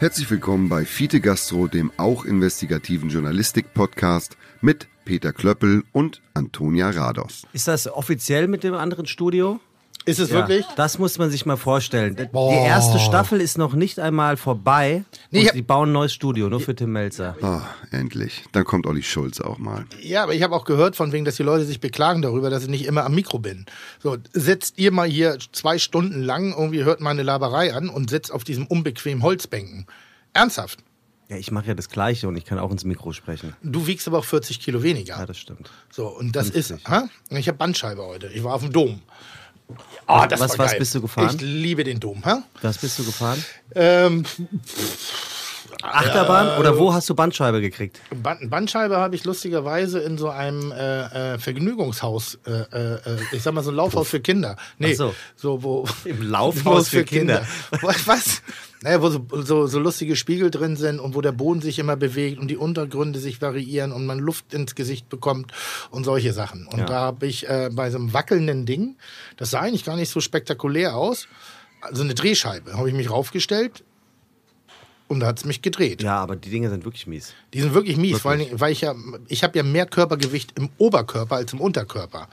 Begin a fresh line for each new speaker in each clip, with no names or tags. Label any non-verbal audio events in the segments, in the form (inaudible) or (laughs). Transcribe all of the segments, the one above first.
Herzlich willkommen bei Fiete Gastro, dem auch investigativen Journalistik-Podcast mit Peter Klöppel und Antonia Rados.
Ist das offiziell mit dem anderen Studio?
Ist es wirklich?
Das muss man sich mal vorstellen. Die erste Staffel ist noch nicht einmal vorbei.
Nee, ich
und
hab-
die bauen ein neues Studio, nur für Tim Melzer.
Ah, endlich. Dann kommt Olli Schulz auch mal.
Ja, aber ich habe auch gehört von wegen, dass die Leute sich beklagen darüber, dass ich nicht immer am Mikro bin. So, sitzt ihr mal hier zwei Stunden lang, irgendwie hört meine Laberei an und sitzt auf diesem unbequemen Holzbänken. Ernsthaft.
Ja, ich mache ja das Gleiche und ich kann auch ins Mikro sprechen.
Du wiegst aber auch 40 Kilo weniger.
Ja, das stimmt.
So, und das
50.
ist. Ha? Ich habe Bandscheibe heute. Ich war auf dem Dom. Ah, das
Was-
war
was
geil.
bist du gefahren?
Ich liebe den Dom. Ha?
Was bist du gefahren?
Ähm,
Achterbahn? Oder wo hast du Bandscheibe gekriegt?
Band Bandscheibe habe ich lustigerweise in so einem äh, äh, Vergnügungshaus, äh, äh, äh, ich sag mal so ein Laufhaus für Kinder. Nee,
so.
so wo (laughs)
Im Laufhaus für Kinder.
Was? (laughs) was? Naja, wo so, so, so lustige Spiegel drin sind und wo der Boden sich immer bewegt und die Untergründe sich variieren und man Luft ins Gesicht bekommt und solche Sachen. Und
Ja.
da habe ich äh, bei so einem wackelnden Ding, das sah eigentlich gar nicht so spektakulär aus, also eine Drehscheibe, habe ich mich raufgestellt und da hat es mich gedreht.
Ja, aber die Dinge sind wirklich mies.
Die sind wirklich mies, vor allen Dingen, weil ich ja, ich habe ja mehr Körpergewicht im Oberkörper als im Unterkörper.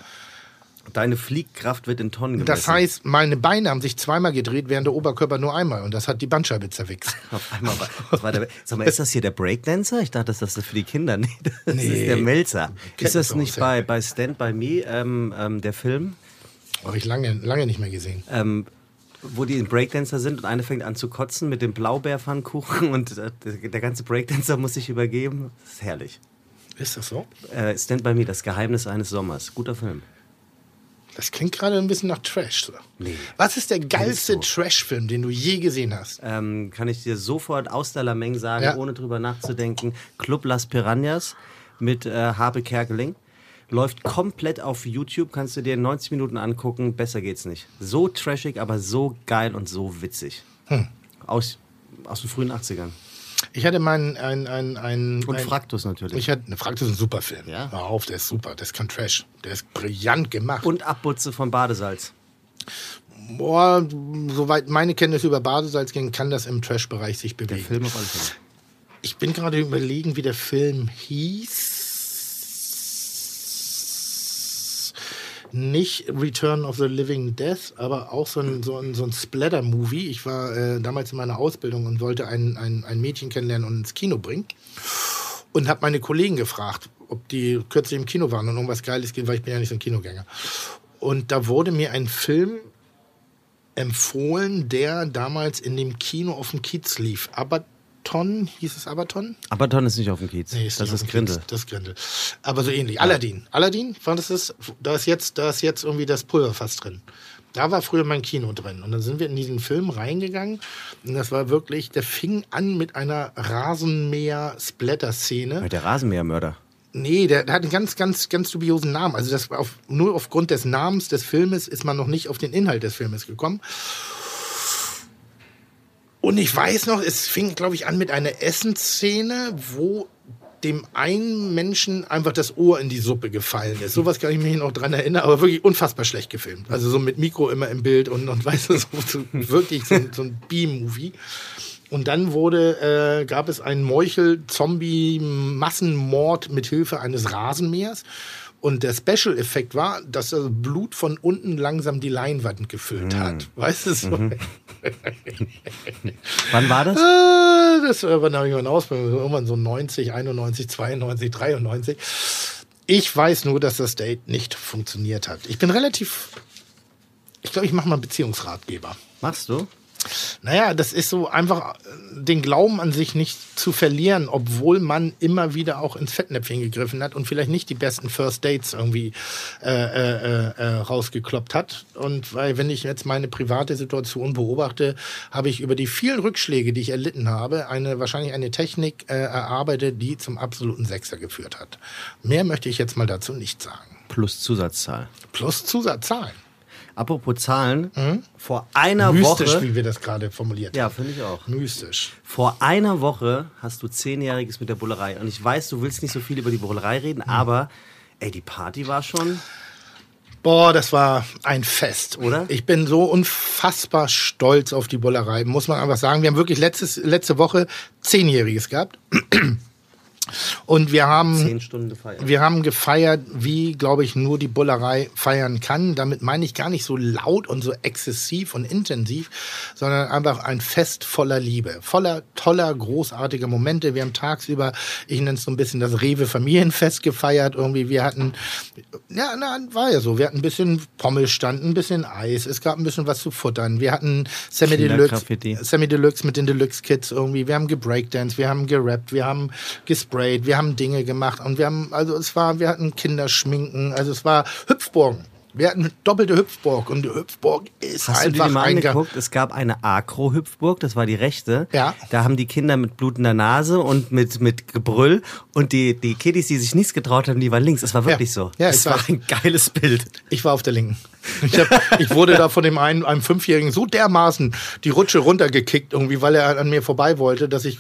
Deine Fliegkraft wird in Tonnen gemessen.
Das heißt, meine Beine haben sich zweimal gedreht, während der Oberkörper nur einmal. Und das hat die Bandscheibe zerwichst. (laughs)
Auf einmal war, das war der, sag mal, ist das hier der Breakdancer? Ich dachte, das ist das für die Kinder. Nee, das
Nee.
ist der Melzer. Ist das nicht bei, bei Stand By Me, ähm, ähm, der Film,
Habe ich lange, lange nicht mehr gesehen.
ähm, wo die Breakdancer sind und eine fängt an zu kotzen mit dem Blaubeerpfannkuchen und äh, der der ganze Breakdancer muss sich übergeben? Das ist herrlich.
Ist das so?
Äh, Stand By Me, das Geheimnis eines Sommers. Guter Film.
Das klingt gerade ein bisschen nach Trash. So.
Nee.
Was ist der geilste
so.
Trash-Film, den du je gesehen hast?
Ähm, kann ich dir sofort aus der Lameng sagen,
Ja.
ohne drüber nachzudenken. Club Las Piranhas mit äh, Habe Kerkeling. Läuft komplett auf YouTube, kannst du dir in 90 Minuten angucken. Besser geht's nicht. So trashig, aber so geil und so witzig.
Hm.
Aus, aus den frühen 80ern.
Ich hatte meinen ein, ein, ein,
Und
ein,
Fraktus natürlich.
Ich hatte, ne, Fraktus ist ein super Film.
Ja.
Hör auf, der ist super. Der ist kein Trash. Der ist brillant gemacht.
Und Abputze von Badesalz.
Boah, soweit meine Kenntnis über Badesalz ging, kann das im Trash-Bereich sich
Der
bewegen.
Film auf alle Fälle.
Ich bin gerade überlegen, wie der Film hieß. Nicht Return of the Living Death, aber auch so ein, so ein, so ein Splatter-Movie. Ich war äh, damals in meiner Ausbildung und wollte ein, ein, ein Mädchen kennenlernen und ins Kino bringen. Und habe meine Kollegen gefragt, ob die kürzlich im Kino waren und irgendwas Geiles geht, weil ich bin ja nicht so ein Kinogänger. Und da wurde mir ein Film empfohlen, der damals in dem Kino auf dem Kiez lief. Abaton, hieß es Abaton?
Abaton ist nicht auf dem Kiez.
Nee,
das
nicht auf
ist Grindel.
Kiez, Das ist Grindel. Aber so ähnlich. Aladdin. Aladdin, war das das? Da ist, jetzt, da ist jetzt irgendwie das Pulverfass drin. Da war früher mein Kino drin. Und dann sind wir in diesen Film reingegangen. Und das war wirklich, der fing an mit einer Rasenmäher-Splatter-Szene.
Der Rasenmähermörder.
Nee, der, der hat einen ganz, ganz, ganz dubiosen Namen. Also das auf, nur aufgrund des Namens des Filmes ist man noch nicht auf den Inhalt des Filmes gekommen. Und ich weiß noch, es fing, glaube ich, an mit einer Essensszene, wo dem einen Menschen einfach das Ohr in die Suppe gefallen ist. Sowas kann ich mich noch dran erinnern, aber wirklich unfassbar schlecht gefilmt. Also so mit Mikro immer im Bild und, und (laughs) weißt du, so, so wirklich so, so ein B-Movie. Und dann wurde, äh, gab es einen Meuchel-Zombie-Massenmord mit Hilfe eines Rasenmähers. Und der Special-Effekt war, dass das Blut von unten langsam die Leinwand gefüllt hat. Weißt du so? (laughs)
Wann war das?
Ah, das war wann habe ich meine Ausbildung, irgendwann so 90, 91, 92, 93. Ich weiß nur, dass das Date nicht funktioniert hat. Ich bin relativ, ich glaube, ich mache mal einen Beziehungsratgeber.
Machst du?
Naja, das ist so einfach äh, den Glauben an sich nicht zu verlieren, obwohl man immer wieder auch ins Fettnäpfchen gegriffen hat und vielleicht nicht die besten First Dates irgendwie äh, äh, äh, rausgekloppt hat. Und weil, wenn ich jetzt meine private Situation beobachte, habe ich über die vielen Rückschläge, die ich erlitten habe, eine wahrscheinlich eine Technik äh, erarbeitet, die zum absoluten Sechser geführt hat. Mehr möchte ich jetzt mal dazu nicht sagen.
Plus Zusatzzahl.
Plus Zusatzzahlen.
Apropos Zahlen, vor einer
Mystisch,
Woche.
wie wir das gerade formuliert
Ja,
haben.
finde ich auch.
Mystisch.
Vor einer Woche hast du Zehnjähriges mit der Bullerei. Und ich weiß, du willst nicht so viel über die Bullerei reden, aber ey, die Party war schon.
Boah, das war ein Fest.
Oder?
Ich bin so unfassbar stolz auf die Bullerei, muss man einfach sagen. Wir haben wirklich letztes, letzte Woche Zehnjähriges gehabt. Und wir haben,
Zehn Stunden gefeiert.
wir haben gefeiert, wie, glaube ich, nur die Bullerei feiern kann. Damit meine ich gar nicht so laut und so exzessiv und intensiv, sondern einfach ein Fest voller Liebe, voller toller, großartiger Momente. Wir haben tagsüber, ich nenne es so ein bisschen das Rewe Familienfest gefeiert. Irgendwie, wir hatten, ja, na, war ja so. Wir hatten ein bisschen Pommelstand, ein bisschen Eis. Es gab ein bisschen was zu futtern. Wir hatten Sammy Deluxe. Sammy Deluxe mit den Deluxe Kids irgendwie. Wir haben gebreakdanced, wir haben gerappt, wir haben gesprayt, wir haben Dinge gemacht und wir haben, also es war, wir hatten Kinderschminken, also es war Hüpfburgen. Wir hatten doppelte Hüpfburg und die Hüpfburg ist
Hast du dir
einfach
mal angeguckt? Es gab eine Agro-Hüpfburg, das war die rechte.
Ja.
Da haben die Kinder mit blutender Nase und mit, mit Gebrüll und die, die Kiddies, die sich nichts getraut haben, die waren links. Es war wirklich
Ja.
so.
Ja,
es war ein geiles Bild.
Ich war auf der linken. Ich, hab, ich wurde da von dem einen, einem Fünfjährigen so dermaßen die Rutsche runtergekickt, irgendwie, weil er an mir vorbei wollte, dass ich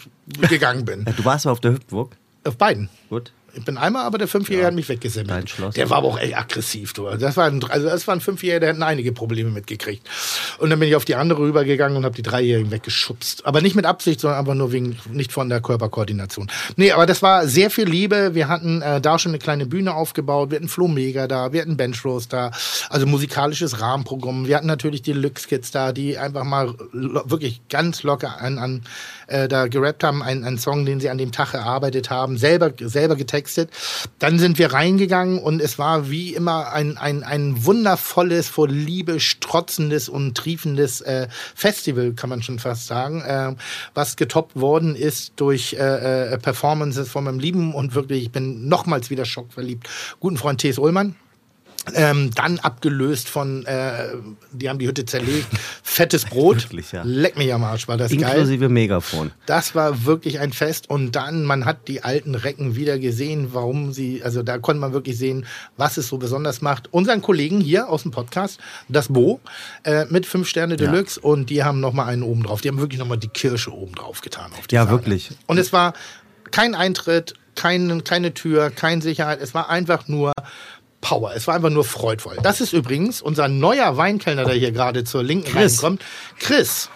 gegangen bin.
Du warst aber auf der Hüpfburg.
Auf beiden.
Gut.
Ich bin einmal, aber der Fünfjährige hat mich
Schloss.
Der war aber auch echt aggressiv. Du. Also das war ein, also das war ein Fünfjähriger, der hat einige Probleme mitgekriegt. Und dann bin ich auf die andere rübergegangen und habe die Dreijährigen weggeschubst. Aber nicht mit Absicht, sondern einfach nur wegen, nicht von der Körperkoordination. Nee, aber das war sehr viel Liebe. Wir hatten äh, da schon eine kleine Bühne aufgebaut. Wir hatten Flo Mega da, wir hatten Bench Rose da. Also musikalisches Rahmenprogramm. Wir hatten natürlich die Lux Kids da, die einfach mal wirklich ganz locker an, an äh, da gerappt haben, einen, einen Song, den sie an dem Tag erarbeitet haben, selber, selber getextet. Dann sind wir reingegangen und es war wie immer ein, ein, ein wundervolles, vor Liebe strotzendes und triefendes äh, Festival, kann man schon fast sagen, äh, was getoppt worden ist durch äh, äh, Performances von meinem Lieben und wirklich, ich bin nochmals wieder schockverliebt, guten Freund T.S. Ullmann. Ähm, dann abgelöst von, äh, die haben die Hütte zerlegt, fettes Brot.
Wirklich, ja.
Leck mich am Arsch, war das geil.
Inklusive Megafon.
Das war wirklich ein Fest und dann, man hat die alten Recken wieder gesehen, warum sie, also da konnte man wirklich sehen, was es so besonders macht. Unseren Kollegen hier aus dem Podcast, das Bo, äh, mit fünf Sterne Deluxe und die haben nochmal einen oben drauf. Die haben wirklich nochmal die Kirsche oben drauf getan. Auf die
Ja,
Sahne.
wirklich.
Und es war kein Eintritt, kein, keine Tür, keine Sicherheit. Es war einfach nur Power. Es war einfach nur freudvoll. Das ist übrigens unser neuer Weinkellner, der hier gerade zur Linken
Chris.
reinkommt. Chris.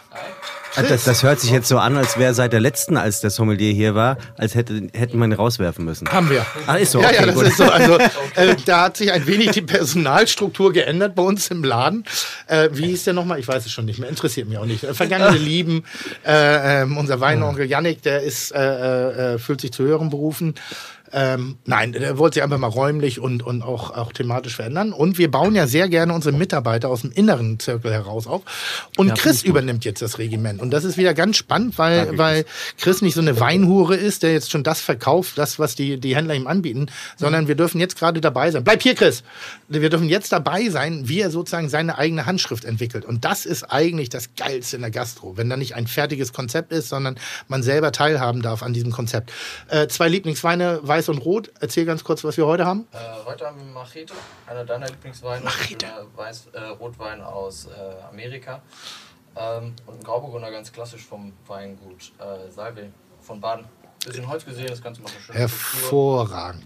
Das, das hört sich jetzt so an, als wäre seit der letzten, als der Sommelier hier war, als hätte, hätten wir ihn rauswerfen müssen.
Haben wir.
Ah, ist so,
Ja,
okay,
ja, das
gut.
ist so. Also, äh, da hat sich ein wenig die Personalstruktur geändert bei uns im Laden. Äh, wie hieß der nochmal? Ich weiß es schon nicht mehr. Interessiert mich auch nicht. Äh, Vergangene (laughs) Lieben. Äh, ähm, unser Weinonkel Yannick, der ist, äh, äh, fühlt sich zu hören berufen. Ähm, nein, der wollte sich einfach mal räumlich und, und auch, auch thematisch verändern. Und wir bauen ja sehr gerne unsere Mitarbeiter aus dem inneren Zirkel heraus auf. Und Chris übernimmt jetzt das Regiment. Und das ist wieder ganz spannend, weil, weil Chris nicht so eine Weinhure ist, der jetzt schon das verkauft, das, was die, die Händler ihm anbieten, sondern wir dürfen jetzt gerade dabei sein. Bleib hier, Chris! Wir dürfen jetzt dabei sein, wie er sozusagen seine eigene Handschrift entwickelt. Und das ist eigentlich das Geilste in der Gastro, wenn da nicht ein fertiges Konzept ist, sondern man selber teilhaben darf an diesem Konzept. Äh, zwei Lieblingsweine, Weiß und Rot. Erzähl ganz kurz, was wir heute haben.
Äh, heute haben wir Machete, einer deiner Lieblingsweine.
Machete.
Ein Weiß, äh, Rotwein aus äh, Amerika. Ähm, und ein Grauburgunder ganz klassisch vom Weingut äh, Salve von Baden. Bisschen Holz gesehen, das Ganze macht eine schöne.
Hervorragend.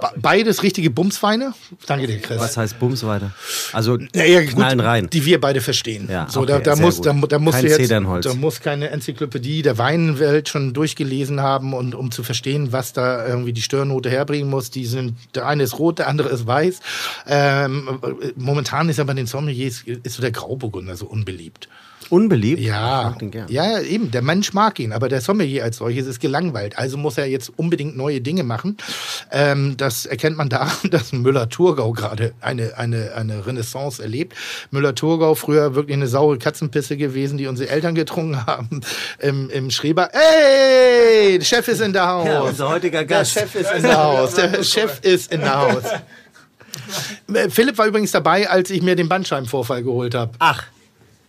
Ba- Beides richtige Bumsweine. Danke dir, Chris.
Was heißt Bums weiter? Also
Ja, ja, gut,
knallen rein.
Die wir beide verstehen.
Ja,
so,
okay,
da, da
sehr
muss,
gut.
da, da musst
Kein
du jetzt,
Zedernholz.
da muss keine Enzyklopädie der Weinwelt schon durchgelesen haben und um zu verstehen, was da irgendwie die Störnote herbringen muss. Die sind, der eine ist rot, der andere ist weiß. Ähm, momentan ist aber den Sommeliers ist so der Grauburgunder so unbeliebt.
Unbeliebt? Ich
Ja,
mag den gern.
ja, eben. Der Mensch mag ihn, aber der Sommelier als solches ist gelangweilt. Also muss er jetzt unbedingt neue Dinge machen. Ähm, das erkennt man daran, (laughs) dass Müller-Thurgau gerade eine, eine, eine Renaissance erlebt. Müller-Thurgau früher wirklich eine saure Katzenpisse gewesen, die unsere Eltern getrunken haben (laughs) im, im Schreber. Ey, der Chef ist in der Haus.
Ja, unser heutiger
Der
Gast.
Chef ist in der Haus. Der Chef ist in der Haus. (laughs) Philipp war übrigens dabei, als ich mir den Bandscheibenvorfall geholt habe.
Ach,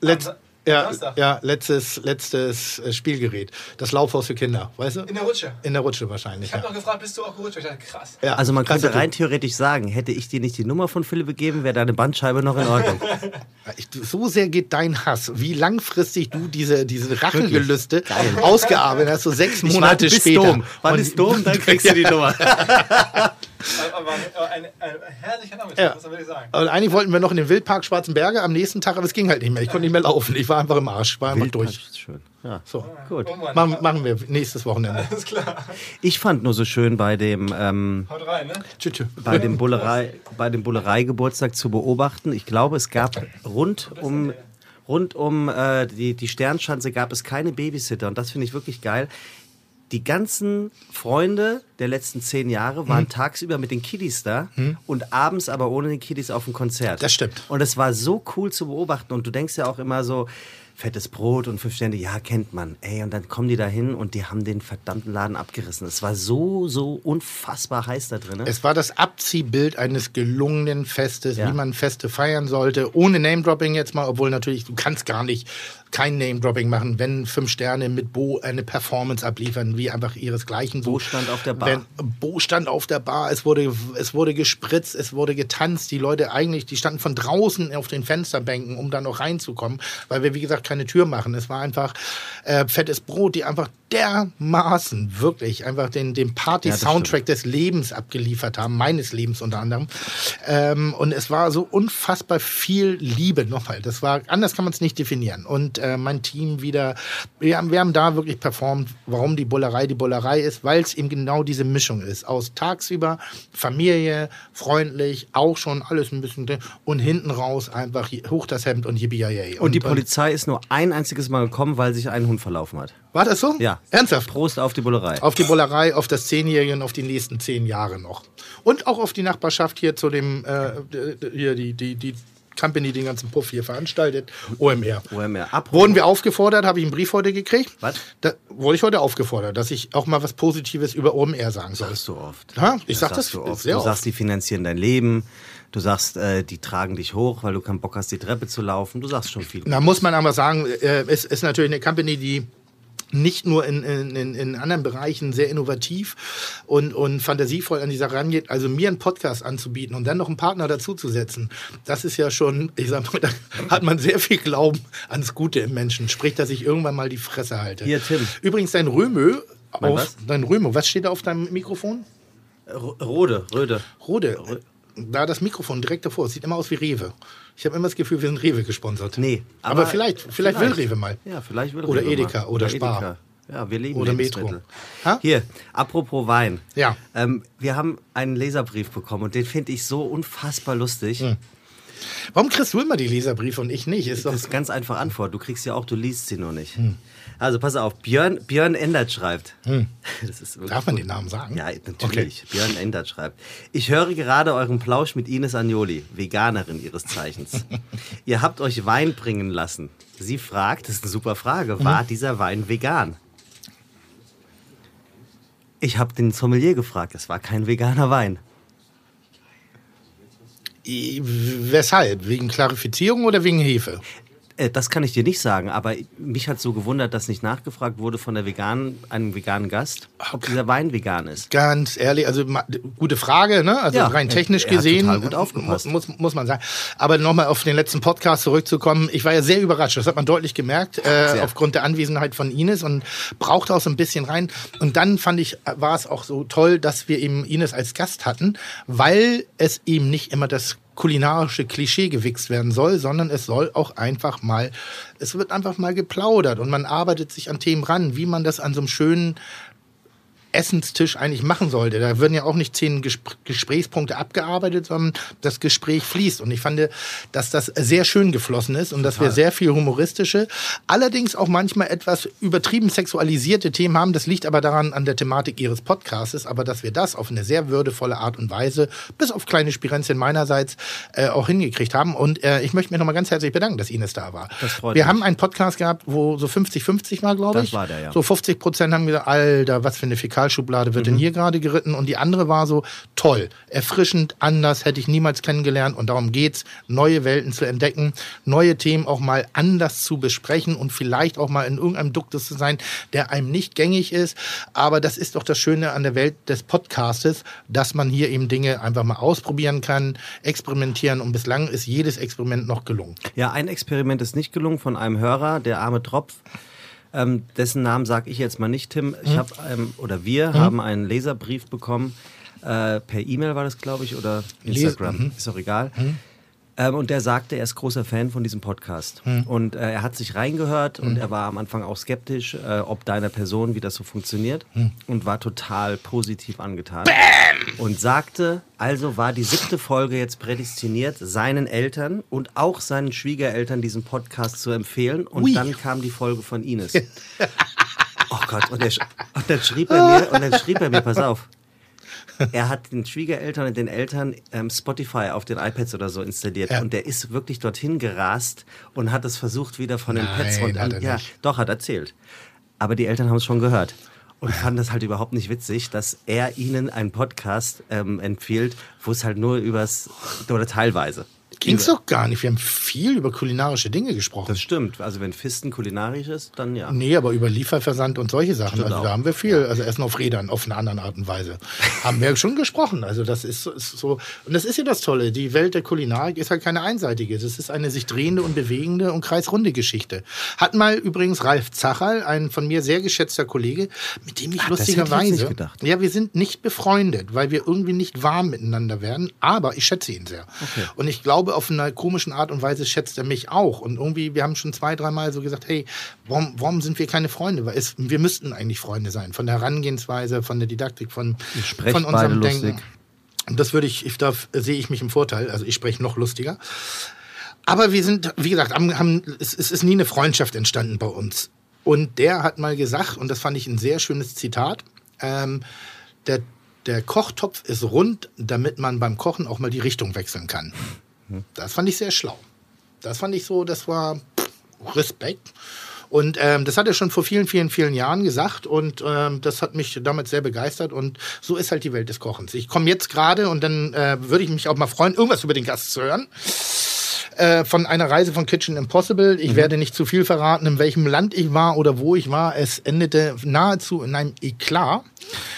Letz ja, ja, letztes, letztes äh, Spielgerät. Das Laufhaus für Kinder, weißt du?
In der Rutsche.
In der Rutsche wahrscheinlich.
Ich habe
Ja.
noch gefragt, bist du auch gerutscht? Ich dachte, krass.
Ja,
also man könnte
du
rein theoretisch sagen, hätte ich dir nicht die Nummer von Philipp gegeben, wäre deine Bandscheibe noch in Ordnung. (laughs)
Ich- So sehr geht dein Hass, wie langfristig du diese, diese Rachengelüste ausgearbeitet hast, so sechs Monate
bis
später.
Dom. Wann ist Dom, dann (laughs) kriegst du die Nummer. (laughs)
Aber ein, ein, ein herrlicher Nachmittag,
Ja.
muss man wirklich sagen.
Und eigentlich wollten wir noch in den Wildpark Schwarzenberge am nächsten Tag, aber es ging halt nicht mehr. Ich konnte nicht mehr laufen. Ich war einfach im Arsch. Ich war einfach
Wildpark
durch.
ist schön. Ja.
So.
Gut.
Oh Mann.
Machen, machen wir nächstes Wochenende.
Alles klar.
Ich fand nur so schön bei dem, ähm,
Haut rein, ne?
Bei dem Bullerei, bei dem Bullerei-Geburtstag zu beobachten. Ich glaube, es gab rund um, rund um äh, die, die Sternschanze gab es keine Babysitter und das finde ich wirklich geil. Die ganzen Freunde der letzten zehn Jahre waren
Mhm.
tagsüber mit den Kiddies da und abends aber ohne den Kiddies auf dem Konzert.
Das stimmt.
Und es war so cool zu beobachten. Und du denkst ja auch immer so, fettes Brot und fünf Sterne, ja, kennt man. Ey, und dann kommen die da hin und die haben den verdammten Laden abgerissen. Es war so, so unfassbar heiß da drin.
Es war das Abziehbild eines gelungenen Festes,
Ja.
wie man Feste feiern sollte. Ohne Name-Dropping jetzt mal, obwohl natürlich, du kannst gar nicht kein Name-Dropping machen, wenn fünf Sterne mit Bo eine Performance abliefern, wie einfach ihresgleichen.
Bo stand auf der Bar.
Wenn, Bo stand auf der Bar, es wurde, es wurde gespritzt, es wurde getanzt. Die Leute eigentlich, die standen von draußen auf den Fensterbänken, um da noch reinzukommen, weil wir, wie gesagt, keine Tür machen. Es war einfach äh, fettes Brot, die einfach dermaßen wirklich einfach den, den Party-Soundtrack des Lebens abgeliefert haben, meines Lebens unter anderem. Ähm, und es war so unfassbar viel Liebe nochmal. Das war, anders kann man es nicht definieren. Und äh, mein Team wieder, wir haben, wir haben da wirklich performt, warum die Bullerei die Bullerei ist, weil es eben genau diese Mischung ist. Aus tagsüber Familie, freundlich, auch schon alles ein bisschen drin und hinten raus einfach hoch das Hemd und yippie yay.
Und die Polizei ist nur ein einziges Mal gekommen, weil sich ein Hund verlaufen hat.
War das so?
Ja.
Ernsthaft?
Prost auf die Bullerei.
Auf die Bullerei, auf das Zehnjährige und auf die nächsten zehn Jahre noch. Und auch auf die Nachbarschaft hier zu dem, äh, hier die, die, die Company, die den ganzen Puff hier veranstaltet, OMR.
OMR. Apropos-
Wurden wir aufgefordert, habe ich einen Brief heute gekriegt.
Was?
Da wurde ich heute aufgefordert, dass ich auch mal was Positives über OMR sagen soll.
sagst du oft.
Ja, ich sag das
du oft.
sehr
du
oft.
sagst, die finanzieren dein Leben. Du sagst, äh, die tragen dich hoch, weil du keinen Bock hast, die Treppe zu laufen. Du sagst schon viel.
Da muss man aber sagen, äh, es ist natürlich eine Company, die nicht nur in, in, in, anderen Bereichen sehr innovativ und, und fantasievoll an die Sache rangeht, also mir einen Podcast anzubieten und dann noch einen Partner dazuzusetzen, das ist ja schon, ich sag mal, (laughs) da hat man sehr viel Glauben ans Gute im Menschen. Sprich, dass ich irgendwann mal die Fresse halte.
Hier, Tim.
Übrigens, dein Römö,
Mein
auf,
was?
dein Römo, was steht da auf deinem Mikrofon?
R- Rode, Röde.
Rode. Da das Mikrofon direkt davor, es sieht immer aus wie Rewe. Ich habe immer das Gefühl, wir sind Rewe gesponsert.
Nee.
Aber, vielleicht, vielleicht, will Rewe mal.
Ja, vielleicht will
Oder
Rewe
Edeka
mal.
oder Spar.
Ja, wir lieben
Oder. Metro. Ha?
Hier, apropos Wein.
Ja.
Ähm, wir haben einen Leserbrief bekommen und den finde ich so unfassbar lustig.
Hm. Warum kriegst du immer die Leserbriefe und ich nicht? Ist
Das ist ganz einfach Antwort. Du kriegst sie auch, du liest sie nur nicht.
Hm.
Also pass auf, Björn, Björn Endert schreibt. (laughs) Das ist wirklich
Darf man den Namen sagen?
Ja, natürlich. Björn Endert schreibt. Ich höre gerade euren Plausch mit Ines Agnoli, Veganerin ihres Zeichens. (laughs) Ihr habt euch Wein bringen lassen. Sie fragt, das ist eine super Frage, war
Mhm.
dieser Wein vegan? Ich habe den Sommelier gefragt, es war kein veganer Wein.
Weshalb? Wegen Klarifizierung oder wegen Hefe?
Äh, Das kann ich dir nicht sagen, aber mich hat so gewundert, dass nicht nachgefragt wurde von der veganen, einem veganen Gast, ob dieser Wein vegan ist.
Ganz ehrlich, also ma- gute Frage, ne? Also
Ja,
rein technisch
er hat
gesehen.
total gut aufgepasst.
Muss, muss man sagen. Aber nochmal auf den letzten Podcast zurückzukommen. Ich war ja sehr überrascht. Das hat man deutlich gemerkt, äh, aufgrund der Anwesenheit von Ines und brauchte auch so ein bisschen rein. Und dann fand ich, war es auch so toll, dass wir eben Ines als Gast hatten, weil es eben nicht immer das kulinarische Klischee gewichst werden soll, sondern es soll auch einfach mal, es wird einfach mal geplaudert und man arbeitet sich an Themen ran, wie man das an so einem schönen Essenstisch eigentlich machen sollte. Da würden ja auch nicht zehn Gespr Gesprächspunkte abgearbeitet, sondern das Gespräch fließt. Und ich fand, dass das sehr schön geflossen ist und dass wir sehr viel humoristische, allerdings auch manchmal etwas übertrieben sexualisierte Themen haben. Das liegt aber daran an der Thematik ihres Podcastes, aber dass wir das auf eine sehr würdevolle Art und Weise, bis auf kleine Spirenzchen meinerseits, äh, auch hingekriegt haben. Und äh, ich möchte mich nochmal ganz herzlich bedanken, dass Ines da war.
Das freut
wir
mich.
haben einen Podcast gehabt, wo so 50-50 war, glaube
Das
ich.
war der, ja.
So 50 Prozent haben gesagt, Alter, was für eine Fäkalschublade wird
Mhm.
denn hier gerade geritten? Und die andere war so, toll, erfrischend, anders, hätte ich niemals kennengelernt. Und darum geht's, neue Welten zu entdecken, neue Themen auch mal anders zu besprechen und vielleicht auch mal in irgendeinem Duktus zu sein, der einem nicht gängig ist. Aber das ist doch das Schöne an der Welt des Podcastes, dass man hier eben Dinge einfach mal ausprobieren kann, experimentieren. Und bislang ist jedes Experiment noch gelungen.
Ja, ein Experiment ist nicht gelungen von einem Hörer, der arme Tropf. Ähm, dessen Namen sage ich jetzt mal nicht, Tim. Ich habe ähm, oder wir haben einen Leserbrief bekommen Äh, per E-Mail war das, glaube ich, oder
Les-
Instagram.
mhm.
Ist auch egal. Ähm, und der sagte, er ist großer Fan von diesem Podcast. Und äh, er hat sich reingehört und er war am Anfang auch skeptisch, äh, ob deiner Person, wie das so funktioniert. Und war total positiv angetan. Und sagte, also war die siebte Folge jetzt prädestiniert, seinen Eltern und auch seinen Schwiegereltern diesen Podcast zu empfehlen. Und
Ui.
dann kam die Folge von Ines. (laughs) Oh Gott, und, er, und dann schrieb er mir, und dann schrieb er mir, pass auf. Er hat den Schwiegereltern und den Eltern ähm, Spotify auf den iPads oder so installiert
Ja.
und der ist wirklich dorthin gerast und hat es versucht wieder von den
Nein,
Pads und
hat er
ja,
nicht.
doch hat erzählt. Aber die Eltern haben es schon gehört und fanden das halt überhaupt nicht witzig, dass er ihnen einen Podcast ähm, empfiehlt, wo es halt nur übers oder teilweise.
Ging's doch gar nicht. Wir haben viel über kulinarische Dinge gesprochen.
Das stimmt. Also wenn Fisten kulinarisch ist, dann ja.
Nee, aber über Lieferversand und solche Sachen.
Stimmt
also
auch.
da haben wir viel. Also Essen auf Rädern, auf eine andere Art und Weise. (laughs) haben wir schon gesprochen. Also das ist, so- ist so. Und das ist ja das Tolle. Die Welt der Kulinarik ist halt keine einseitige. Es ist eine sich drehende und bewegende und kreisrunde Geschichte. Hat mal übrigens Ralf Zacherl, ein von mir sehr geschätzter Kollege, mit dem ich
Ah, das ich
lustigerweise. Ja, wir sind nicht befreundet, weil wir irgendwie nicht warm miteinander werden. Aber ich schätze ihn sehr. Und ich glaube, auf einer komischen Art und Weise schätzt er mich auch. Und irgendwie, wir haben schon zwei, dreimal so gesagt, hey, warum, warum sind wir keine Freunde? Weil es, wir müssten eigentlich Freunde sein. Von der Herangehensweise, von der Didaktik, von, von unserem. Denken. Und das würde ich, ich darf, sehe ich mich im Vorteil. Also ich spreche noch lustiger. Aber wir sind, wie gesagt, haben, haben, es, es ist nie eine Freundschaft entstanden bei uns. Und der hat mal gesagt, und das fand ich ein sehr schönes Zitat, ähm, der, der Kochtopf ist rund, damit man beim Kochen auch mal die Richtung wechseln kann. Das fand ich sehr schlau. Das fand ich so, das war pff, Respekt. Und ähm, das hat er schon vor vielen, vielen, vielen Jahren gesagt und ähm, das hat mich damit sehr begeistert und so ist halt die Welt des Kochens. Ich komme jetzt gerade und dann äh, würde ich mich auch mal freuen, irgendwas über den Gast zu hören. Äh, von einer Reise von Kitchen Impossible. Ich werde nicht zu viel verraten, in welchem Land ich war oder wo ich war. Es endete nahezu in einem Eklat.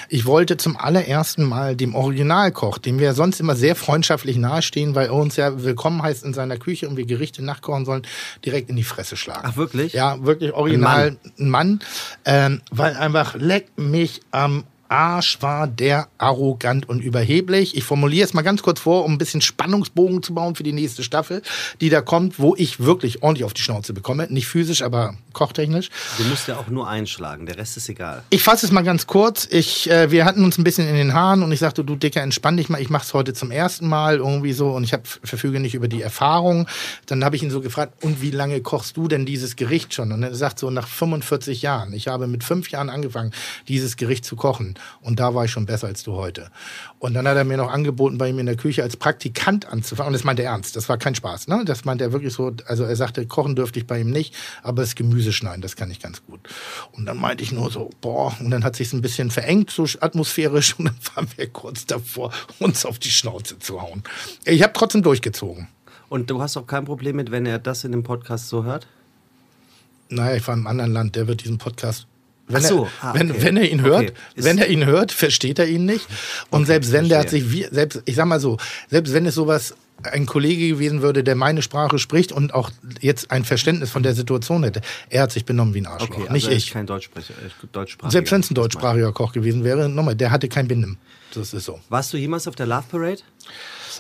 Ich wollte zum allerersten Mal dem Originalkoch, dem wir sonst immer sehr freundschaftlich nahestehen, weil er uns ja willkommen heißt in seiner Küche und wir Gerichte nachkochen sollen, direkt in die Fresse schlagen.
Ach, wirklich?
Ja, wirklich original ein Mann, ähm, weil einfach leck mich am Arsch war der arrogant und überheblich. Ich formuliere es mal ganz kurz vor, um ein bisschen Spannungsbogen zu bauen für die nächste Staffel, die da kommt, wo ich wirklich ordentlich auf die Schnauze bekomme. Nicht physisch, aber kochtechnisch.
Du musst ja auch nur einschlagen, der Rest ist egal.
Ich fasse es mal ganz kurz. Ich, äh, wir hatten uns ein bisschen in den Haaren und ich sagte, du Dicker, entspann dich mal. Ich mache es heute zum ersten Mal irgendwie so und ich hab, verfüge nicht über die Erfahrung. Dann habe ich ihn so gefragt, und wie lange kochst du denn dieses Gericht schon? Und er sagt so, nach 45 Jahren. Ich habe mit fünf Jahren angefangen, dieses Gericht zu kochen. Und da war ich schon besser als du heute. Und dann hat er mir noch angeboten, bei ihm in der Küche als Praktikant anzufangen. Und das meinte er ernst. Das war kein Spaß. Ne? Das meinte er wirklich so. Also er sagte, kochen dürfte ich bei ihm nicht, aber das Gemüse schneiden, das kann ich ganz gut. Und dann meinte ich nur so, boah. Und dann hat sich ein bisschen verengt, so atmosphärisch. (laughs) Und dann waren wir kurz davor, uns auf die Schnauze zu hauen. Ich habe trotzdem durchgezogen.
Und du hast auch kein Problem mit, wenn er das in dem Podcast so hört?
Naja, ich war im anderen Land, der wird diesen Podcast. Wenn,
so,
er,
ah, okay.
wenn er ihn hört,
Okay.
Wenn er ihn hört, versteht er ihn nicht. Und selbst wenn der hat sich wie, selbst, ich sag mal so, selbst wenn es sowas ein Kollege gewesen würde, der meine Sprache spricht und auch jetzt ein Verständnis von der Situation hätte, er hat sich benommen wie ein Arschloch,
Okay, also
nicht
ist
ich.
kein Deutschsprecher, Deutschsprachiger.
Selbst wenn es ein deutschsprachiger Koch gewesen wäre, nochmal, der hatte kein Binden. Das ist so.
Warst du jemals auf der Love Parade?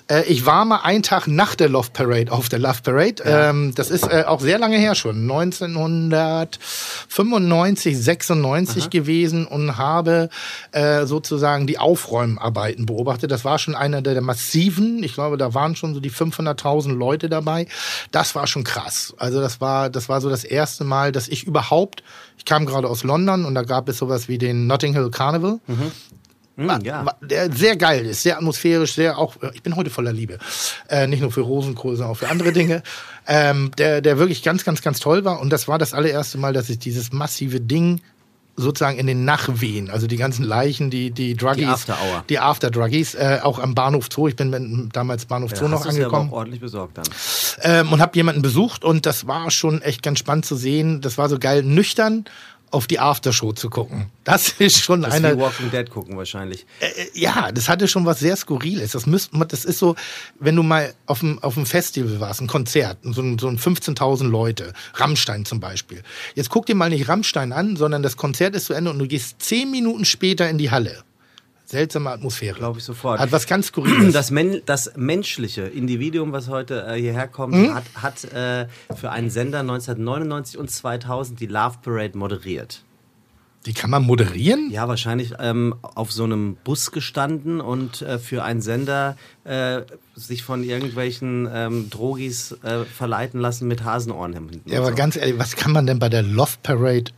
Äh, ich war mal einen Tag nach der Love Parade auf der Love Parade. Ähm, das ist äh, auch sehr lange her schon, 1995, 96 gewesen und habe äh, sozusagen die Aufräumarbeiten beobachtet. Das war schon einer der, der massiven. Ich glaube, da waren schon so die 500.000 Leute dabei. Das war schon krass. Also das war, das war so das erste Mal, dass ich überhaupt, ich kam gerade aus London und da gab es sowas wie den Notting Hill Carnival.
Hm, ja.
Der sehr geil ist, sehr atmosphärisch, sehr auch, ich bin heute voller Liebe. Äh, nicht nur für Rosenkohl, sondern auch für andere Dinge. (laughs) Ähm, der, der wirklich ganz, ganz, ganz toll war. Und das war das allererste Mal, dass ich dieses massive Ding sozusagen in den Nachwehen, also die ganzen Leichen, die, die Druggies,
Die After Hour.
die After Druggies, äh, auch am Bahnhof Zoo. Ich bin mit, damals Bahnhof Zoo
Ja,
noch
hast du's ja
angekommen
auch ordentlich besorgt dann.
ähm, und habe jemanden besucht und das war schon echt ganz spannend zu sehen. Das war so geil, nüchtern auf die Aftershow zu gucken. Das (laughs) ist schon
Das
einer.
wie Walking Dead gucken wahrscheinlich.
Äh, ja, das hatte schon was sehr Skurriles. Das, müsst, man- das ist so, wenn du mal auf einem, auf einem Festival warst, ein Konzert, so ein, so ein 15.000 Leute, Rammstein zum Beispiel. Jetzt guck dir mal nicht Rammstein an, sondern das Konzert ist zu Ende und du gehst zehn Minuten später in die Halle. Seltsame Atmosphäre.
Glaube ich sofort.
Hat was ganz Skurriles.
Das, Men das menschliche Individuum, was heute äh, hierher kommt,
Hm?
hat, hat äh, für einen Sender 1999 und 2000 die Love Parade moderiert.
Die kann man moderieren?
Ja, wahrscheinlich ähm, auf so einem Bus gestanden und äh, für einen Sender äh, sich von irgendwelchen ähm, Drogis äh, verleiten lassen mit Hasenohren hinten.
Ja, aber
so.
ganz ehrlich, was kann man denn bei der Love Parade,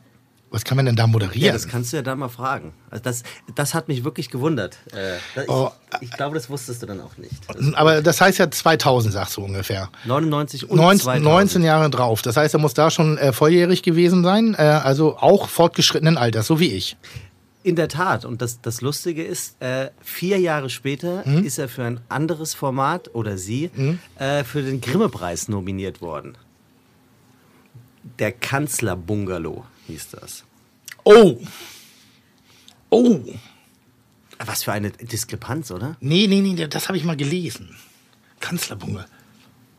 was kann man denn da moderieren?
Ja, das kannst du ja da mal fragen. Also das, das hat mich wirklich gewundert. Äh, das,
Oh.
ich, ich glaube, das wusstest du dann auch nicht.
aber das heißt ja 2000, sagst du ungefähr.
99 und
19,
2000.
19 Jahre drauf. Das heißt, er muss da schon äh, volljährig gewesen sein, äh, also auch fortgeschrittenen Alters, so wie ich.
In der Tat. Und das, das Lustige ist, äh, vier Jahre später
Hm?
ist er für ein anderes Format oder sie äh, für den Grimme-Preis nominiert worden. Der Kanzler-Bungalow hieß das.
Oh. Oh.
Was für eine Diskrepanz, oder?
Nee, nee, nee, das habe ich mal gelesen. Kanzlerbunge.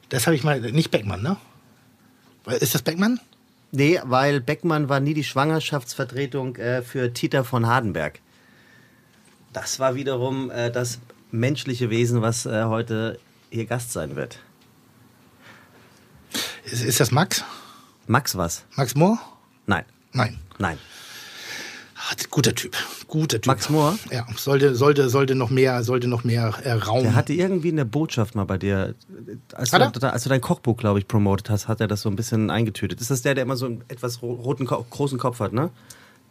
Das habe ich mal, nicht Beckmann, ne? Ist das Beckmann?
Nee, weil Beckmann war nie die Schwangerschaftsvertretung äh, für Tita von Hardenberg. Das war wiederum äh, das menschliche Wesen, was äh, heute hier Gast sein wird.
Ist, ist das Max?
Max was?
Max Mohr?
Nein,
Nein. Ah, guter Typ. Guter Typ.
Max Mohr?
Ja, sollte, sollte, sollte noch mehr, sollte noch mehr äh, Raum.
Der hatte irgendwie in der Botschaft mal bei dir, äh, als,
Hat
du,
er?
als du dein Kochbuch, glaube ich, promotet hast, hat er das so ein bisschen eingetütet. Ist das der, der immer so einen etwas ro- roten, großen Kopf hat, ne?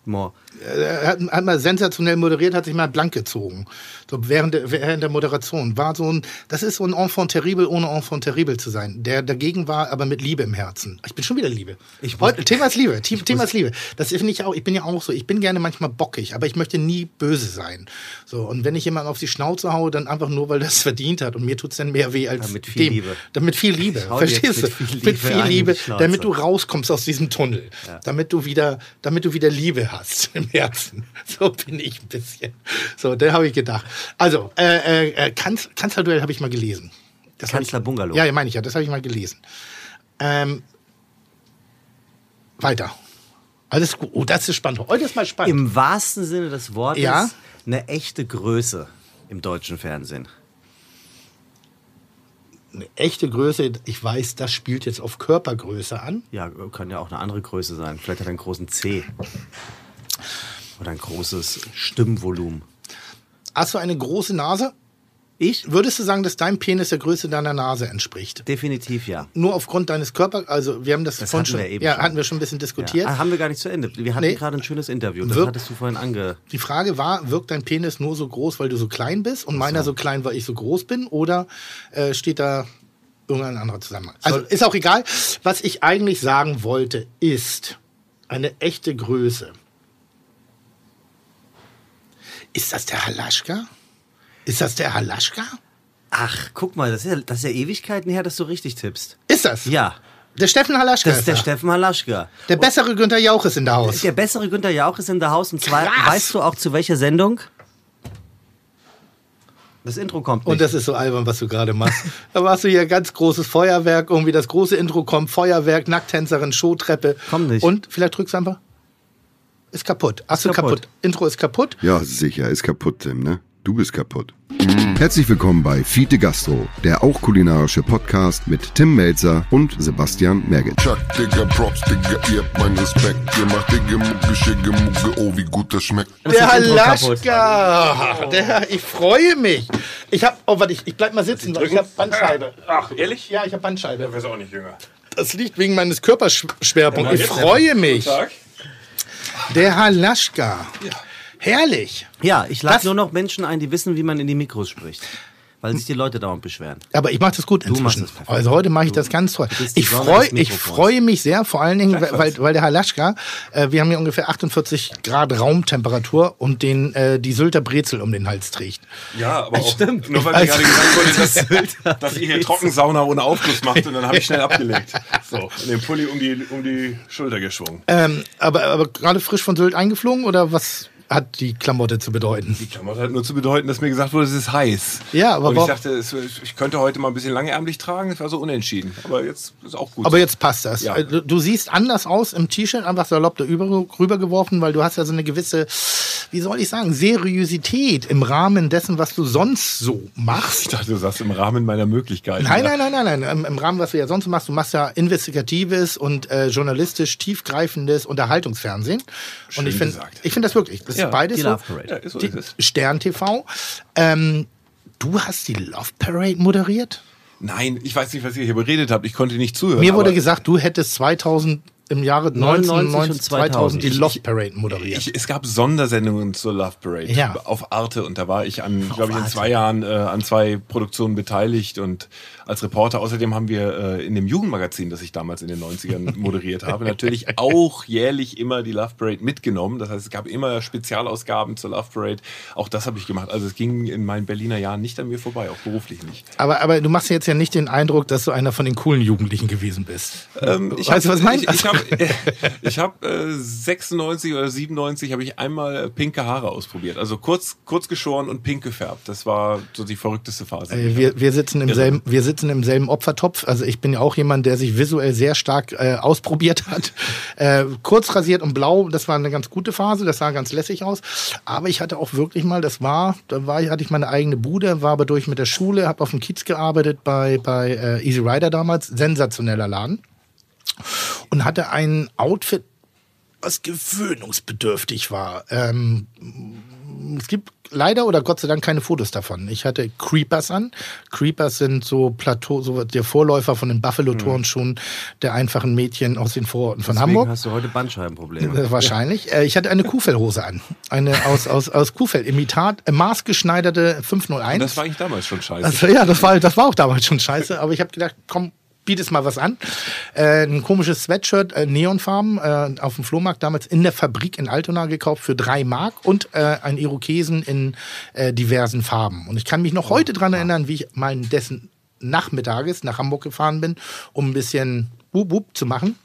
Moore.
er hat, hat mal sensationell moderiert, hat sich mal blank gezogen. So während der, während der Moderation. War so ein, das ist so ein Enfant terrible, ohne Enfant terrible zu sein. Der dagegen war, aber mit Liebe im Herzen. Ich bin schon wieder Liebe.
Ich
Heute, Thema ist Liebe. Thema, Thema ist Liebe. Das finde ich auch, ich bin ja auch so. Ich bin gerne manchmal bockig, aber ich möchte nie böse sein. So. Und wenn ich jemanden auf die Schnauze haue, dann einfach nur, weil das (laughs) verdient hat. Und mir tut es dann mehr weh als
Ja, mit viel
dem.
Liebe.
Damit viel Liebe. Verstehst du?
mit viel
Mit
Liebe
viel
in die
Liebe, damit du rauskommst aus diesem Tunnel. Damit du wieder, damit du wieder Liebe hast (laughs) im Herzen. So bin ich ein bisschen. So, da habe ich gedacht. Also, äh, äh, Kanz Kanzlerduell habe ich mal gelesen. Das hab ich-
Kanzler-Bungalow.
Ja, ja, meine ich ja, das habe ich mal gelesen. Ähm, weiter. Alles gut. Oh, das ist spannend. Heute ist mal spannend.
Im wahrsten Sinne des Wortes
Ja.
eine echte Größe im deutschen Fernsehen.
Eine echte Größe, ich weiß, das spielt jetzt auf Körpergröße an.
Ja, kann ja auch eine andere Größe sein. Vielleicht hat er einen großen C. Oder ein großes Stimmvolumen.
Hast du eine große Nase?
Ich?
Würdest du sagen, dass dein Penis der Größe deiner Nase entspricht?
Definitiv ja.
Nur aufgrund deines Körpers, also wir haben das,
Das
vorhin schon, ja,
schon.
hatten wir schon ein bisschen diskutiert.
Ja, ah, haben wir gar nicht zu Ende. Wir hatten
Nee.
gerade ein schönes Interview. Das
Wirk-
hattest du vorhin ange.
Die Frage war, wirkt dein Penis nur so groß, weil du so klein bist und meiner so klein, weil ich so groß bin? Oder äh, steht da irgendein anderer Zusammenhang? Also
Soll-
ist auch egal. Was ich eigentlich sagen wollte, ist eine echte Größe. Ist das der Halaschka? Ist das der Halaschka?
Ach, guck mal, das ist, ja, das ist ja Ewigkeiten her, dass du richtig tippst.
Ist das?
Ja,
Der Steffen Halaschka
das ist der
da.
Steffen Halaschka.
Der bessere Günther Jauch ist in der Haus.
Der bessere Günther Jauch ist in der Haus. Und zwar,
Krass.
weißt du auch zu welcher Sendung? Das Intro kommt nicht.
Und das ist so albern, was du gerade machst. (laughs) da machst du hier ganz großes Feuerwerk, irgendwie das große Intro kommt, Feuerwerk, Nackttänzerin, Showtreppe.
Kommt nicht.
Und vielleicht drückst du einfach. Ist kaputt. Hast du kaputt.
kaputt.
Intro ist kaputt.
Ja, sicher, ist kaputt, Tim, ne? Du bist kaputt. Herzlich willkommen bei Fiete Gastro, der auch kulinarische Podcast mit Tim Melzer und Sebastian Merget.
Chuck, Digga, Props, Digga, ihr habt meinen Respekt. Ihr macht Digga, Mucke, Schicke, Mucke, oh, wie gut das schmeckt.
Der. Halaschka. Der, ich freue mich. Ich hab, oh, warte, ich, ich bleib mal sitzen. weil Ich habe Bandscheibe.
Ach, ehrlich?
Ja, ich habe Bandscheibe.
Du wirst auch nicht jünger.
Das liegt wegen meines Körperschwerpunkts. Ich freue mich.
Tag.
Der Halaschka. Herrlich.
Ja, ich lade nur noch Menschen ein, die wissen, wie man in die Mikros spricht. Weil sich die Leute dauernd beschweren.
Aber ich mache das gut inzwischen.
machst das perfekt.
also heute mache ich das ganz toll. Ich freue ich freue mich sehr, vor allen Dingen, weil, weil der Halaschka, äh, wir haben hier ungefähr 48 Grad Raumtemperatur und den äh, die Sylter Brezel um den Hals trägt.
Ja, aber auch
Stimmt.
nur weil
Ich
mir
weiß.
gerade gesagt wurde, dass, (laughs) dass ihr hier Trockensauna ohne Aufguss macht und dann habe ich schnell (laughs) abgelegt. So, und den Pulli um die, um die Schulter geschwungen.
Ähm, aber aber gerade frisch von Sylt eingeflogen oder was hat die Klamotte zu bedeuten?
Die Klamotte hat nur zu bedeuten, dass mir gesagt wurde, es ist heiß.
Ja, aber
Und ich dachte, es, ich könnte heute mal ein bisschen langärmlich tragen. Das war so unentschieden. Aber jetzt ist auch gut.
Aber jetzt passt das.
Ja.
Äh, Du, siehst anders aus im T-Shirt, einfach salopp da über, rübergeworfen, weil du hast ja so eine gewisse wie soll ich sagen, Seriosität im Rahmen dessen, was du sonst so
Ich
machst.
dachte, du sagst im Rahmen meiner Möglichkeiten.
Nein,
Ja.
nein, nein, nein, nein. Im, Im Rahmen, was du ja sonst machst, du machst ja investigatives und äh, journalistisch tiefgreifendes Unterhaltungsfernsehen.
Schön
und ich finde,
gesagt.
ich finde das wirklich. Das
Ja,
beides
Die
so.
Love Parade.
Ja, ist so
Die
ist.
Stern TV. Ähm, du hast die Love Parade moderiert?
Nein, ich weiß nicht, was ihr hier beredet habt. Ich konnte nicht zuhören.
Mir wurde gesagt, du hättest 2000 im Jahre
99
1990,
und
2000 die
2000.
Love Parade moderiert.
Ich, es gab Sondersendungen zur Love Parade
Ja.
auf Arte und da war ich an, glaube ich, in zwei Jahren äh, an zwei Produktionen beteiligt und als Reporter. Außerdem haben wir äh, in dem Jugendmagazin, das ich damals in den 90ern (laughs) moderiert habe, natürlich auch jährlich immer die Love Parade mitgenommen. Das heißt, es gab immer Spezialausgaben zur Love Parade. Auch das habe ich gemacht. Also es ging in meinen Berliner Jahren nicht an mir vorbei, auch beruflich nicht.
aber, aber du machst jetzt ja nicht den Eindruck, dass du einer von den coolen Jugendlichen gewesen bist.
Ähm, ich
Weißt du, was ich meine?
Ich, ich habe (laughs) ich hab, äh, 96 oder 97 habe ich einmal äh, pinke Haare ausprobiert. Also kurz, kurz geschoren und pink gefärbt. Das war so die verrückteste Phase.
Äh, Wir, wir, sitzen im
Irre.
selben, wir sitzen im selben Opfertopf. Also ich bin ja auch jemand, der sich visuell sehr stark äh, ausprobiert hat. Äh, kurz rasiert und blau, das war eine ganz gute Phase, das sah ganz lässig aus. Aber ich hatte auch wirklich mal, das war, da war, hatte ich meine eigene Bude, war aber durch mit der Schule, habe auf dem Kiez gearbeitet bei, bei äh, Easy Rider damals, sensationeller Laden. Und hatte ein Outfit, was gewöhnungsbedürftig war. Ähm, es gibt leider oder Gott sei Dank keine Fotos davon. Ich hatte Creepers an. Creepers sind so Plateau, so der Vorläufer von den Buffalo-Turnschuhen der einfachen Mädchen aus den Vororten von
Deswegen
Hamburg.
hast du heute Bandscheibenprobleme.
Äh, Wahrscheinlich. Äh, Ich hatte eine Kuhfellhose an. Eine aus, aus, aus Kuhfell-Imitat, äh, maßgeschneiderte 501.
Und das war eigentlich damals schon scheiße.
Also, ja, das war, das war auch damals schon scheiße, aber ich habe gedacht, komm, bietest mal was an. Äh, ein komisches Sweatshirt, äh, Neonfarben, äh, auf dem Flohmarkt damals in der Fabrik in Altona gekauft für drei Mark und äh, ein Irokesen in äh, diversen Farben. Und ich kann mich noch heute dran erinnern, wie ich mal dessen Nachmittages nach Hamburg gefahren bin, um ein bisschen Wup Wup zu machen.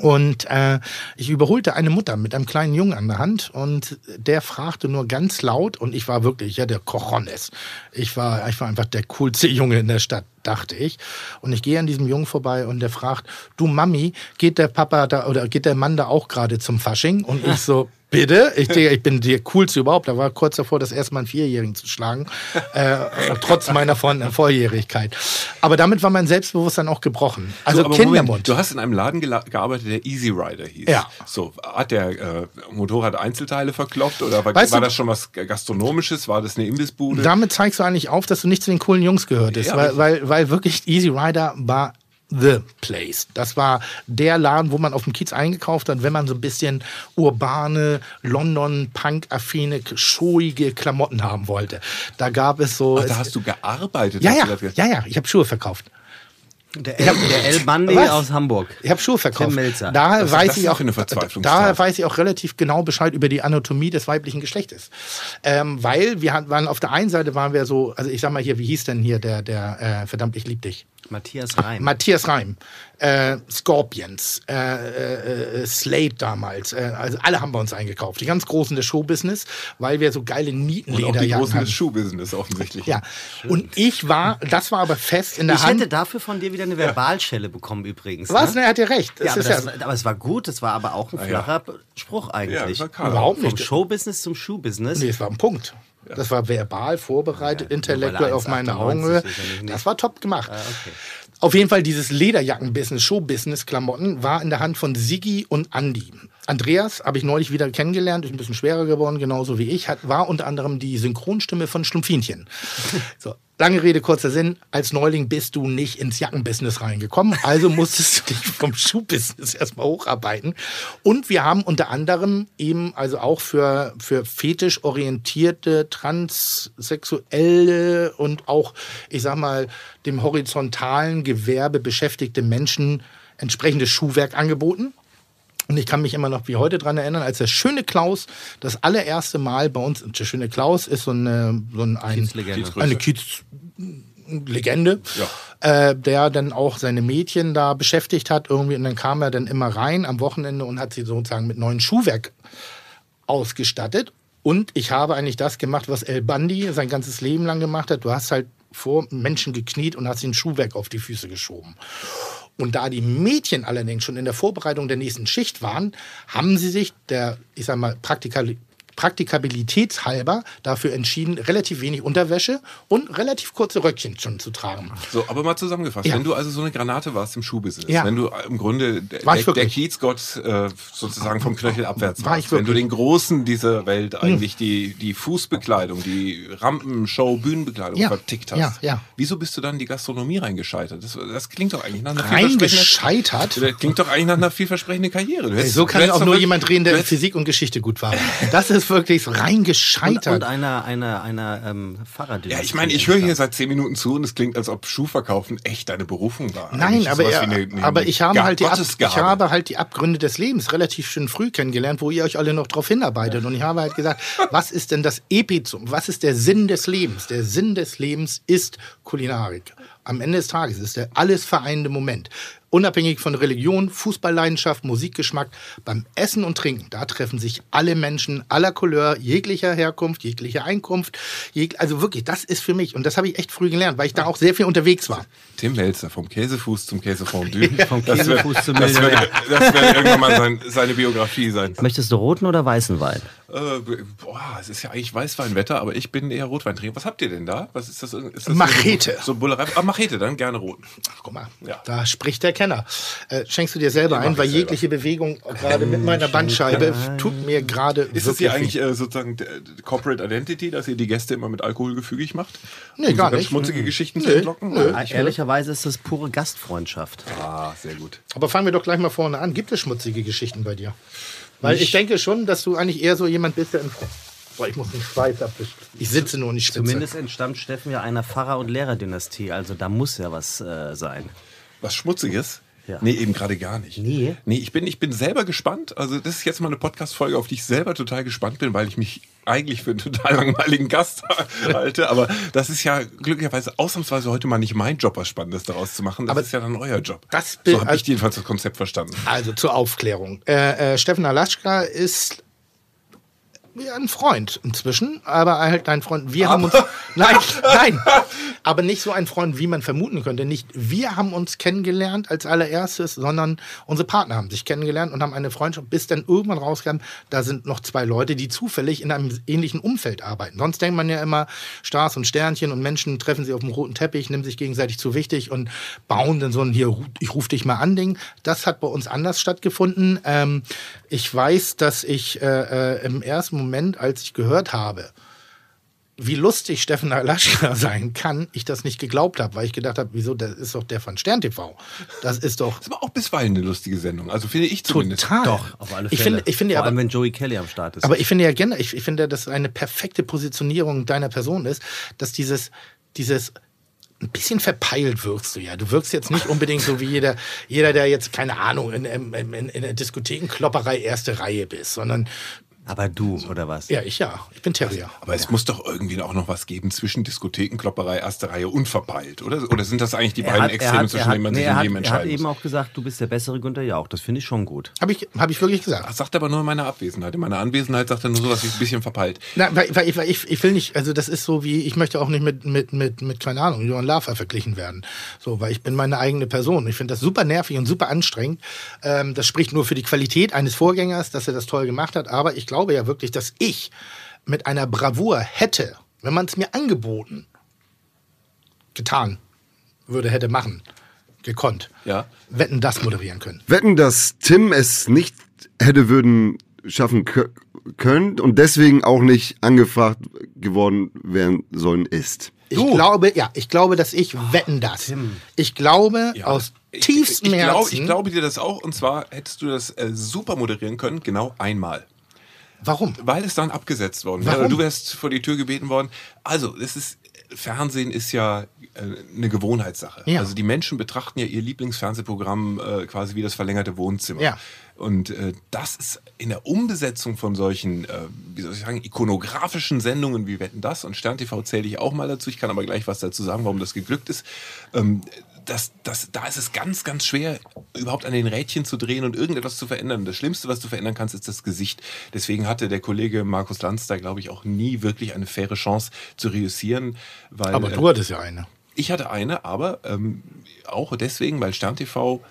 Und äh, ich überholte eine Mutter mit einem kleinen Jungen an der Hand und der fragte nur ganz laut und ich war wirklich, ja, der Cojones. Ich war, ich war einfach der coolste (laughs) Junge in der Stadt, dachte ich. Und ich gehe an diesem Jungen vorbei und der fragt, du Mami, geht der Papa da oder geht der Mann da auch gerade zum Fasching? Und ich (laughs) so, bitte? Ich, ich bin der coolste überhaupt. Da war kurz davor, das erste Mal einen Vierjährigen zu schlagen, äh, trotz meiner Vorjährigkeit. Aber damit war mein Selbstbewusstsein auch gebrochen. Also
So,
Kindermund.
Moment, du hast in einem Laden gearbeitet, der Easy Rider hieß.
Ja.
So, hat der äh, Motorrad Einzelteile verkloppt oder war,
Weißt
war
du-
das schon was Gastronomisches? War das eine Imbissbude?
Damit zeigst du eigentlich auf, dass du nicht zu den coolen Jungs gehörtest,
Ja,
weil, weil, weil wirklich Easy Rider war the place. Das war der Laden, wo man auf dem Kiez eingekauft hat, wenn man so ein bisschen urbane, London-Punk-affine, showige Klamotten haben wollte. Da gab es so...
Ach, da hast du gearbeitet.
ja, ja,
du
ja, ja, ich habe Schuhe verkauft.
Der, El, der El Bandi
Was?
aus Hamburg.
Ich habe Schuhe verkauft. Da weiß ich auch,
eine
da,
Verzweiflungstat?
da weiß ich auch relativ genau Bescheid über die Anatomie des weiblichen Geschlechtes, ähm, weil wir waren auf der einen Seite waren wir so, also ich sag mal hier, wie hieß denn hier der der äh, verdammt ich lieb dich,
Matthias Reim.
Matthias Reim, äh, Scorpions, äh, äh, äh, Slate damals, äh, also alle haben bei uns eingekauft, die ganz großen des Showbusiness, weil wir so geile
Und auch die
Nietenlederjacken
Großen
hatten.
des Schuhbusiness offensichtlich.
Ja, und ich war, das war aber fest in der
ich
Hand.
hätte dafür von dir wieder eine Verbalschelle bekommen übrigens.
was?
Ne?
Ne, er hat ja recht. Das
Ja, aber,
ist
das,
ja,
aber es war gut, es war aber auch ein
Ah, ja.
flacher Spruch
Ja,
eigentlich.
das war
überhaupt
Vom
nicht.
Showbusiness zum Schuhbusiness.
Nee, es war ein Punkt. Das war verbal, vorbereitet,
Ja,
intellektuell auf meine
1,98
Augenhöhe.
ja
Das war top gemacht.
Ah, okay.
Auf jeden Fall dieses Lederjacken-Business, Show-Business-Klamotten war in der Hand von Siggi und Andy. Andreas habe ich neulich wieder kennengelernt, ist ein bisschen schwerer geworden, genauso wie ich, hat, war unter anderem die Synchronstimme von Schlumpfinchen. (laughs) So, lange Rede, kurzer Sinn. Als Neuling bist du nicht ins Jackenbusiness reingekommen, also musstest du dich vom (laughs) Schuhbusiness erstmal hocharbeiten. Und wir haben unter anderem eben also auch für, für fetisch orientierte, transsexuelle und auch, ich sag mal, dem horizontalen Gewerbe beschäftigte Menschen entsprechendes Schuhwerk angeboten. Und ich kann mich immer noch wie heute dran erinnern, als der schöne Klaus das allererste Mal bei uns, der schöne Klaus ist so eine, so ein, eine Kiez-Legende, äh, der dann auch seine Mädchen da beschäftigt hat irgendwie. Und dann kam er dann immer rein am Wochenende und hat sie sozusagen mit neuen Schuhwerk ausgestattet. Und ich habe eigentlich das gemacht, was El Bandi sein ganzes Leben lang gemacht hat. Du hast halt vor Menschen gekniet und hast ihnen Schuhwerk auf die Füße geschoben. Und da die Mädchen allerdings schon in der Vorbereitung der nächsten Schicht waren, haben sie sich der, ich sag mal, Praktikali praktikabilitätshalber dafür entschieden, relativ wenig Unterwäsche und relativ kurze Röckchen schon zu tragen.
So, aber mal zusammengefasst,
Ja.
wenn du also so eine Granate warst im Schuhbusiness,
Ja.
wenn du im Grunde der,
War
der, der. Kiezgott äh, sozusagen vom Knöchel abwärts
War
warst, wenn du.
Hm.
den Großen dieser Welt eigentlich die, die Fußbekleidung, die Rampenshow, Bühnenbekleidung
Ja.
vertickt hast,
Ja, ja.
wieso bist du dann in die Gastronomie reingescheitert? Das, das klingt doch eigentlich nach einer vielversprechenden-
Reingescheitert?
Das klingt doch eigentlich nach einer vielversprechenden Karriere. Hättest-
So kann auch nur jemand reden, der Physik und Geschichte gut war. Das ist wirklich so
Und,
reingescheitert.
und einer, einer, einer ähm.
Ja, ich meine, ich höre hier seit zehn Minuten zu und es klingt, als ob Schuhverkaufen echt deine Berufung war.
Nein,
Eigentlich
aber, er,
eine- eine-
aber
eine
ich, habe halt die Ab, ich habe halt die Abgründe des Lebens relativ schön früh kennengelernt, wo ihr euch alle noch drauf hinarbeitet. Und ich habe halt gesagt, was ist denn das Epizum? Was ist der Sinn des Lebens? Der Sinn des Lebens ist Kulinarik. Am Ende des Tages ist der alles vereinende Moment. Unabhängig von Religion, Fußballleidenschaft, Musikgeschmack, beim Essen und Trinken, da treffen sich alle Menschen aller Couleur, jeglicher Herkunft, jeglicher Einkunft. Jeg also wirklich, das ist für mich, und das habe ich echt früh gelernt, weil ich da auch sehr viel unterwegs war.
Tim Melzer, vom Käsefuß zum Käsefondue. (laughs)
Vom
Das wird-
Käsefuß zum
das wird,
Millionär.
das wird irgendwann mal sein, seine Biografie sein.
Möchtest du roten oder weißen Wein?
Äh, boah, es ist ja eigentlich Weißweinwetter, aber ich bin eher Rotweintrinker. Was habt ihr denn da? Was ist das? Ist das
Machete.
So, so Bullerei? Ah, Machete, dann gerne roten.
Guck mal,
Ja.
da spricht der Kenner. Äh, schenkst du dir selber ein, weil
selber.
jegliche Bewegung gerade mit meiner Bandscheibe tut mir gerade
Ist das hier eigentlich äh, sozusagen Corporate Identity, dass ihr die Gäste immer mit Alkohol gefügig macht?
Nee,
um
gar
so ganz
nicht.
schmutzige Geschichten zu
Nö,
entlocken? Oder?
Ah, Ehrlicherweise ist das pure Gastfreundschaft.
Ah, sehr gut.
Aber fangen wir doch gleich mal vorne an. Gibt es schmutzige Geschichten bei dir? Weil ich denke schon, dass du eigentlich eher so jemand bist, der im Boah, ich muss den Schweiß abwischen. Ich sitze nur und ich schwitze.
Zumindest entstammt Steffen ja einer Pfarrer- und Lehrerdynastie. Also da muss ja was äh, sein.
Was Schmutziges?
Ja.
Nee, eben gerade gar nicht.
Nee?
Nee, ich bin, ich bin selber gespannt. Also, das ist jetzt mal eine Podcast-Folge, auf die ich selber total gespannt bin, weil ich mich eigentlich für einen total langweiligen Gast (laughs) halte. Aber das ist ja glücklicherweise ausnahmsweise heute mal nicht mein Job, was Spannendes daraus zu machen. Das
Aber
ist ja dann euer Job.
das
so habe ich
also-
jedenfalls das Konzept verstanden.
Also zur Aufklärung. Äh, äh, Steffen Alaschka ist ja, ein Freund inzwischen, aber halt ein Freund. Wir haben uns. (laughs) Nein, nein. Aber nicht so ein Freund, wie man vermuten könnte. Nicht wir haben uns kennengelernt als allererstes, sondern unsere Partner haben sich kennengelernt und haben eine Freundschaft, bis dann irgendwann rauskam, da sind noch zwei Leute, die zufällig in einem ähnlichen Umfeld arbeiten. Sonst denkt man ja immer, Stars und Sternchen und Menschen treffen sich auf dem roten Teppich, nehmen sich gegenseitig zu wichtig und bauen dann so ein hier, ich ruf dich mal an Ding. Das hat bei uns anders stattgefunden. Ähm, ich weiß, dass ich äh, äh, im ersten Moment, als ich gehört habe, wie lustig Steffen Alaschka (laughs) sein kann, ich das nicht geglaubt habe, weil ich gedacht habe, wieso, das ist doch der von Stern TV. Das ist doch
Das war auch bisweilen eine lustige Sendung. Also finde ich zumindest.
total.
Doch, auf alle Fälle.
Ich finde, ich finde
Vor
aber,
allem, wenn Joey Kelly am Start ist.
aber ich finde ja gerne, ich, ich finde, dass eine perfekte Positionierung deiner Person ist, dass dieses, dieses ein bisschen verpeilt wirkst du ja. Du wirkst jetzt nicht unbedingt so wie jeder, jeder der jetzt, keine Ahnung, in, in, in, in der Diskothekenklopperei erste Reihe bist, sondern
aber du, oder was?
ja, ich ja. Ich bin Terrier.
Aber es muss doch irgendwie auch noch was geben zwischen Diskotheken, Klopperei, erste Reihe und verpeilt, oder? Oder sind das eigentlich die beiden Extreme, zwischen denen man
nee,
sich
er
im
hat,
Leben
er hat eben auch gesagt, du bist der bessere Günther Jauch. Das finde ich schon gut.
Habe ich, hab ich wirklich gesagt.
Das sagt aber nur in meiner Abwesenheit. In meiner Anwesenheit sagt er nur so, dass ich ein bisschen verpeilt.
Na, weil, weil, ich- weil ich, ich will nicht, also das ist so wie, ich möchte auch nicht mit, mit, mit, mit keine Ahnung, Johann Lafer verglichen werden. So, weil ich bin meine eigene Person. Ich finde das super nervig und super anstrengend. Ähm, das spricht nur für die Qualität eines Vorgängers, dass er das toll gemacht hat. Aber ich glaube ja wirklich, dass ich mit einer Bravour hätte, wenn man es mir angeboten, getan würde, hätte machen, gekonnt,
Ja.
wetten das moderieren können.
Wetten, dass Tim es nicht hätte würden schaffen kö- können und deswegen auch nicht angefragt geworden werden sollen ist.
Ich glaube, ja, ich glaube, dass ich wetten das. Ich glaube
Ja.
aus
Ich-
tiefstem
ich, ich, glaub,
Herzen.
ich glaube dir das auch. Und zwar hättest du das äh, super moderieren können, genau einmal.
Warum?
Weil es dann abgesetzt worden wäre. Du wärst vor die Tür gebeten worden. Also, es ist, Fernsehen ist ja äh, eine Gewohnheitssache.
Ja.
Also die Menschen betrachten ja ihr Lieblingsfernsehprogramm äh, quasi wie das verlängerte Wohnzimmer.
Ja.
Und äh, das ist in der Umbesetzung von solchen, äh, wie soll ich sagen, ikonografischen Sendungen wie Wetten das und Stern TV zähle ich auch mal dazu. Ich kann aber gleich was dazu sagen, warum das geglückt ist. Ähm, das, das, da ist es ganz, ganz schwer, überhaupt an den Rädchen zu drehen und irgendetwas zu verändern. Das Schlimmste, was du verändern kannst, ist das Gesicht. Deswegen hatte der Kollege Markus Lanz da, glaube ich, auch nie wirklich eine faire Chance zu reüssieren. Weil,
Aber
äh,
du hattest ja eine.
ich hatte eine, aber ähm, auch deswegen, weil Stern TV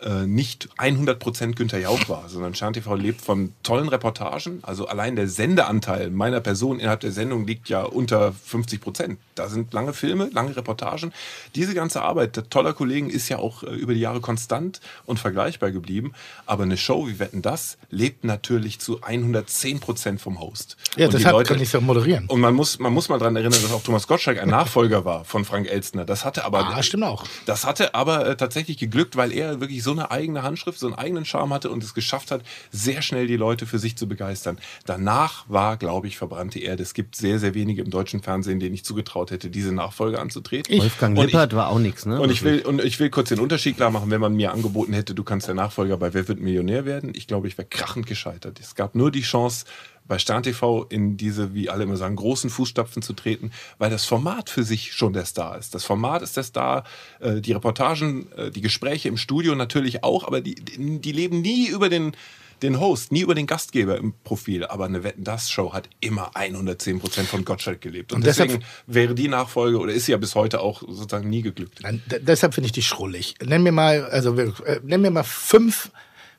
äh, nicht 100% Günther Jauch war, sondern Stern TV lebt von tollen Reportagen. Also allein der Sendeanteil meiner Person innerhalb der Sendung liegt ja unter 50%. Da sind lange Filme, lange Reportagen. Diese ganze Arbeit der toller Kollegen ist ja auch äh, über die Jahre konstant und vergleichbar geblieben. Aber eine Show wie Wetten das lebt natürlich zu 110% vom Host.
Ja,
Und
deshalb
Leute-
kann ich es ja moderieren.
und man muss, man muss mal daran erinnern, dass auch Thomas Gottschalk ein Nachfolger war von Frank Elstner. Das hatte aber,
Ah, stimmt auch.
das hatte aber äh, tatsächlich geglückt, weil er wirklich so eine eigene Handschrift, so einen eigenen Charme hatte und es geschafft hat, sehr schnell die Leute für sich zu begeistern. Danach war, glaube ich, verbrannte Erde. Es gibt sehr, sehr wenige im deutschen Fernsehen, denen ich zugetraut hätte, diese Nachfolge anzutreten.
Wolfgang
ich-
Lippert war auch nichts, ne?
und ich will, und ich will kurz den Unterschied klar machen, wenn man mir angeboten hätte, du kannst der Nachfolger bei Wer wird Millionär werden. Ich glaube, ich wäre krachend gescheitert. Es gab nur die Chance, bei Stern TV in diese, wie alle immer sagen, großen Fußstapfen zu treten, weil das Format für sich schon der Star ist. Das Format ist der Star, äh, die Reportagen, äh, die Gespräche im Studio natürlich auch, aber die, die leben nie über den, den Host, nie über den Gastgeber im Profil. Aber eine Wetten, das Show hat immer 110 Prozent von Gottschalk gelebt. Und,
Und
deswegen wäre die Nachfolge oder ist sie ja bis heute auch sozusagen nie geglückt.
Nein, deshalb finde ich die schrullig. Nenn mir mal, also wir- äh, nenn mir mal fünf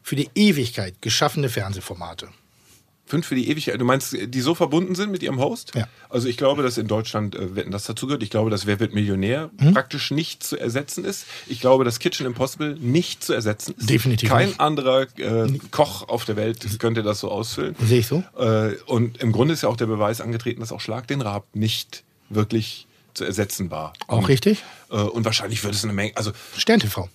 für die Ewigkeit geschaffene Fernsehformate.
Fünf für die Ewigkeit. Du meinst, die so verbunden sind mit ihrem Host?
Ja.
Also ich glaube, dass in Deutschland, äh, wenn das dazugehört, ich glaube, dass Wer wird Millionär
Mhm.
praktisch nicht zu ersetzen ist. Ich glaube, dass Kitchen Impossible nicht zu ersetzen ist.
Definitiv
Kein
nicht.
anderer äh, Koch auf der Welt könnte das so ausfüllen.
Sehe ich so?
Äh, und im Grunde ist ja auch der Beweis angetreten, dass auch Schlag den Raab nicht wirklich zu ersetzen war.
Auch
und,
richtig?
Äh, und wahrscheinlich wird es eine Menge, also
Stern TV.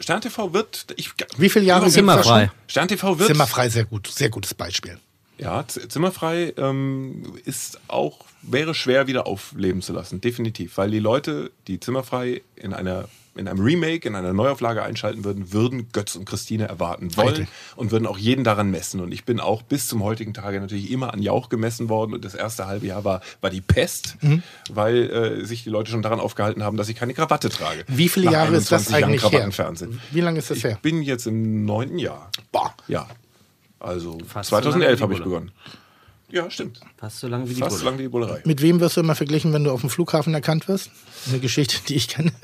Stern TV wird, ich,
Wie viele Jahre sind wir
Zimmerfrei.
schon?
Stern TV wird
Zimmerfrei, sehr gut, sehr gutes Beispiel.
Ja, Zimmerfrei ähm, ist auch, wäre schwer wieder aufleben zu lassen, definitiv. Weil die Leute, die Zimmerfrei in einer in einem Remake, in einer Neuauflage einschalten würden, würden Götz und Christine erwarten wollen
Richtig.
und würden auch jeden daran messen. Und ich bin auch bis zum heutigen Tage natürlich immer an Jauch gemessen worden. Und das erste halbe Jahr war, war die Pest,
Mhm.
weil äh, sich die Leute schon daran aufgehalten haben, dass ich keine Krawatte trage.
Wie viele
Nach
Jahre ist das
21 Jahren
eigentlich her? Wie lange ist das
Ich
her?
bin jetzt im neunten Jahr.
Boah.
Ja. Also
Fast so lange
2011
wie
habe ich begonnen. Ja, stimmt.
Fast so lange wie die
Fast so
Bulle.
lange wie die Bullerei.
Mit wem wirst du immer verglichen, wenn du auf dem Flughafen erkannt wirst? Eine Geschichte, die ich kenne. (laughs)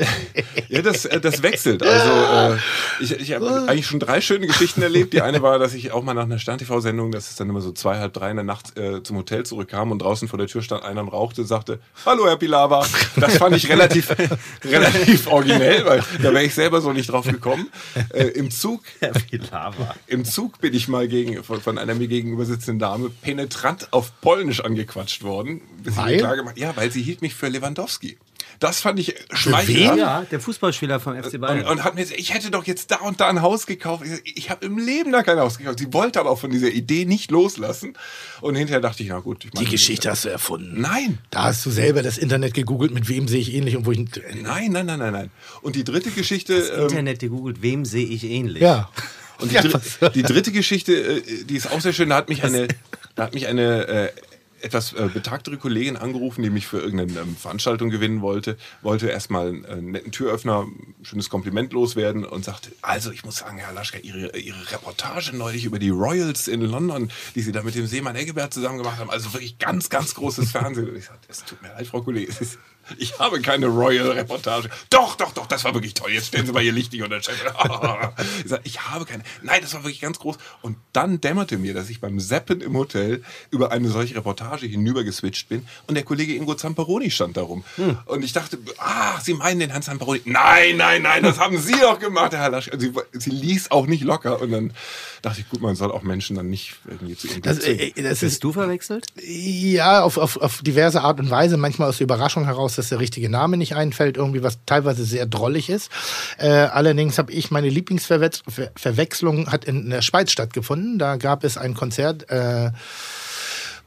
Ja, das, äh, das wechselt. Also äh, ich, ich habe eigentlich schon drei schöne Geschichten erlebt. Die eine war, dass ich auch mal nach einer Stern-TV-Sendung, das ist dann immer so zwei, halb drei in der Nacht äh, zum Hotel zurückkam und draußen vor der Tür stand einer und rauchte und sagte, Hallo Herr Pilawa. Das fand ich relativ, (laughs) relativ originell, weil da wäre ich selber so nicht drauf gekommen. Äh, Im Zug
Wie Lava.
Im Zug bin ich mal gegen, von, von einer mir gegenüber sitzenden Dame penetrant auf Polnisch angequatscht worden.
Weil?
klar gemacht, ja, weil sie hielt mich für Lewandowski. Das fand ich schmeichelhaft.
Ja, der Fußballspieler vom FC
Und,
Bayern.
und hat mir gesagt, ich hätte doch jetzt da und da ein Haus gekauft. Ich, ich habe im Leben da kein Haus gekauft. Sie wollte aber auch von dieser Idee nicht loslassen. Und hinterher dachte ich, na gut. Ich
Die Geschichte hast du erfunden.
Nein,
Da hast du selber das Internet gegoogelt, mit wem sehe ich ähnlich und wo ich.
nein, nein, nein, nein, nein. Und die dritte Geschichte. ähm,
Internet gegoogelt, wem sehe ich ähnlich?
Ja.
Und die,
Ja,
dr
was-
die dritte Geschichte, äh, die ist auch sehr schön. Da hat mich eine, da hat mich eine äh, etwas äh, betagtere Kollegin angerufen, die mich für irgendeine ähm, Veranstaltung gewinnen wollte, wollte erstmal einen, äh, netten Türöffner, schönes Kompliment loswerden und sagte, also ich muss sagen, Herr Laschka, Ihre, Ihre Reportage neulich über die Royals in London, die Sie da mit dem Seemann Eggebert zusammen gemacht haben, also wirklich ganz, ganz großes Fernsehen. Und ich sagte, es tut mir leid, Frau Kollegin, ich habe keine Royal-Reportage. Doch, doch, doch, das war wirklich toll. Jetzt stellen Sie mal Ihr Licht nicht unter den Chef. (laughs) ich, habe keine. Nein, das war wirklich ganz groß. Und dann dämmerte mir, dass ich beim Seppen im Hotel über eine solche Reportage hinübergeswitcht bin und der Kollege Ingo Zamperoni stand darum. Und ich dachte, ah, Sie meinen den Herrn Zamperoni? Nein, nein, nein, das haben Sie doch gemacht, Herr Laschka. Sie, sie ließ auch nicht locker. Und dann dachte ich, gut, man soll auch Menschen dann nicht irgendwie zu Glück
Das,
zwingen.
äh, das ist
Bist du verwechselt?
Ja, auf, auf, auf diverse Art und Weise. Manchmal aus der Überraschung heraus, dass der richtige Name nicht einfällt, irgendwie was teilweise sehr drollig ist. Äh, allerdings habe ich meine Lieblingsverwechslung hat in der Schweiz stattgefunden. Da gab es ein Konzert. Äh,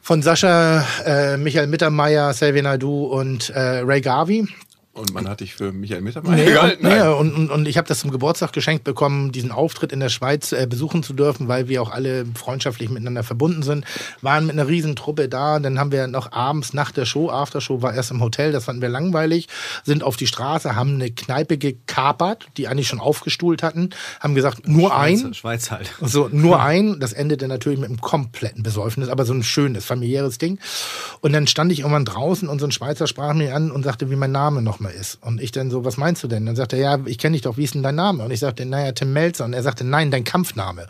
von Sascha, äh, Michael Mittermeier, Xavier Naidoo und äh, Ray Garvey.
Und man hat dich für Michael Mittermeier
Nee,
gehalten?
nee, und, und, und ich habe das zum Geburtstag geschenkt bekommen, diesen Auftritt in der Schweiz äh, besuchen zu dürfen, weil wir auch alle freundschaftlich miteinander verbunden sind. Waren mit einer riesen Truppe da, dann haben wir noch abends nach der Show, Aftershow war erst im Hotel, das fanden wir langweilig, sind auf die Straße, haben eine Kneipe gekapert, die eigentlich schon aufgestuhlt hatten, haben gesagt, nur ein,
Schweiz halt.
so, nur ein, das endete natürlich mit einem kompletten Besäufnis, aber so ein schönes, familiäres Ding. Und dann stand ich irgendwann draußen und so ein Schweizer sprach mich an und sagte, wie mein Name nochmal Nachname ist. Und ich dann so, was meinst du denn? Dann sagt er, ja, ich kenne dich doch, wie ist denn dein Name? Und ich sagte, naja, Tim Melzer. Und er sagte, nein, dein Kampfname.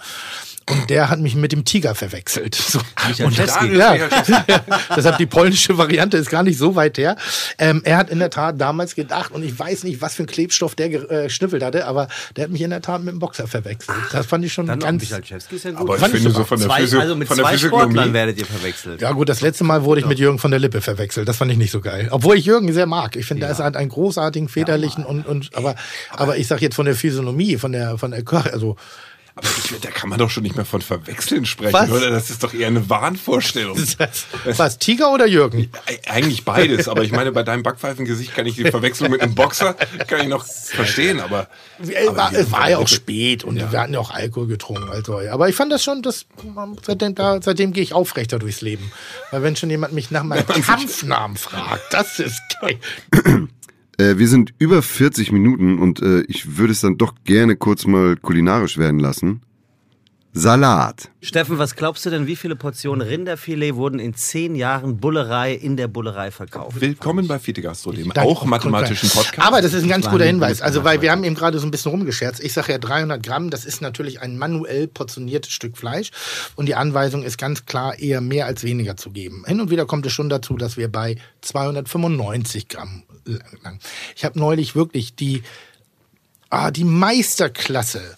Und der hat mich mit dem Tiger verwechselt. So.
Michael
Und
Chesky.
ja, (laughs) deshalb die polnische Variante ist gar nicht so weit her. Ähm, er hat in der Tat damals gedacht, und ich weiß nicht, was für ein Klebstoff der äh, geschnüffelt hatte, aber der hat mich in der Tat mit dem Boxer verwechselt. Das fand ich schon
Dann
ganz.
Michalczewski ist ja gut.
Aber ich finde so von der,
zwei,
Physio
also mit
von der
zwei. Sportlern werdet ihr verwechselt.
Ja gut, das letzte Mal wurde ich mit Jürgen von der Lippe verwechselt. Das fand ich nicht so geil. Obwohl ich Jürgen sehr mag. Ich finde, er ist halt einen großartigen, väterlichen und, und aber, aber ich sag jetzt von der Physiognomie, von der, von der Kör- also
Aber ich, da kann man doch schon nicht mehr von Verwechseln sprechen,
Was?
oder? Das ist doch eher eine Wahnvorstellung.
was, Tiger oder Jürgen?
Eig- Eigentlich beides, aber ich meine, bei deinem Backpfeifengesicht kann ich die Verwechslung mit einem Boxer kann ich noch verstehen, aber,
Es
aber
war, es war ja auch spät und wir hatten ja auch Alkohol getrunken. Also, aber ich fand das schon, das, seitdem, da, seitdem gehe ich aufrechter durchs Leben. Weil wenn schon jemand mich nach meinem Kampfnamen fragt, das ist (coughs) geil.
Äh, wir sind über 40 Minuten und äh, ich würde es dann doch gerne kurz mal kulinarisch werden lassen. Salat.
Steffen, was glaubst du denn, wie viele Portionen Rinderfilet wurden in zehn Jahren Bullerei in der Bullerei verkauft?
Willkommen bei Fiete Gastro, dem auch mathematischen (laughs) Podcast.
Aber das ist ein ganz guter Hinweis. Also, weil wir haben eben gerade so ein bisschen rumgescherzt. Ich sage ja 300 Gramm, das ist natürlich ein manuell portioniertes Stück Fleisch. Und die Anweisung ist ganz klar, eher mehr als weniger zu geben. Hin und wieder kommt es schon dazu, dass wir bei 295 Gramm lang. Ich habe neulich wirklich die, ah, die Meisterklasse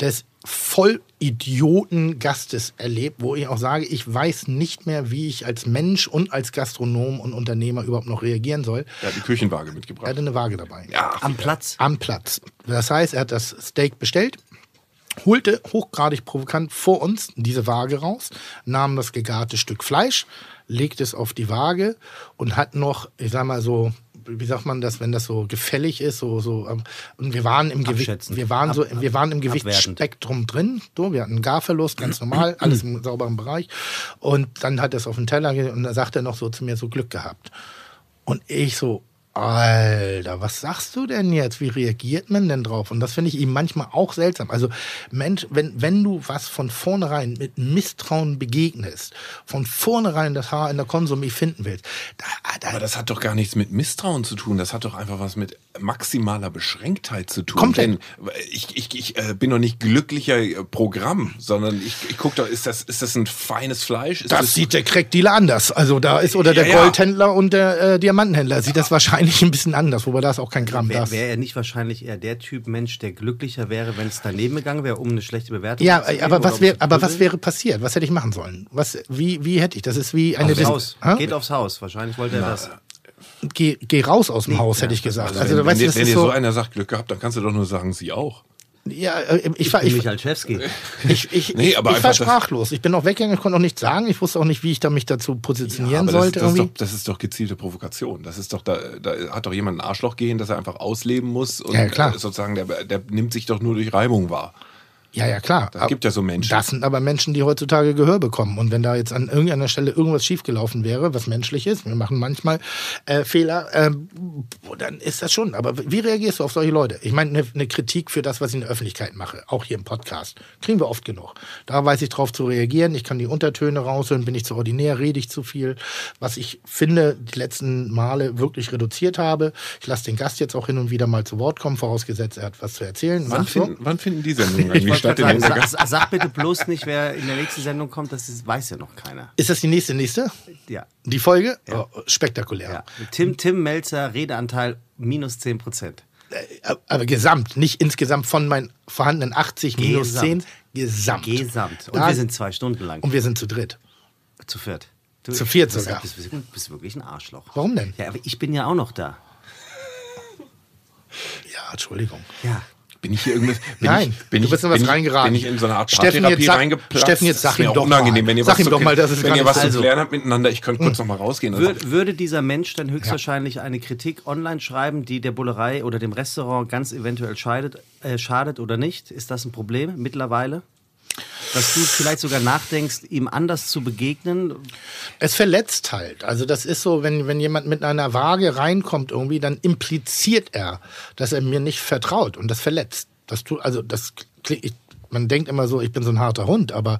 des Vollidioten-Gastes erlebt, wo ich auch sage, ich weiß nicht mehr, wie ich als Mensch und als Gastronom und Unternehmer überhaupt noch reagieren soll.
er hat die Küchenwaage
Er
mitgebracht.
hatte eine Waage dabei.
Ja,
Am Platz?
Am Platz. Das heißt, er hat das Steak bestellt, holte hochgradig provokant vor uns diese Waage raus, nahm das gegarte Stück Fleisch, legte es auf die Waage und hat noch, ich sag mal so, wie sagt man das, wenn das so gefällig ist, so, so, ähm, und wir waren im Gewicht, wir waren so, wir waren im. Gewichtsspektrum drin, so, wir hatten einen Garverlust, ganz (clears throat) normal, alles im sauberen Bereich, und dann hat er es auf den Teller und da sagt er noch so zu mir, so Glück gehabt. Und ich so, Alter, was sagst du denn jetzt? Wie reagiert man denn drauf? Und das finde ich ihm manchmal auch seltsam. Also, Mensch, wenn, wenn du was von vornherein mit Misstrauen begegnest, von vornherein das Haar in der Konsumie finden willst, da, da,
aber das hat doch gar nichts mit Misstrauen zu tun. Das hat doch einfach was mit maximaler Beschränktheit zu tun.
Komplett.
Denn ich, ich, ich äh, bin doch nicht glücklicher äh, Programm, sondern ich, ich gucke doch, ist das, ist das ein feines Fleisch? Ist
das sieht der Crackdealer anders. Also da ist, oder der
Ja, ja.
Goldhändler und der äh, Diamantenhändler sieht das wahrscheinlich ein bisschen anders, wobei da ist auch kein Gramm.
Wäre wär er nicht wahrscheinlich eher der Typ Mensch, der glücklicher wäre, wenn es daneben gegangen wäre, um eine schlechte Bewertung
Ja,
zu geben
aber was, wär, aber was wäre passiert? Was hätte ich machen sollen? Was, wie, wie hätte ich? Das ist wie eine
Aufs Haus.
Hä?
Geht aufs Haus. Wahrscheinlich wollte er das.
geh, geh raus aus dem Haus, hätte ich gesagt. Also,
wenn,
du weißt,
wenn, wenn dir so
so,
einer sagt, Glück gehabt, dann kannst du doch nur sagen, sie auch.
Ja, äh, ich, war,
Ich,
ich,
Michalczewski. (laughs)
ich, ich,
Nee, aber
ich war
das-
sprachlos. Ich bin auch weggegangen, ich konnte auch nichts sagen. Ich wusste auch nicht, wie ich da mich dazu positionieren
aber das,
sollte.
das, ist
irgendwie.
doch, das ist doch gezielte Provokation. Das ist doch, da, da hat doch jemand ein Arschloch gehen, das er einfach ausleben muss. Und
Ja, klar.
äh, sozusagen, der, der nimmt sich doch nur durch Reibung wahr.
Ja, ja, klar.
Das gibt ja so Menschen.
Das sind aber Menschen, die heutzutage Gehör bekommen. Und wenn da jetzt an irgendeiner Stelle irgendwas schiefgelaufen wäre, was menschlich ist, wir machen manchmal äh, Fehler, ähm, dann ist das schon. Aber wie reagierst du auf solche Leute? Ich meine, eine ne Kritik für das, was ich in der Öffentlichkeit mache, auch hier im Podcast, kriegen wir oft genug. Da weiß ich drauf zu reagieren. Ich kann die Untertöne raushören, bin ich zu ordinär, rede ich zu viel. Was ich finde, die letzten Male wirklich reduziert habe. Ich lasse den Gast jetzt auch hin und wieder mal zu Wort kommen, vorausgesetzt, er hat was zu erzählen.
Wann,
Mach so.
finden, wann finden die Sendungen (laughs) eigentlich
Sagen,
In der
sag, sag bitte bloß nicht, wer in der nächsten Sendung kommt, das ist, weiß ja noch keiner.
Ist das die nächste, nächste?
Ja.
Die Folge? Oh, spektakulär.
ja. Tim, Tim Melzer, Redeanteil minus 10 Prozent.
Äh, Aber gesamt, nicht insgesamt von meinen vorhandenen 80 minus
Gesamt.
10. Gesamt.
Gesamt. Und
Da-
wir sind zwei Stunden lang.
Und wir sind zu dritt.
zu viert. Du,
Zu viert
bist,
sogar.
Bist, bist, bist wirklich ein Arschloch.
Warum denn?
Ja, aber ich bin ja auch noch da.
Ja, Entschuldigung.
Ja.
Bin ich hier irgendwas? Bin
Nein,
ich, bin
du
ich,
bist in was
bin ich,
reingeraten.
Bin ich in so eine Art
Steffen,
Paartherapie
jetzt sag-
reingeplatzt?
Steffen, jetzt sag ihm
auch
doch
unangenehm,
mal.
wenn ihr
Sag
was
ihm
zu
doch mal,
klären-
dass es
wenn ihr was
so
zu klären habt miteinander. Ich könnte kurz noch mal rausgehen. Also,
Würde, würde dieser Mensch dann höchstwahrscheinlich eine Kritik online schreiben, die der Bullerei oder dem Restaurant ganz eventuell scheidet, äh, schadet oder nicht? Ist das ein Problem mittlerweile? Dass du vielleicht sogar nachdenkst, ihm anders zu begegnen?
Es verletzt halt. Also das ist so, wenn, wenn jemand mit einer Waage reinkommt irgendwie, dann impliziert er, dass er mir nicht vertraut und das verletzt. Das tut, also das klingt, man denkt immer so, ich bin so ein harter Hund, aber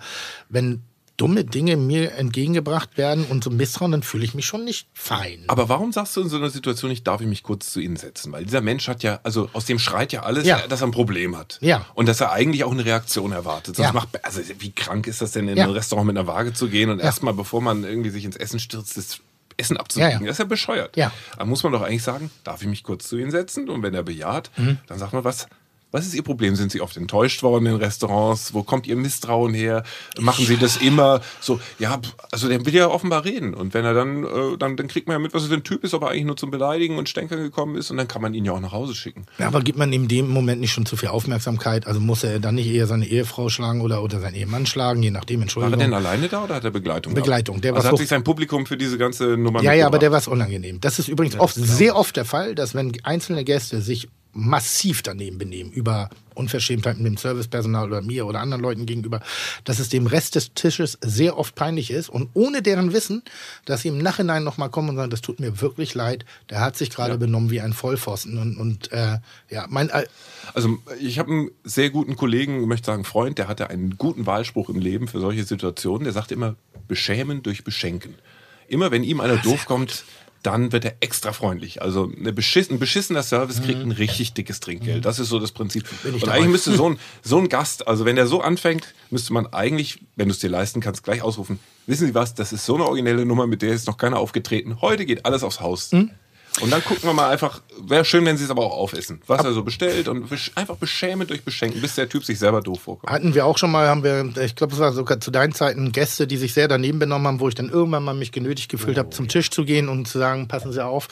wenn dumme Dinge mir entgegengebracht werden und so Misstrauen, dann fühle ich mich schon nicht fein.
Aber warum sagst du in so einer Situation nicht, darf ich mich kurz zu Ihnen setzen? Weil dieser Mensch hat ja, also aus dem schreit ja alles,
Ja.
dass er ein Problem hat.
Ja.
Und dass er eigentlich auch eine Reaktion erwartet. Sonst
Ja.
macht, also wie krank ist das denn, in
Ja.
ein Restaurant mit einer Waage zu gehen und erstmal, bevor man irgendwie sich ins Essen stürzt, das Essen
ja.
Das ist ja bescheuert.
Ja.
Da muss man doch eigentlich sagen, darf ich mich kurz zu Ihnen setzen? Und wenn er bejaht,
Mhm.
dann sagt man, was, was ist Ihr Problem? Sind Sie oft enttäuscht worden in Restaurants? Wo kommt Ihr Misstrauen her? Machen Sie das immer so? Ja, also der will ja offenbar reden. Und wenn er dann, äh, dann, dann kriegt man ja mit, was er für ein Typ ist, ob er eigentlich nur zum Beleidigen und Stänkern gekommen ist. Und dann kann man ihn ja auch nach Hause schicken.
Ja, aber gibt man in dem Moment nicht schon zu viel Aufmerksamkeit? Also muss er dann nicht eher seine Ehefrau schlagen oder, oder seinen Ehemann schlagen, je nachdem,
War
Entschuldigung.
er denn alleine da oder hat er Begleitung?
Begleitung, der war
also hat
hoch-
sich sein Publikum für diese ganze Nummer
Ja, ja, aber der war es unangenehm. Das ist übrigens oft, sehr oft der Fall, dass wenn einzelne Gäste sich massiv daneben benehmen über Unverschämtheiten dem Servicepersonal oder mir oder anderen Leuten gegenüber, dass es dem Rest des Tisches sehr oft peinlich ist und ohne deren Wissen, dass sie im Nachhinein nochmal kommen und sagen, das tut mir wirklich leid, der hat sich gerade benommen wie ein Vollpfosten und, und äh, ja, mein, äh,
Also ich habe einen sehr guten Kollegen, ich möchte sagen Freund, der hatte einen guten Wahlspruch im Leben für solche Situationen. Der sagt immer, beschämen durch beschenken. Immer wenn ihm einer doof kommt, dann wird er extra freundlich. Also eine beschiss ein beschissener Service kriegt ein richtig dickes Trinkgeld. Das ist so das Prinzip. Und
dabei.
eigentlich müsste so ein, (laughs) so ein Gast, also wenn der so anfängt, müsste man eigentlich, wenn du es dir leisten kannst, gleich ausrufen, wissen Sie was, das ist so eine originelle Nummer, mit der ist noch keiner aufgetreten. Heute geht alles aufs Haus. Und dann gucken wir mal einfach, wäre schön, wenn sie es aber auch aufessen. Was er so bestellt und besch- einfach beschämen durch Beschenken, bis der Typ sich selber doof vorkommt.
Hatten wir auch schon mal, haben wir, ich glaube, es war sogar zu deinen Zeiten Gäste, die sich sehr daneben benommen haben, wo ich dann irgendwann mal mich genötigt gefühlt habe, zum Tisch zu gehen und zu sagen, passen Sie auf.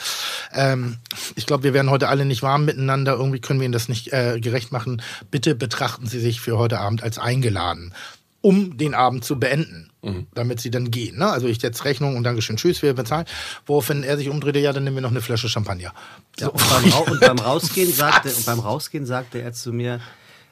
Ähm, ich glaube, wir werden heute alle nicht warm miteinander. Irgendwie können wir Ihnen das nicht äh, gerecht machen. Bitte betrachten Sie sich für heute Abend als eingeladen, um den Abend zu beenden. Damit sie dann gehen. Ne? Also ich setze Rechnung und Dankeschön, tschüss, wir bezahlen. Woraufhin er sich umdrehte, ja, dann nehmen wir noch eine Flasche Champagner.
Ja, und, beim und beim (laughs) Rausgehen sagte, und beim Rausgehen sagte er zu mir,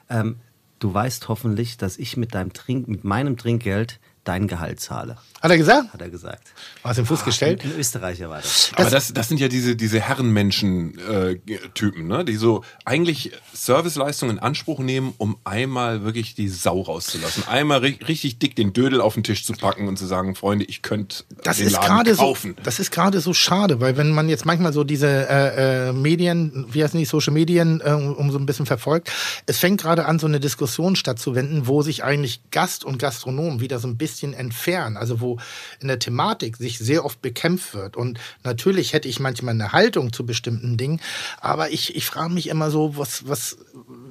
ähm, du weißt hoffentlich, dass ich mit deinem Trink, mit meinem Trinkgeld dein Gehalt zahle,
Hat er gesagt?
hat er gesagt.
Hast du den Fuß gestellt?
Ein Österreicher war das.
Aber das, das sind ja diese, diese Herrenmenschen-Typen, ne? die so eigentlich Serviceleistungen in Anspruch nehmen, um einmal wirklich die Sau rauszulassen. Einmal ri richtig dick den Dödel auf den Tisch zu packen und zu sagen, Freunde, ich könnte
Das
den
ist
Laden
gerade so,
kaufen.
das ist gerade so schade, weil wenn man jetzt manchmal so diese äh, äh, Medien, wie heißen die Social Medien, äh, um so ein bisschen verfolgt, es fängt gerade an, so eine Diskussion stattzuwenden, wo sich eigentlich Gast und Gastronom wieder so ein bisschen entfernen, also wo in der Thematik sich sehr oft bekämpft wird. Und natürlich hätte ich manchmal eine Haltung zu bestimmten Dingen, aber ich, ich frage mich immer so, was, was,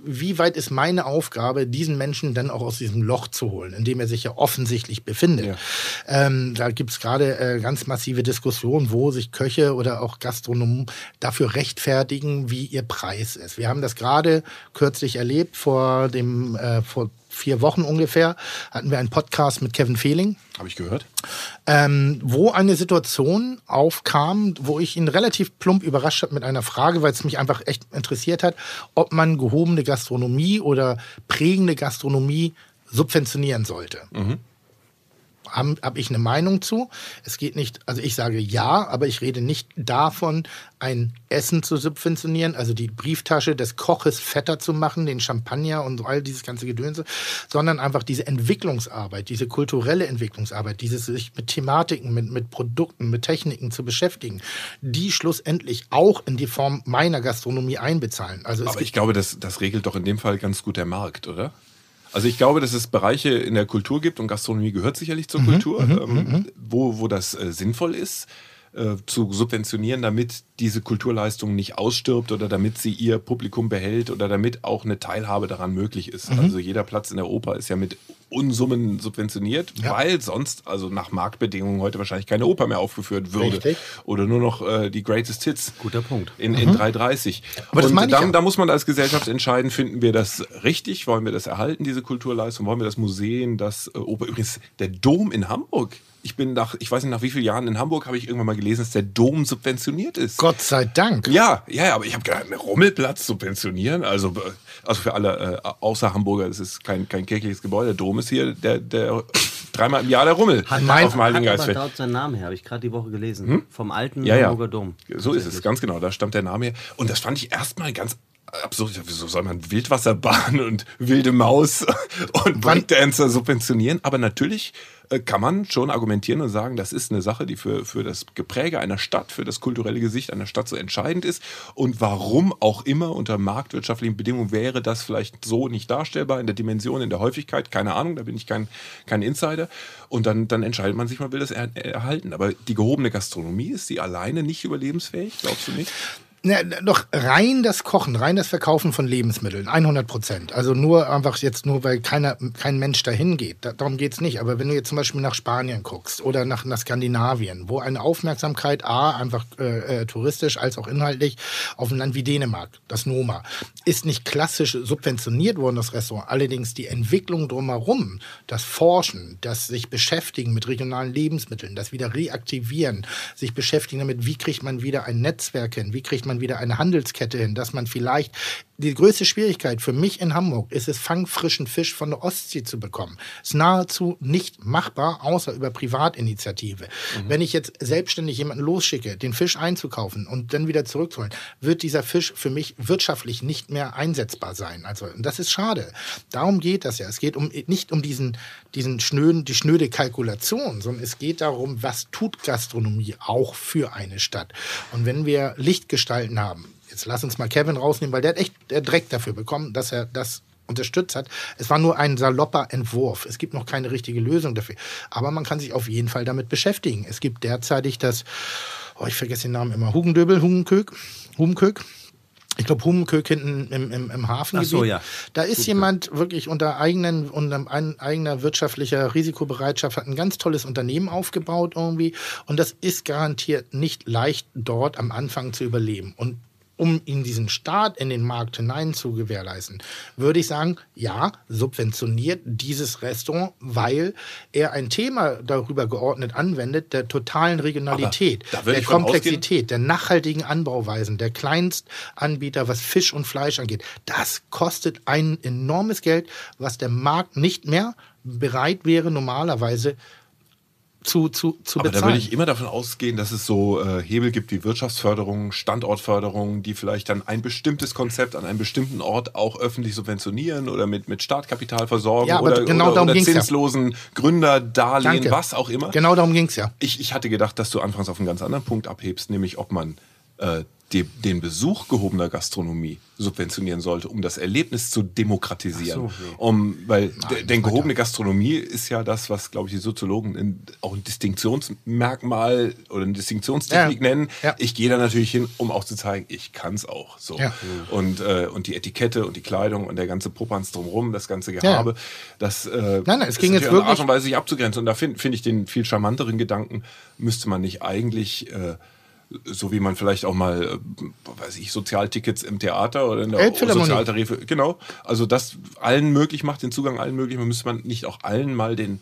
wie weit ist meine Aufgabe, diesen Menschen dann auch aus diesem Loch zu holen, in dem er sich ja offensichtlich befindet.
Ja.
Ähm, da gibt es gerade äh, ganz massive Diskussionen, wo sich Köche oder auch Gastronomen dafür rechtfertigen, wie ihr Preis ist. Wir haben das gerade kürzlich erlebt, vor dem äh, vor vier Wochen ungefähr hatten wir einen Podcast mit Kevin Fehling,
Habe ich gehört?
ähm, wo eine Situation aufkam, wo ich ihn relativ plump überrascht habe mit einer Frage, weil es mich einfach echt interessiert hat, ob man gehobene Gastronomie oder prägende Gastronomie subventionieren sollte. Habe hab ich eine Meinung zu. Es geht nicht, also ich sage ja, aber ich rede nicht davon, ein Essen zu subventionieren, also die Brieftasche des Koches fetter zu machen, den Champagner und all dieses ganze Gedönse, sondern einfach diese Entwicklungsarbeit, diese kulturelle Entwicklungsarbeit, dieses sich mit Thematiken, mit, mit Produkten, mit Techniken zu beschäftigen, die schlussendlich auch in die Form meiner Gastronomie einbezahlen. Also
Aber ich glaube, das, das regelt doch in dem Fall ganz gut der Markt, oder? Also ich glaube, dass es Bereiche in der Kultur gibt und Gastronomie gehört sicherlich zur Kultur, ähm, wo, wo das äh, sinnvoll ist, äh, zu subventionieren, damit diese Kulturleistung nicht ausstirbt oder damit sie ihr Publikum behält oder damit auch eine Teilhabe daran möglich ist. Also jeder Platz in der Oper ist ja mit Unsummen subventioniert,
Ja.
weil sonst, also nach Marktbedingungen heute wahrscheinlich keine Oper mehr aufgeführt würde.
Richtig.
Oder nur noch äh, die Greatest Hits.
Guter Punkt.
In, in 3,30.
Aber das meine ich
dann,
ja.
da muss man als Gesellschaft entscheiden, finden wir das richtig? Wollen wir das erhalten, diese Kulturleistung? Wollen wir das Museen, das äh, Oper? Übrigens, der Dom in Hamburg. Ich bin nach, ich weiß nicht nach wie vielen Jahren in Hamburg, habe ich irgendwann mal gelesen, dass der Dom subventioniert ist.
Gott sei Dank.
Ja, ja, aber ich habe gedacht, einen Rummelplatz subventionieren. Also, also für alle äh, außer Hamburger, das ist kein, kein kirchliches Gebäude. Der Dom ist hier der, der dreimal im Jahr der Rummel
Hat,
auf dem
hat
Heiligen
aber
Geistfeld.
dort seinen Namen her, habe ich gerade die Woche gelesen. Vom alten
Ja, ja.
Hamburger Dom.
So ist es, ganz genau. Da stammt der Name her. Und das fand ich erstmal ganz absurd. Wieso soll man Wildwasserbahn und wilde Maus (laughs) und Breakdancer subventionieren? Aber natürlich äh, kann man schon argumentieren und sagen, das ist eine Sache, die für, für das Gepräge einer Stadt, für das kulturelle Gesicht einer Stadt so entscheidend ist. Und warum auch immer unter marktwirtschaftlichen Bedingungen wäre das vielleicht so nicht darstellbar in der Dimension, in der Häufigkeit, keine Ahnung, da bin ich kein, kein Insider. Und dann, dann entscheidet man sich, man will das er, erhalten. Aber die gehobene Gastronomie, ist die alleine nicht überlebensfähig, glaubst du nicht?
Na, doch rein das Kochen, rein das Verkaufen von Lebensmitteln, 100 Prozent. Also nur einfach jetzt nur, weil keiner, kein Mensch dahin geht. Da, darum geht's nicht. Aber wenn du jetzt zum Beispiel nach Spanien guckst oder nach, nach Skandinavien, wo eine Aufmerksamkeit A, einfach äh, äh, touristisch als auch inhaltlich auf ein Land wie Dänemark, das Noma, ist nicht klassisch subventioniert worden, das Restaurant. Allerdings die Entwicklung drumherum, das Forschen, das sich beschäftigen mit regionalen Lebensmitteln, das wieder reaktivieren, sich beschäftigen damit, wie kriegt man wieder ein Netzwerk hin, wie kriegt man wieder eine Handelskette hin, dass man vielleicht die größte Schwierigkeit für mich in Hamburg ist es, fangfrischen Fisch von der Ostsee zu bekommen. Ist nahezu nicht machbar, außer über Privatinitiative. Mhm. Wenn ich jetzt selbstständig jemanden losschicke, den Fisch einzukaufen und dann wieder zurückzuholen, wird dieser Fisch für mich wirtschaftlich nicht mehr einsetzbar sein. Also das ist schade. Darum geht das ja. Es geht um nicht um diesen diesen schnöden, die schnöde Kalkulation, sondern es geht darum, was tut Gastronomie auch für eine Stadt. Und wenn wir Lichtgestalten haben, jetzt lass uns mal Kevin rausnehmen, weil der hat echt der Dreck dafür bekommen, dass er das unterstützt hat. Es war nur ein salopper Entwurf. Es gibt noch keine richtige Lösung dafür. Aber man kann sich auf jeden Fall damit beschäftigen. Es gibt derzeitig das, oh, ich vergesse den Namen immer, Hugendöbel, Hugenkök, Hugenkök ich glaube, Hummenkök hinten im, im, im Hafen.
So, ja.
Da ist Gut, jemand wirklich unter, eigenen, unter eigener wirtschaftlicher Risikobereitschaft, hat ein ganz tolles Unternehmen aufgebaut irgendwie. Und das ist garantiert nicht leicht, dort am Anfang zu überleben. Und um ihn diesen Start in den Markt hinein zu gewährleisten, würde ich sagen, ja, subventioniert dieses Restaurant, weil er ein Thema darüber geordnet anwendet, der totalen Regionalität, der Komplexität, der nachhaltigen Anbauweisen, der Kleinstanbieter, was Fisch und Fleisch angeht. Das kostet ein enormes Geld, was der Markt nicht mehr bereit wäre, normalerweise zu, zu, zu
Aber bezahlen. da würde ich immer davon ausgehen, dass es so äh, Hebel gibt wie Wirtschaftsförderung, Standortförderung, die vielleicht dann ein bestimmtes Konzept an einem bestimmten Ort auch öffentlich subventionieren oder mit, mit Startkapital versorgen
ja,
oder,
genau
oder,
oder
zinslosen
ja.
Gründerdarlehen, Danke. was auch immer.
Genau darum ging es ja.
Ich, ich hatte gedacht, dass du anfangs auf einen ganz anderen Punkt abhebst, nämlich ob man äh, die, den Besuch gehobener Gastronomie subventionieren sollte, um das Erlebnis zu demokratisieren. So, nee. um, weil Nein, denn gehobene Gastronomie ist ja das, was, glaube ich, die Soziologen in, auch ein Distinktionsmerkmal oder eine Distinktionstechnik ja. nennen. Ja. Ich gehe da natürlich hin, um auch zu zeigen, ich kann es auch. So. Ja. Und, äh, und die Etikette und die Kleidung und der ganze Popanz drumherum, das ganze Gehabe, das äh,
nein, nein, es ging jetzt wirklich
Art und Weise sich abzugrenzen. Und da finde find ich den viel charmanteren Gedanken, müsste man nicht eigentlich äh, so wie man vielleicht auch mal, äh, weiß ich, Sozialtickets im Theater oder in der Sozialtarife, genau, also das allen möglich macht, den Zugang allen möglich, man müsste man nicht auch allen mal den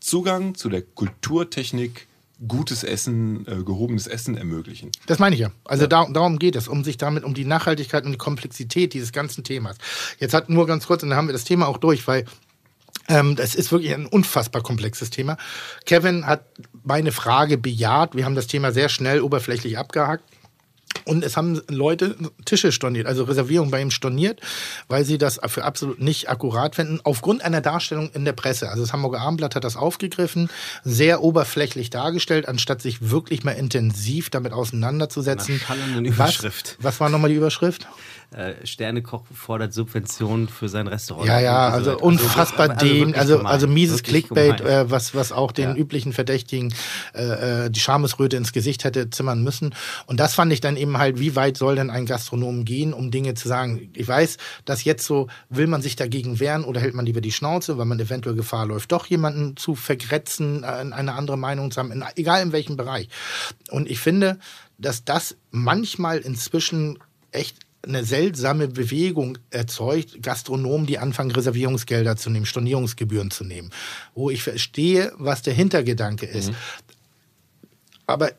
Zugang zu der Kulturtechnik gutes Essen, äh, gehobenes Essen ermöglichen.
Das meine ich ja. Also ja. Da, darum geht es, um sich damit, um die Nachhaltigkeit und die Komplexität dieses ganzen Themas. Jetzt hat nur ganz kurz, und dann haben wir das Thema auch durch, weil ähm, das ist wirklich ein unfassbar komplexes Thema. Kevin hat meine Frage bejaht. Wir haben das Thema sehr schnell oberflächlich abgehakt. Und es haben Leute Tische storniert, also Reservierungen bei ihm storniert, weil sie das für absolut nicht akkurat finden, aufgrund einer Darstellung in der Presse. Also das Hamburger Abendblatt hat das aufgegriffen, sehr oberflächlich dargestellt, anstatt sich wirklich mal intensiv damit auseinanderzusetzen. Was, was war nochmal die Überschrift?
Äh, Sternekoch fordert Subventionen für sein Restaurant.
Ja, ja, also, also unfassbar also, den, also, gemein, also mieses Clickbait, äh, was, was auch den ja. üblichen Verdächtigen äh, äh, die Schamesröte ins Gesicht hätte zimmern müssen. Und das fand ich dann eben halt, wie weit soll denn ein Gastronom gehen, um Dinge zu sagen? Ich weiß, dass jetzt so, will man sich dagegen wehren oder hält man lieber die Schnauze, weil man eventuell Gefahr läuft, doch jemanden zu vergrätzen, äh, eine andere Meinung zu haben, in, egal in welchem Bereich. Und ich finde, dass das manchmal inzwischen echt eine seltsame Bewegung erzeugt, Gastronomen, die anfangen, Reservierungsgelder zu nehmen, Stornierungsgebühren zu nehmen, wo ich verstehe, was der Hintergedanke ist. Mhm. Aber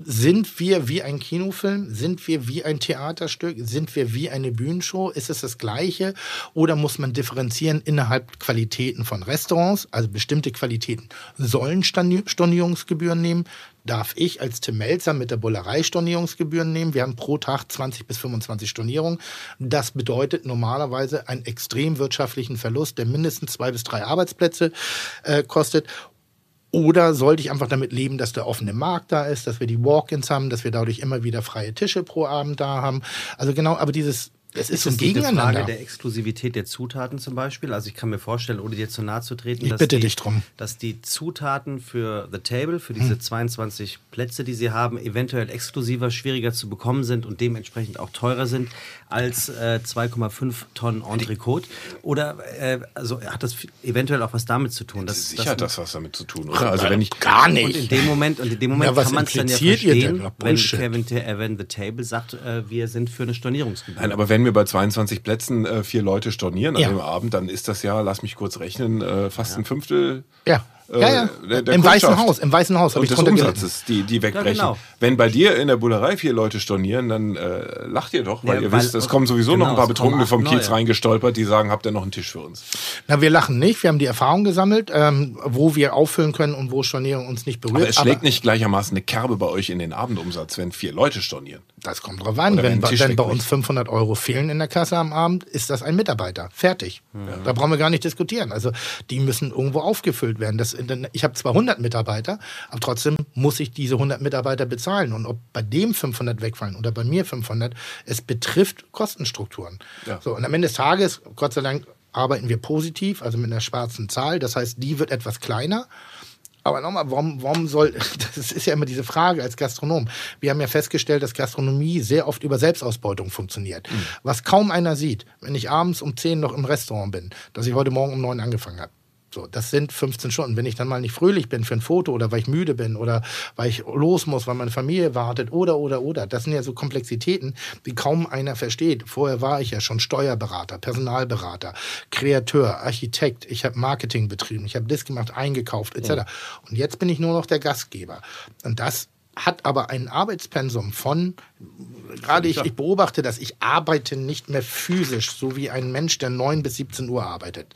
sind wir wie ein Kinofilm? Sind wir wie ein Theaterstück? Sind wir wie eine Bühnenshow? Ist es das Gleiche? Oder muss man differenzieren innerhalb Qualitäten von Restaurants? Also bestimmte Qualitäten sollen Stornierungsgebühren nehmen. Darf ich als Tim Melzer mit der Bullerei Stornierungsgebühren nehmen? Wir haben pro Tag 20 bis 25 Stornierungen. Das bedeutet normalerweise einen extrem wirtschaftlichen Verlust, der mindestens zwei bis drei Arbeitsplätze äh, kostet. Oder sollte ich einfach damit leben, dass der offene Markt da ist, dass wir die Walk-ins haben, dass wir dadurch immer wieder freie Tische pro Abend da haben? Also genau, aber dieses, es ist so ein
das nicht eine
Gegeneinander.
Frage der Exklusivität der Zutaten zum Beispiel? Also ich kann mir vorstellen, ohne dir zu nahe zu treten,
Ich
dass,
bitte
die,
dich drum.
dass die Zutaten für The Table, für diese 22 Plätze, die sie haben, eventuell exklusiver, schwieriger zu bekommen sind und dementsprechend auch teurer sind als äh, 2,5 Tonnen Entrecote. Oder äh, also hat das eventuell auch was damit zu tun? Dass,
Sicher hat das was damit zu tun, oder? Also wenn ich
Gar
und in
nicht.
dem Moment, und in dem Moment
Ja, was
kann man es dann ja verstehen, wenn. Kevin äh, wenn The Table sagt, äh, wir sind für eine Stornierungsgebühr.
Nein, aber wenn wir bei 22 Plätzen äh, vier Leute stornieren an
Ja.
dem Abend, dann ist das ja, lass mich kurz rechnen, äh, fast ein Fünftel
Ja.
Äh,
ja, ja.
der- der
Im Weißen
Kundschaft.
Haus, im Weißen Haus habe
und
ich
des. Umsatzes, die, die wegbrechen.
genau.
Wenn bei dir in der Bullerei vier Leute stornieren, dann äh, lacht ihr doch, weil
Ja,
ihr
weil-
wisst, es kommen sowieso
genau,
noch ein paar
es kommen
Betrunkene vom
acht
Kiez
neue.
reingestolpert, die sagen, habt ihr noch einen Tisch für uns?
Na, wir lachen nicht. Wir haben die Erfahrung gesammelt, ähm, wo wir auffüllen können und wo Stornierung uns nicht berührt.
Aber es schlägt nicht gleichermaßen eine Kerbe bei euch in den Abendumsatz, wenn vier Leute stornieren.
Das kommt drauf an.
Oder wenn
Wenn, wenn bei uns 500 Euro fehlen in der Kasse am Abend, ist das ein Mitarbeiter. Fertig. Da brauchen wir gar nicht diskutieren. Also die müssen irgendwo aufgefüllt werden. Das, denn ich habe zwar 100 Mitarbeiter, aber trotzdem muss ich diese 100 Mitarbeiter bezahlen. Und ob bei dem 500 wegfallen oder bei mir 500, es betrifft Kostenstrukturen.
Ja.
So, und am Ende des Tages, Gott sei Dank, arbeiten wir positiv, also mit einer schwarzen Zahl. Das heißt, die wird etwas kleiner. Aber nochmal, warum, warum soll, (laughs) das ist ja immer diese Frage als Gastronom. Wir haben ja festgestellt, dass Gastronomie sehr oft über Selbstausbeutung funktioniert. Was kaum einer sieht, wenn ich abends um 10 noch im Restaurant bin, dass ich heute Morgen um 9 angefangen habe. So, das sind 15 Stunden. Wenn ich dann mal nicht fröhlich bin für ein Foto oder weil ich müde bin oder weil ich los muss, weil meine Familie wartet oder, oder, oder. Das sind ja so Komplexitäten, die kaum einer versteht. Vorher war ich ja schon Steuerberater, Personalberater, Kreateur, Architekt. Ich habe Marketing betrieben. Ich habe das gemacht, eingekauft, etc. Und jetzt bin ich nur noch der Gastgeber. Und das hat aber ein Arbeitspensum von, gerade ich, ich beobachte das, ich arbeite nicht mehr physisch, so wie ein Mensch, der 9 bis 17 Uhr arbeitet.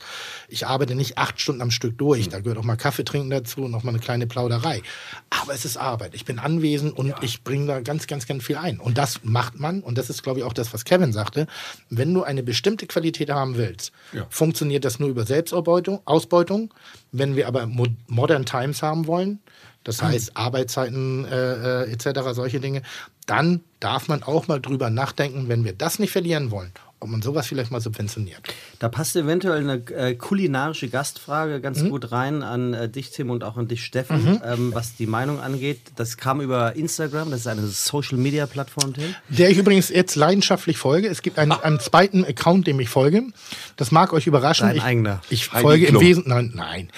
Ich arbeite nicht acht Stunden am Stück durch, da gehört auch mal Kaffee trinken dazu und noch mal eine kleine Plauderei. Aber es ist Arbeit. Ich bin anwesend und ich bringe da ganz, ganz, ganz viel ein. Und das macht man, und das ist, glaube ich, auch das, was Kevin sagte, wenn du eine bestimmte Qualität haben willst,
Ja.
funktioniert das nur über Selbstausbeutung. Ausbeutung. Wenn wir aber Mo Modern Times haben wollen, das heißt Arbeitszeiten äh, äh, etc., solche Dinge, dann darf man auch mal drüber nachdenken, wenn wir das nicht verlieren wollen, ob man sowas vielleicht mal subventioniert.
Da passt eventuell eine äh, kulinarische Gastfrage ganz
Mhm.
gut rein an äh, dich, Tim, und auch an dich, Steffen, ähm, was die Meinung angeht. Das kam über Instagram, das ist eine Social-Media-Plattform, Tim.
Der ich übrigens jetzt leidenschaftlich folge. Es gibt einen, einen zweiten Account, dem ich folge. Das mag euch überraschen.
Dein
ich,
eigener.
Ich
Heidi
folge im
Klum.
Wesentlichen. Nein, nein.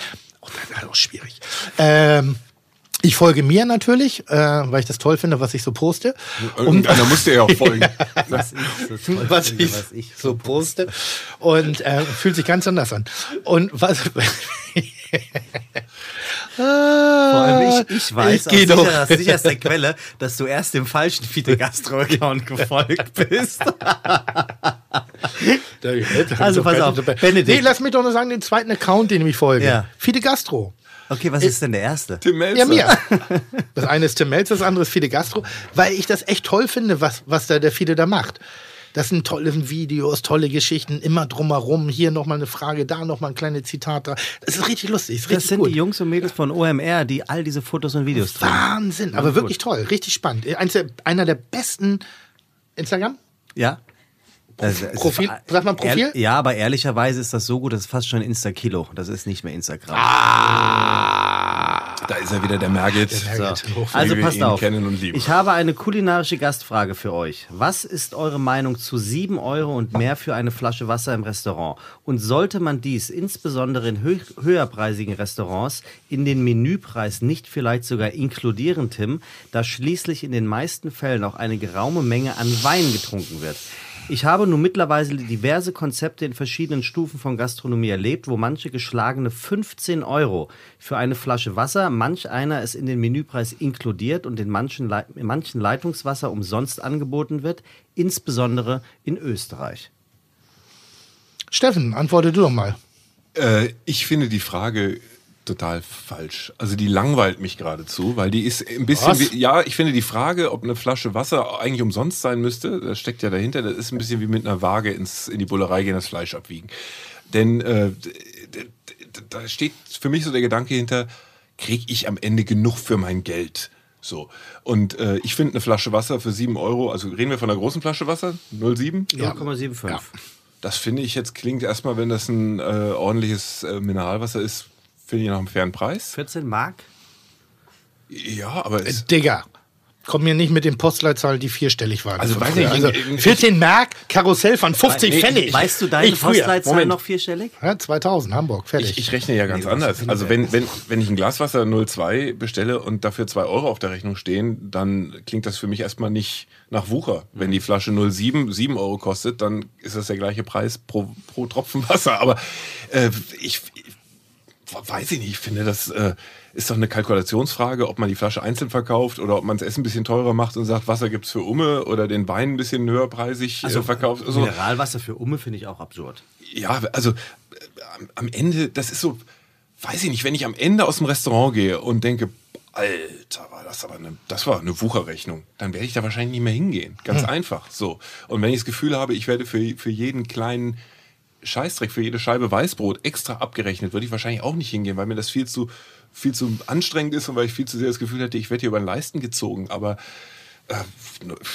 Oh, das ist auch schwierig. Ähm, ich folge mir natürlich, äh, weil ich das toll finde, was ich so poste.
Irgendeiner (laughs) muss dir ja auch (laughs) folgen.
Was ich so toll
was
finde,
ich,
was ich
so poste. Und äh, fühlt sich ganz anders an. Und was. (laughs)
Vor allem ich, ich weiß
Ich
aus sicherer, sicherster Quelle, dass du erst dem falschen Fiete Gastro-Account gefolgt bist. Also pass auf, Benedikt.
Nee, lass mich doch nur sagen, den zweiten Account, den ich folge.
Ja.
Fide Gastro.
Okay, was ist denn der erste?
Tim Melzer.
Ja, mir. (laughs) Das eine ist Tim Melzer, das andere ist Fide Gastro, weil ich das echt toll finde, was, was da der Fide da macht. Das sind tolle Videos, tolle Geschichten, immer drumherum. Hier nochmal eine Frage, da nochmal ein kleines Zitat. Da. Das ist richtig lustig, ist
Das
richtig
sind
gut.
die Jungs und Mädels von OMR, die all diese Fotos und Videos drehen.
Wahnsinn, aber
gut.
wirklich toll, richtig spannend. Einer der besten Instagram.
Ja? Das ist-
Profil- sagt man Profil?
Ehr- Ja, aber ehrlicherweise ist das so gut, das ist fast schon Insta-Kilo. Das ist nicht mehr Instagram.
Da ist er wieder, der Merget.
Merget.
So. Also passt auf. Ich habe eine kulinarische Gastfrage für euch. Was ist eure Meinung zu 7 Euro und mehr für eine Flasche Wasser im Restaurant? Und sollte man dies insbesondere in hö höherpreisigen Restaurants in den Menüpreis nicht vielleicht sogar inkludieren, Tim, da schließlich in den meisten Fällen auch eine geraume Menge an Wein getrunken wird? Ich habe nun mittlerweile diverse Konzepte in verschiedenen Stufen von Gastronomie erlebt, wo manche geschlagene 15 Euro für eine Flasche Wasser, manch einer es in den Menüpreis inkludiert und in manchen, Leit- in manchen Leitungswasser umsonst angeboten wird, insbesondere in Österreich.
Steffen, antworte du doch mal.
Äh, ich finde die Frage total falsch. Also die langweilt mich geradezu, weil die ist ein bisschen wie, ja, ich finde die Frage, ob eine Flasche Wasser eigentlich umsonst sein müsste, das steckt ja dahinter, das ist ein bisschen wie mit einer Waage ins, in die Bullerei gehen, das Fleisch abwiegen. Denn äh, da steht für mich so der Gedanke hinter, kriege ich am Ende genug für mein Geld. So. Und äh, ich finde eine Flasche Wasser für 7 Euro, also reden wir von einer großen Flasche Wasser, 0,7?
0,75.
Das finde ich jetzt klingt erstmal, wenn das ein äh, ordentliches äh, Mineralwasser ist, finde ich noch einen fairen Preis.
14 Mark?
Ja, aber es,
Digga. Komm mir nicht mit den Postleitzahlen, die vierstellig waren.
Also weiß ich-
also
ich-
14 Mark, Karussell von 50
Nee,
Pfennig.
Weißt du deine. Postleitzahl
Moment.
noch vierstellig?
Ja, 2000, Hamburg, fertig.
ich, ich rechne ja ganz
Nee,
anders. Also wenn, wenn, wenn ich ein Glaswasser 02 bestelle und dafür 2 Euro auf der Rechnung stehen, dann klingt das für mich erstmal nicht nach Wucher. Wenn die Flasche 07 7 Euro kostet, dann ist das der gleiche Preis pro, pro Tropfen Wasser. Aber äh, ich weiß ich nicht, ich finde, das äh, ist doch eine Kalkulationsfrage, ob man die Flasche einzeln verkauft oder ob man das Essen ein bisschen teurer macht und sagt, Wasser gibt's für Umme oder den Wein ein bisschen höherpreisig äh, verkauft. Also,
Mineralwasser für Umme finde ich auch absurd.
ja, also äh, am- Ende, das ist so, weiß ich nicht, wenn ich am Ende aus dem Restaurant gehe und denke, Alter, war das aber eine, das war eine Wucherrechnung, dann werde ich da wahrscheinlich nicht mehr hingehen. Ganz einfach so. Und wenn ich das Gefühl habe, ich werde für, für jeden kleinen Scheißdreck, für jede Scheibe Weißbrot extra abgerechnet, würde ich wahrscheinlich auch nicht hingehen, weil mir das viel zu, viel zu anstrengend ist und weil ich viel zu sehr das Gefühl hätte, ich werde hier über den Leisten gezogen. Aber äh,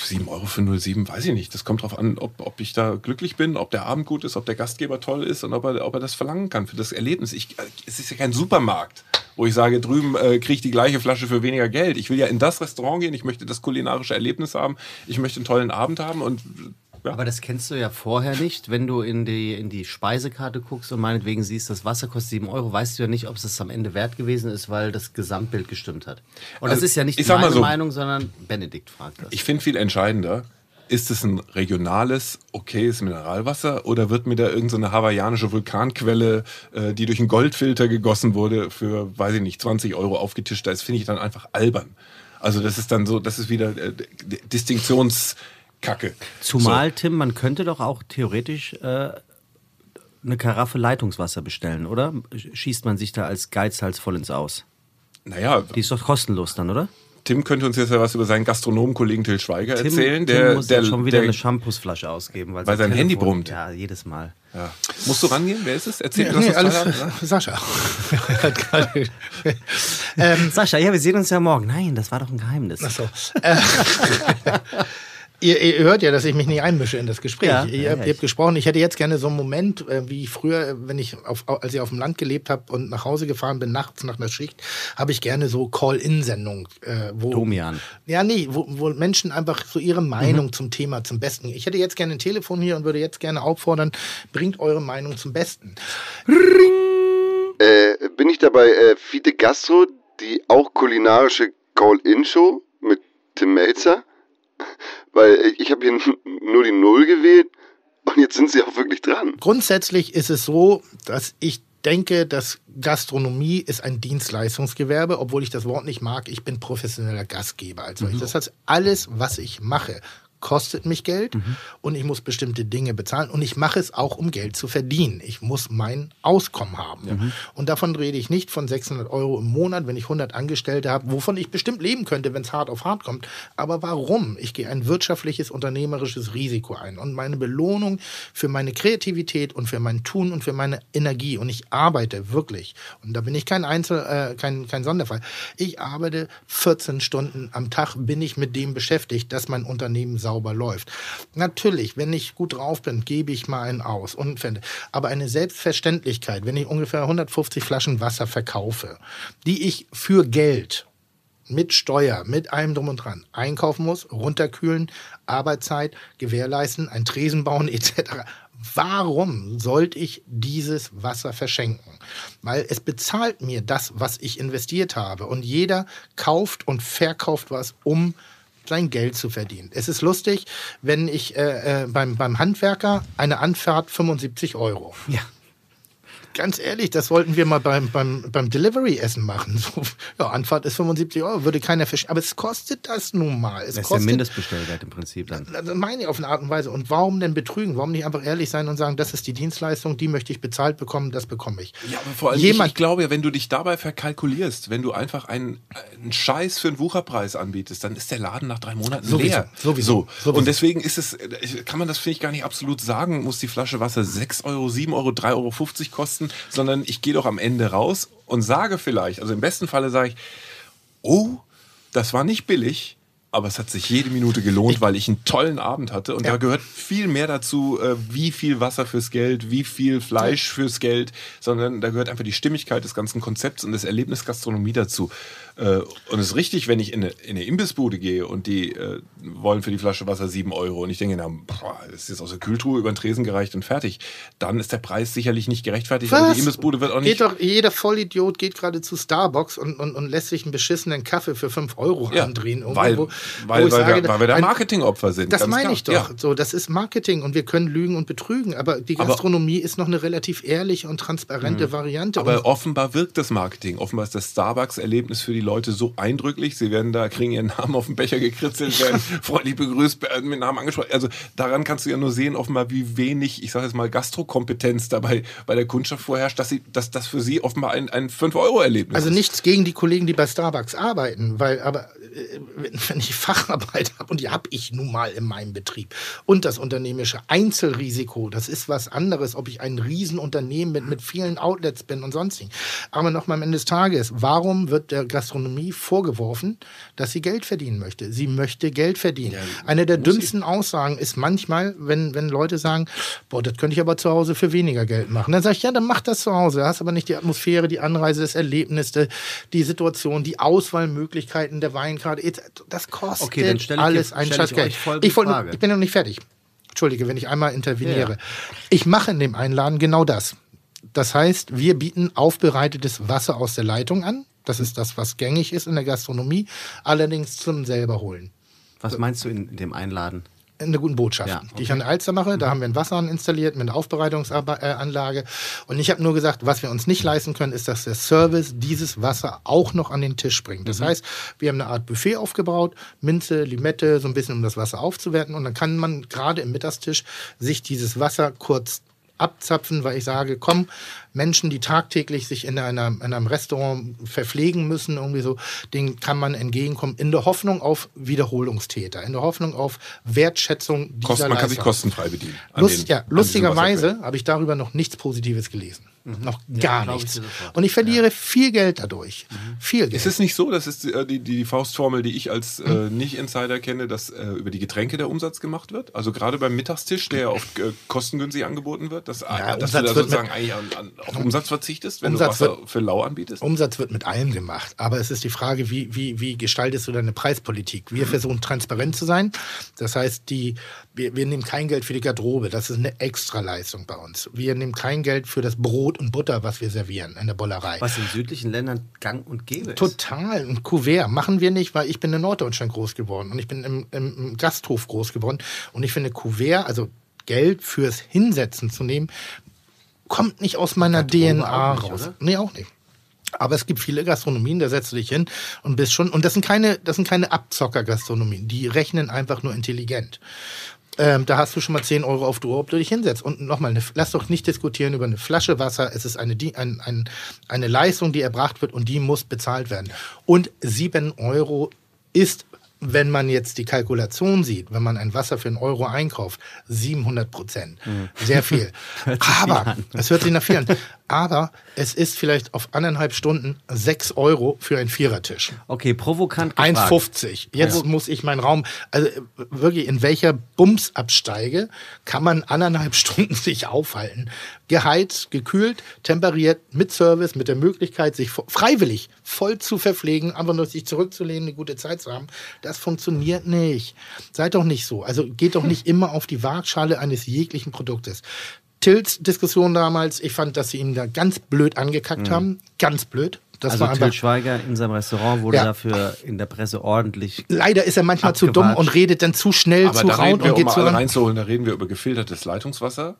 7 Euro für 07, weiß ich nicht. Das kommt drauf an, ob, ob ich da glücklich bin, ob der Abend gut ist, ob der Gastgeber toll ist und ob er, ob er das verlangen kann für das Erlebnis. Ich, äh, es ist ja kein Supermarkt, wo ich sage, drüben äh, kriege ich die gleiche Flasche für weniger Geld. Ich will ja in das Restaurant gehen, ich möchte das kulinarische Erlebnis haben, ich möchte einen tollen Abend haben und ja.
Aber das kennst du ja vorher nicht. Wenn du in die, in die Speisekarte guckst und meinetwegen siehst, das Wasser kostet 7 Euro, weißt du ja nicht, ob es das am Ende wert gewesen ist, weil das Gesamtbild gestimmt hat. Und
Also,
das ist ja nicht meine
so,
Meinung, sondern Benedikt fragt das.
Ich finde viel entscheidender, ist es ein regionales, okayes Mineralwasser oder wird mir da irgendeine so eine hawaiianische Vulkanquelle, äh, die durch einen Goldfilter gegossen wurde, für, weiß ich nicht, 20 Euro aufgetischt? Das finde ich dann einfach albern. Also das ist dann so, das ist wieder äh, D- Distinktionskacke.
Zumal, Tim, man könnte doch auch theoretisch äh, eine Karaffe Leitungswasser bestellen, oder? Schießt man sich da als Geizhals voll ins Aus?
So. Naja,
Die ist doch kostenlos dann, oder?
Tim könnte uns jetzt ja was über seinen Gastronomenkollegen Till Schweiger
Tim,
erzählen.
Tim
Der,
muss
der,
ja schon wieder
der,
eine Shampoosflasche ausgeben. Weil,
Weil sein Handy
Telefon-
brummt.
Ja, jedes Mal.
ja. Musst du rangehen? Wer ist es? Erzähl
Ja,
mir das
nee,
was
alles,
Feierabend, ne?
Sascha. (laughs) (laughs) Ähm,
Sascha, ja, wir sehen uns ja morgen. Nein, das war doch ein Geheimnis.
Ach so. (laughs) Ihr, ihr hört ja, dass ich mich nicht einmische in das Gespräch.
Ja,
ihr,
ja,
ihr habt gesprochen, ich hätte jetzt gerne so einen Moment, äh, wie früher, äh, wenn ich auf, als ich auf dem Land gelebt habe und nach Hause gefahren bin, nachts nach einer Schicht, habe ich gerne so Call-In-Sendungen. Äh, wo,
Domian.
Ja, nee, wo, wo Menschen einfach so ihre Meinung
Mhm.
zum Thema zum Besten. Ich hätte jetzt gerne ein Telefon hier und würde jetzt gerne auffordern, bringt eure Meinung zum Besten.
Äh, bin ich dabei äh, Fide Gastro, die auch kulinarische Call-In-Show mit Tim Melzer? Weil ich habe hier (laughs) nur die Null gewählt und jetzt sind sie auch wirklich dran.
Grundsätzlich ist es so, dass ich denke, dass Gastronomie ist ein Dienstleistungsgewerbe, obwohl ich das Wort nicht mag. Ich bin professioneller Gastgeber. Also das heißt, alles, was ich mache, kostet mich Geld und ich muss bestimmte Dinge bezahlen und ich mache es auch, um Geld zu verdienen. Ich muss mein Auskommen haben. Und davon rede ich nicht von 600 Euro im Monat, wenn ich 100 Angestellte habe, wovon ich bestimmt leben könnte, wenn es hart auf hart kommt. Aber warum? Ich gehe ein wirtschaftliches, unternehmerisches Risiko ein und meine Belohnung für meine Kreativität und für mein Tun und für meine Energie und ich arbeite wirklich und da bin ich kein Einzel, äh, kein, kein Sonderfall. Ich arbeite 14 Stunden am Tag, bin ich mit dem beschäftigt, dass mein Unternehmen sauber läuft. Natürlich, wenn ich gut drauf bin, gebe ich mal einen aus und finde. Aber eine Selbstverständlichkeit, wenn ich ungefähr 150 Flaschen Wasser verkaufe, die ich für Geld mit Steuer, mit allem drum und dran einkaufen muss, runterkühlen, Arbeitszeit gewährleisten, ein Tresen bauen (laughs) etc. Warum sollte ich dieses Wasser verschenken? Weil es bezahlt mir das, was ich investiert habe. Und jeder kauft und verkauft was, um sein Geld zu verdienen. Es ist lustig, wenn ich äh, äh, beim, beim Handwerker eine Anfahrt 75 Euro.
Ja.
Ganz ehrlich, das sollten wir mal beim, beim, beim Delivery-Essen machen. So, (laughs) ja, Anfahrt ist 75 Euro, würde keiner verstehen. Aber es kostet das nun mal. Es
Das ist der
kostet,
Mindestbestellwert im Prinzip dann.
das meine ich auf eine Art und Weise. Und warum denn betrügen? Warum nicht einfach ehrlich sein und sagen, das ist die Dienstleistung, die möchte ich bezahlt bekommen, das bekomme ich.
Ja, aber vor allem,
Jemand-
ich, ich glaube ja, wenn du dich dabei verkalkulierst, wenn du einfach einen, einen Scheiß für einen Wucherpreis anbietest, dann ist der Laden nach drei Monaten
Sowieso,
leer.
sowieso,
So.
sowieso.
Und deswegen ist es, kann man das, finde ich, gar nicht absolut sagen, muss die Flasche Wasser 6 Euro, 7 Euro, 3,50 Euro kosten, sondern ich gehe doch am Ende raus und sage vielleicht, also im besten Falle sage ich, oh, das war nicht billig, aber es hat sich jede Minute gelohnt, weil ich einen tollen Abend hatte. Und
Ja.
da gehört viel mehr dazu, äh, wie viel Wasser fürs Geld, wie viel Fleisch fürs Geld, sondern da gehört einfach die Stimmigkeit des ganzen Konzepts und das Erlebnis Gastronomie dazu. Äh, und es ist richtig, wenn ich in eine, in eine Imbissbude gehe und die äh, wollen für die Flasche Wasser 7 Euro und ich denke, na, boah, das ist jetzt aus der Kühltruhe über den Tresen gereicht und fertig, dann ist der Preis sicherlich nicht gerechtfertigt. Aber
Was?
die Imbissbude wird auch nicht.
Geht doch, jeder Vollidiot geht gerade zu Starbucks und, und, und lässt sich einen beschissenen Kaffee für 5 Euro
Ja,
andrehen. irgendwo,
weil,
wo-
weil,
wo
weil,
sage,
wir, weil wir da Marketingopfer sind.
Das meine
klar.
ich doch.
Ja.
So, das ist Marketing und wir können lügen und betrügen. Aber die
Aber-
Gastronomie ist noch eine relativ ehrliche und transparente Variante.
Aber offenbar wirkt das Marketing. Offenbar ist das Starbucks-Erlebnis für die Leute so eindrücklich. Sie werden da, kriegen ihren Namen auf den Becher gekritzelt, werden (laughs) freundlich begrüßt, werden mit Namen angesprochen. Also daran kannst du ja nur sehen, offenbar, wie wenig, ich sage jetzt mal, Gastrokompetenz dabei bei der Kundschaft vorherrscht, dass, sie, dass das für sie offenbar ein, ein 5-Euro-Erlebnis
Also
ist.
nichts gegen die Kollegen, die bei Starbucks arbeiten, weil aber äh, wenn ich (laughs) Facharbeit habe und die habe ich nun mal in meinem Betrieb und das unternehmerische Einzelrisiko, das ist was anderes, ob ich ein Riesenunternehmen mit, mit vielen Outlets bin und sonstigen. Aber noch mal am Ende des Tages, warum wird der Gastronomie vorgeworfen, dass sie Geld verdienen möchte? Sie möchte Geld verdienen. Eine der dümmsten Aussagen ist manchmal, wenn, wenn Leute sagen, boah, das könnte ich aber zu Hause für weniger Geld machen. Dann sage ich, ja, dann mach das zu Hause. Du hast aber nicht die Atmosphäre, die Anreise, das Erlebnis, die, Situation, die Auswahlmöglichkeiten der Weinkarte. Das kostet
Okay, dann stelle ich
alles ein
stelle ich
Ich, ich bin noch nicht fertig. Entschuldige, wenn ich einmal interveniere.
Ja.
Ich mache in dem Einladen genau das. Das heißt, wir bieten aufbereitetes Wasser aus der Leitung an. Das ist das, was gängig ist in der Gastronomie. Allerdings zum selber holen.
Was meinst du in, dem Einladen?
Eine gute Botschaft,
Ja,
die ich an der Alster mache. Da haben wir einen Wasserhahn installiert mit einer Aufbereitungsanlage. Und ich habe nur gesagt, was wir uns nicht leisten können, ist, dass der Service dieses Wasser auch noch an den Tisch bringt. Das heißt, wir haben eine Art Buffet aufgebaut, Minze, Limette, so ein bisschen, um das Wasser aufzuwerten. Und dann kann man gerade im Mittagstisch sich dieses Wasser kurz abzapfen, weil ich sage, komm, Menschen, die tagtäglich sich in, einer, in einem Restaurant verpflegen müssen, irgendwie so, denen kann man entgegenkommen, in der Hoffnung auf Wiederholungstäter, in der Hoffnung auf Wertschätzung dieser
Kosten, man kann sich
Leistung.
kostenfrei bedienen.
Lust,
den-
ja, lustigerweise habe ich darüber noch nichts Positives gelesen. Noch gar
ich
nichts.
sofort.
Und ich verliere viel Geld dadurch. Viel Geld.
Ist es nicht so, das ist äh, die, die, die Faustformel, die ich als äh, Nicht-Insider kenne, dass äh, über die Getränke der Umsatz gemacht wird? Also gerade beim Mittagstisch, der oft äh, kostengünstig angeboten wird, dass,
Ja,
dass du da
wird
sozusagen
mit-
eigentlich an, an, auf Umsatz verzichtest, wenn
Umsatz
du Wasser
wird-
für lau anbietest?
Umsatz wird mit allem gemacht. Aber es ist die Frage, wie, wie, wie gestaltest du deine Preispolitik? Wir versuchen transparent zu sein. Das heißt, die, wir, wir nehmen kein Geld für die Garderobe. Das ist eine Extraleistung bei uns. Wir nehmen kein Geld für das Brot und Butter, was wir servieren in der Bollerei.
Was in südlichen Ländern gang und gäbe ist.
Total. Ein Kuvert machen wir nicht, weil ich bin in Norddeutschland groß geworden und ich bin im, im, Gasthof groß geworden. Und ich finde, Kuvert, also Geld fürs Hinsetzen zu nehmen, kommt nicht aus meiner DNA
nicht,
raus.
oder?
Nee, auch nicht. Aber es gibt viele Gastronomien, da setzt du dich hin und bist schon, und das sind keine, das sind keine Abzocker-Gastronomien, die rechnen einfach nur intelligent. Ähm, da hast du schon mal 10 Euro auf Uhr, ob du dich hinsetzt. Und nochmal, lass doch nicht diskutieren über eine Flasche Wasser. Es ist eine, ein, ein, eine Leistung, die erbracht wird und die muss bezahlt werden. Und 7 Euro ist, wenn man jetzt die Kalkulation sieht, wenn man ein Wasser für einen Euro einkauft, 700 Prozent. Sehr viel. (laughs) Aber, es hört sich nach viel an. Aber es ist vielleicht auf anderthalb Stunden 6 Euro für einen Vierertisch.
Okay, provokant gefragt.
1,50. Jetzt muss ich meinen Raum, also äh, wirklich, in welcher Bumsabsteige kann man anderthalb (laughs) Stunden sich aufhalten? Geheizt, gekühlt, temperiert, mit Service, mit der Möglichkeit, sich freiwillig voll zu verpflegen, einfach nur sich zurückzulehnen, eine gute Zeit zu haben. Das funktioniert nicht. Seid doch nicht so. Also geht doch nicht (laughs) immer auf die Waagschale eines jeglichen Produktes. Tills Diskussion damals, ich fand, dass sie ihn da ganz blöd angekackt haben. Ganz blöd. Das
also
war
Till Schweiger in seinem Restaurant wurde
Ja.
dafür in der Presse ordentlich.
Leider ist er manchmal zu dumm
Abgewatscht.
und redet dann zu schnell,
Aber
zu raut und
um
geht zu
reinzuholen, da reden wir über gefiltertes Leitungswasser,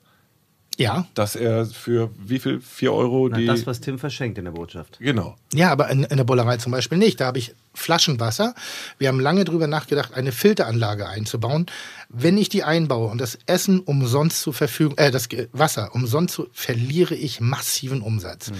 Ja,
dass er für wie viel? 4 Euro
Na,
die...
das, was Tim verschenkt in der Botschaft.
genau.
Ja, aber in, in der Bollerei zum Beispiel nicht. Da habe ich Flaschenwasser. Wir haben lange drüber nachgedacht, eine Filteranlage einzubauen. Wenn ich die einbaue und das Essen umsonst zur Verfügung, äh, das Wasser umsonst zu, verliere ich massiven Umsatz.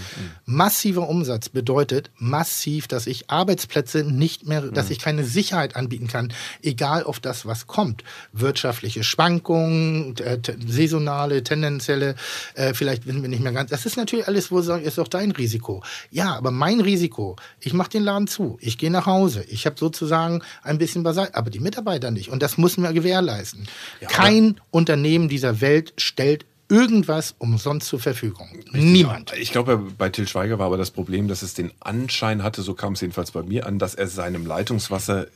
Massiver Umsatz bedeutet massiv, dass ich Arbeitsplätze nicht mehr, dass ich keine Sicherheit anbieten kann, egal auf das, was kommt. Wirtschaftliche Schwankungen, äh, saisonale, tendenzielle äh, vielleicht sind wir nicht mehr ganz. Das ist natürlich alles, wo ich sage, ist auch dein Risiko. Ja, aber mein Risiko, ich mache den Laden zu, ich gehe nach Hause, ich habe sozusagen ein bisschen beiseite, aber die Mitarbeiter nicht. Und das müssen wir gewährleisten. Kein Unternehmen dieser Welt stellt irgendwas umsonst zur Verfügung. Niemand.
Ich glaube, bei Till Schweiger war aber das Problem, dass es den Anschein hatte, so kam es jedenfalls bei mir an, dass er seinem Leitungswasser äh,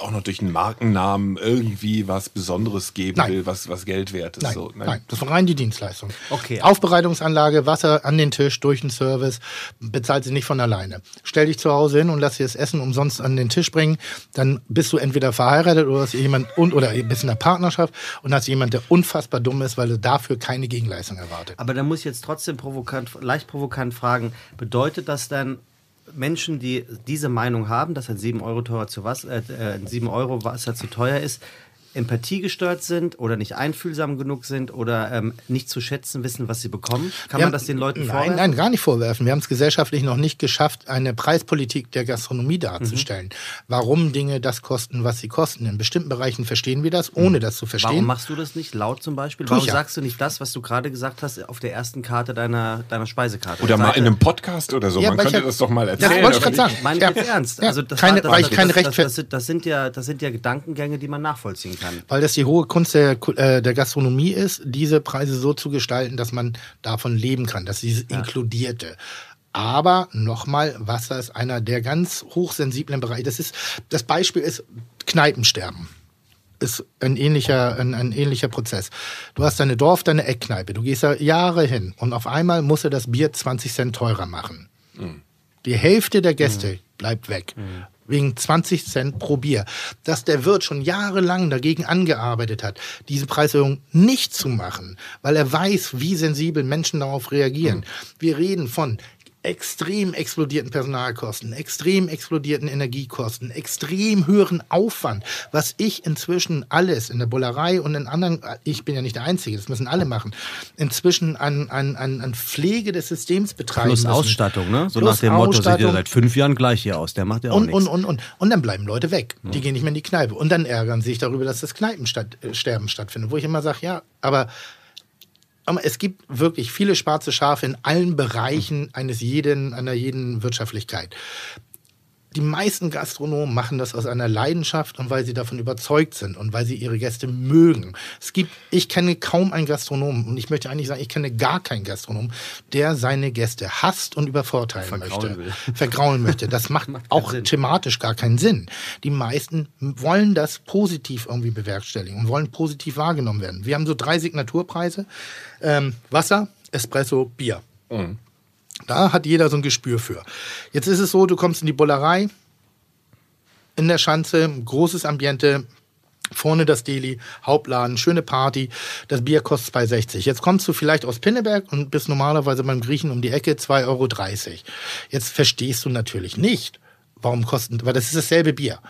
auch noch durch einen Markennamen irgendwie was Besonderes geben
Nein.
will, was, was Geld wert ist.
Nein,
so, ne?
nein, das war rein die Dienstleistung.
Okay.
Aufbereitungsanlage, Wasser an den Tisch durch den Service, bezahlt sie nicht von alleine. Stell dich zu Hause hin und lass dir das Essen umsonst an den Tisch bringen, dann bist du entweder verheiratet oder hast jemand und oder bist in einer Partnerschaft und hast jemand, der unfassbar dumm ist, weil du dafür keine Gegenleistung erwartet.
Aber da muss ich jetzt trotzdem provokant, leicht provokant fragen, bedeutet das dann, Menschen, die diese Meinung haben, dass ein 7 Euro teurer äh, äh, ein 7 Euro Wasser zu teuer ist, empathiegestört sind oder nicht einfühlsam genug sind oder ähm, nicht zu schätzen wissen, was sie bekommen? Kann
Wir
man
haben-
das den Leuten
nein,
vorwerfen?
Nein, gar nicht vorwerfen. Wir haben es gesellschaftlich noch nicht geschafft, eine Preispolitik der Gastronomie darzustellen.
Mhm.
Warum Dinge das kosten, was sie kosten. In bestimmten Bereichen verstehen wir das, ohne das zu verstehen.
Mhm. Warum machst du das nicht laut zum Beispiel? Warum
ja.
sagst du nicht das, was du gerade gesagt hast, auf der ersten Karte deiner, deiner Speisekarte?
Oder mal in einem Podcast oder so.
Ja,
Man könnte
ja-
das doch mal
Ja,
erzählen.
wollte ich gerade sagen.
Meine ich
Ja.
jetzt ernst.
Ja,
Also das,
keine-
war,
weil
das, das, das, das, sind ja, das sind ja Gedankengänge, die man nachvollziehen kann.
Weil das die hohe Kunst der, äh, der Gastronomie ist, diese Preise so zu gestalten, dass man davon leben kann, dass dieses Inkludierte. Aber nochmal, Wasser ist einer der ganz hochsensiblen Bereiche. Das ist, das Beispiel ist Kneipensterben. Ist ein ähnlicher, ein, ein ähnlicher Prozess. Du hast deine Dorf, deine Eckkneipe. Du gehst da Jahre hin und auf einmal muss er das Bier 20 Cent teurer machen. Die Hälfte der Gäste bleibt weg. Wegen 20 Cent pro Bier. Dass der Wirt schon jahrelang dagegen angearbeitet hat, diese Preiserhöhung nicht zu machen, weil er weiß, wie sensibel Menschen darauf reagieren. Wir reden von extrem explodierten Personalkosten, extrem explodierten Energiekosten, extrem höheren Aufwand, was ich inzwischen alles in der Bullerei und in anderen, ich bin ja nicht der Einzige, das müssen alle machen, inzwischen an, an, an, an Pflege des Systems betreiben
Plus
müssen.
Ausstattung, ne? So
Plus
nach dem Motto, ihr
Ausstattung.
seit fünf Jahren gleich hier aus. Der macht ja auch
Und,
nichts.
und, und, und. Und dann bleiben Leute weg. Die gehen nicht mehr in die Kneipe. Und dann ärgern sie sich darüber, dass das Kneipensterben stattfindet. Wo ich immer sage, ja, aber es gibt wirklich viele schwarze Schafe in allen Bereichen eines jeden, einer jeden Wirtschaftlichkeit. Die meisten Gastronomen machen das aus einer Leidenschaft und weil sie davon überzeugt sind und weil sie ihre Gäste mögen. Es gibt, ich kenne kaum einen Gastronomen und ich möchte eigentlich sagen, ich kenne gar keinen Gastronomen, der seine Gäste hasst und übervorteilen
Vergraulen
möchte.
will. (laughs)
Vergraulen möchte. Das macht (laughs) auch
Sinn.
thematisch gar keinen Sinn. Die meisten wollen das positiv irgendwie bewerkstelligen und wollen positiv wahrgenommen werden. Wir haben so drei Signaturpreise. Ähm, Wasser, Espresso, Bier. Da hat jeder so ein Gespür für. Jetzt ist es so, du kommst in die Bullerei, in der Schanze, großes Ambiente, vorne das Deli, Hauptladen, schöne Party, das Bier kostet 2,60. Jetzt kommst du vielleicht aus Pinneberg und bist normalerweise beim Griechen um die Ecke 2,30 Euro. Jetzt verstehst du natürlich nicht, warum kosten, weil das ist dasselbe Bier.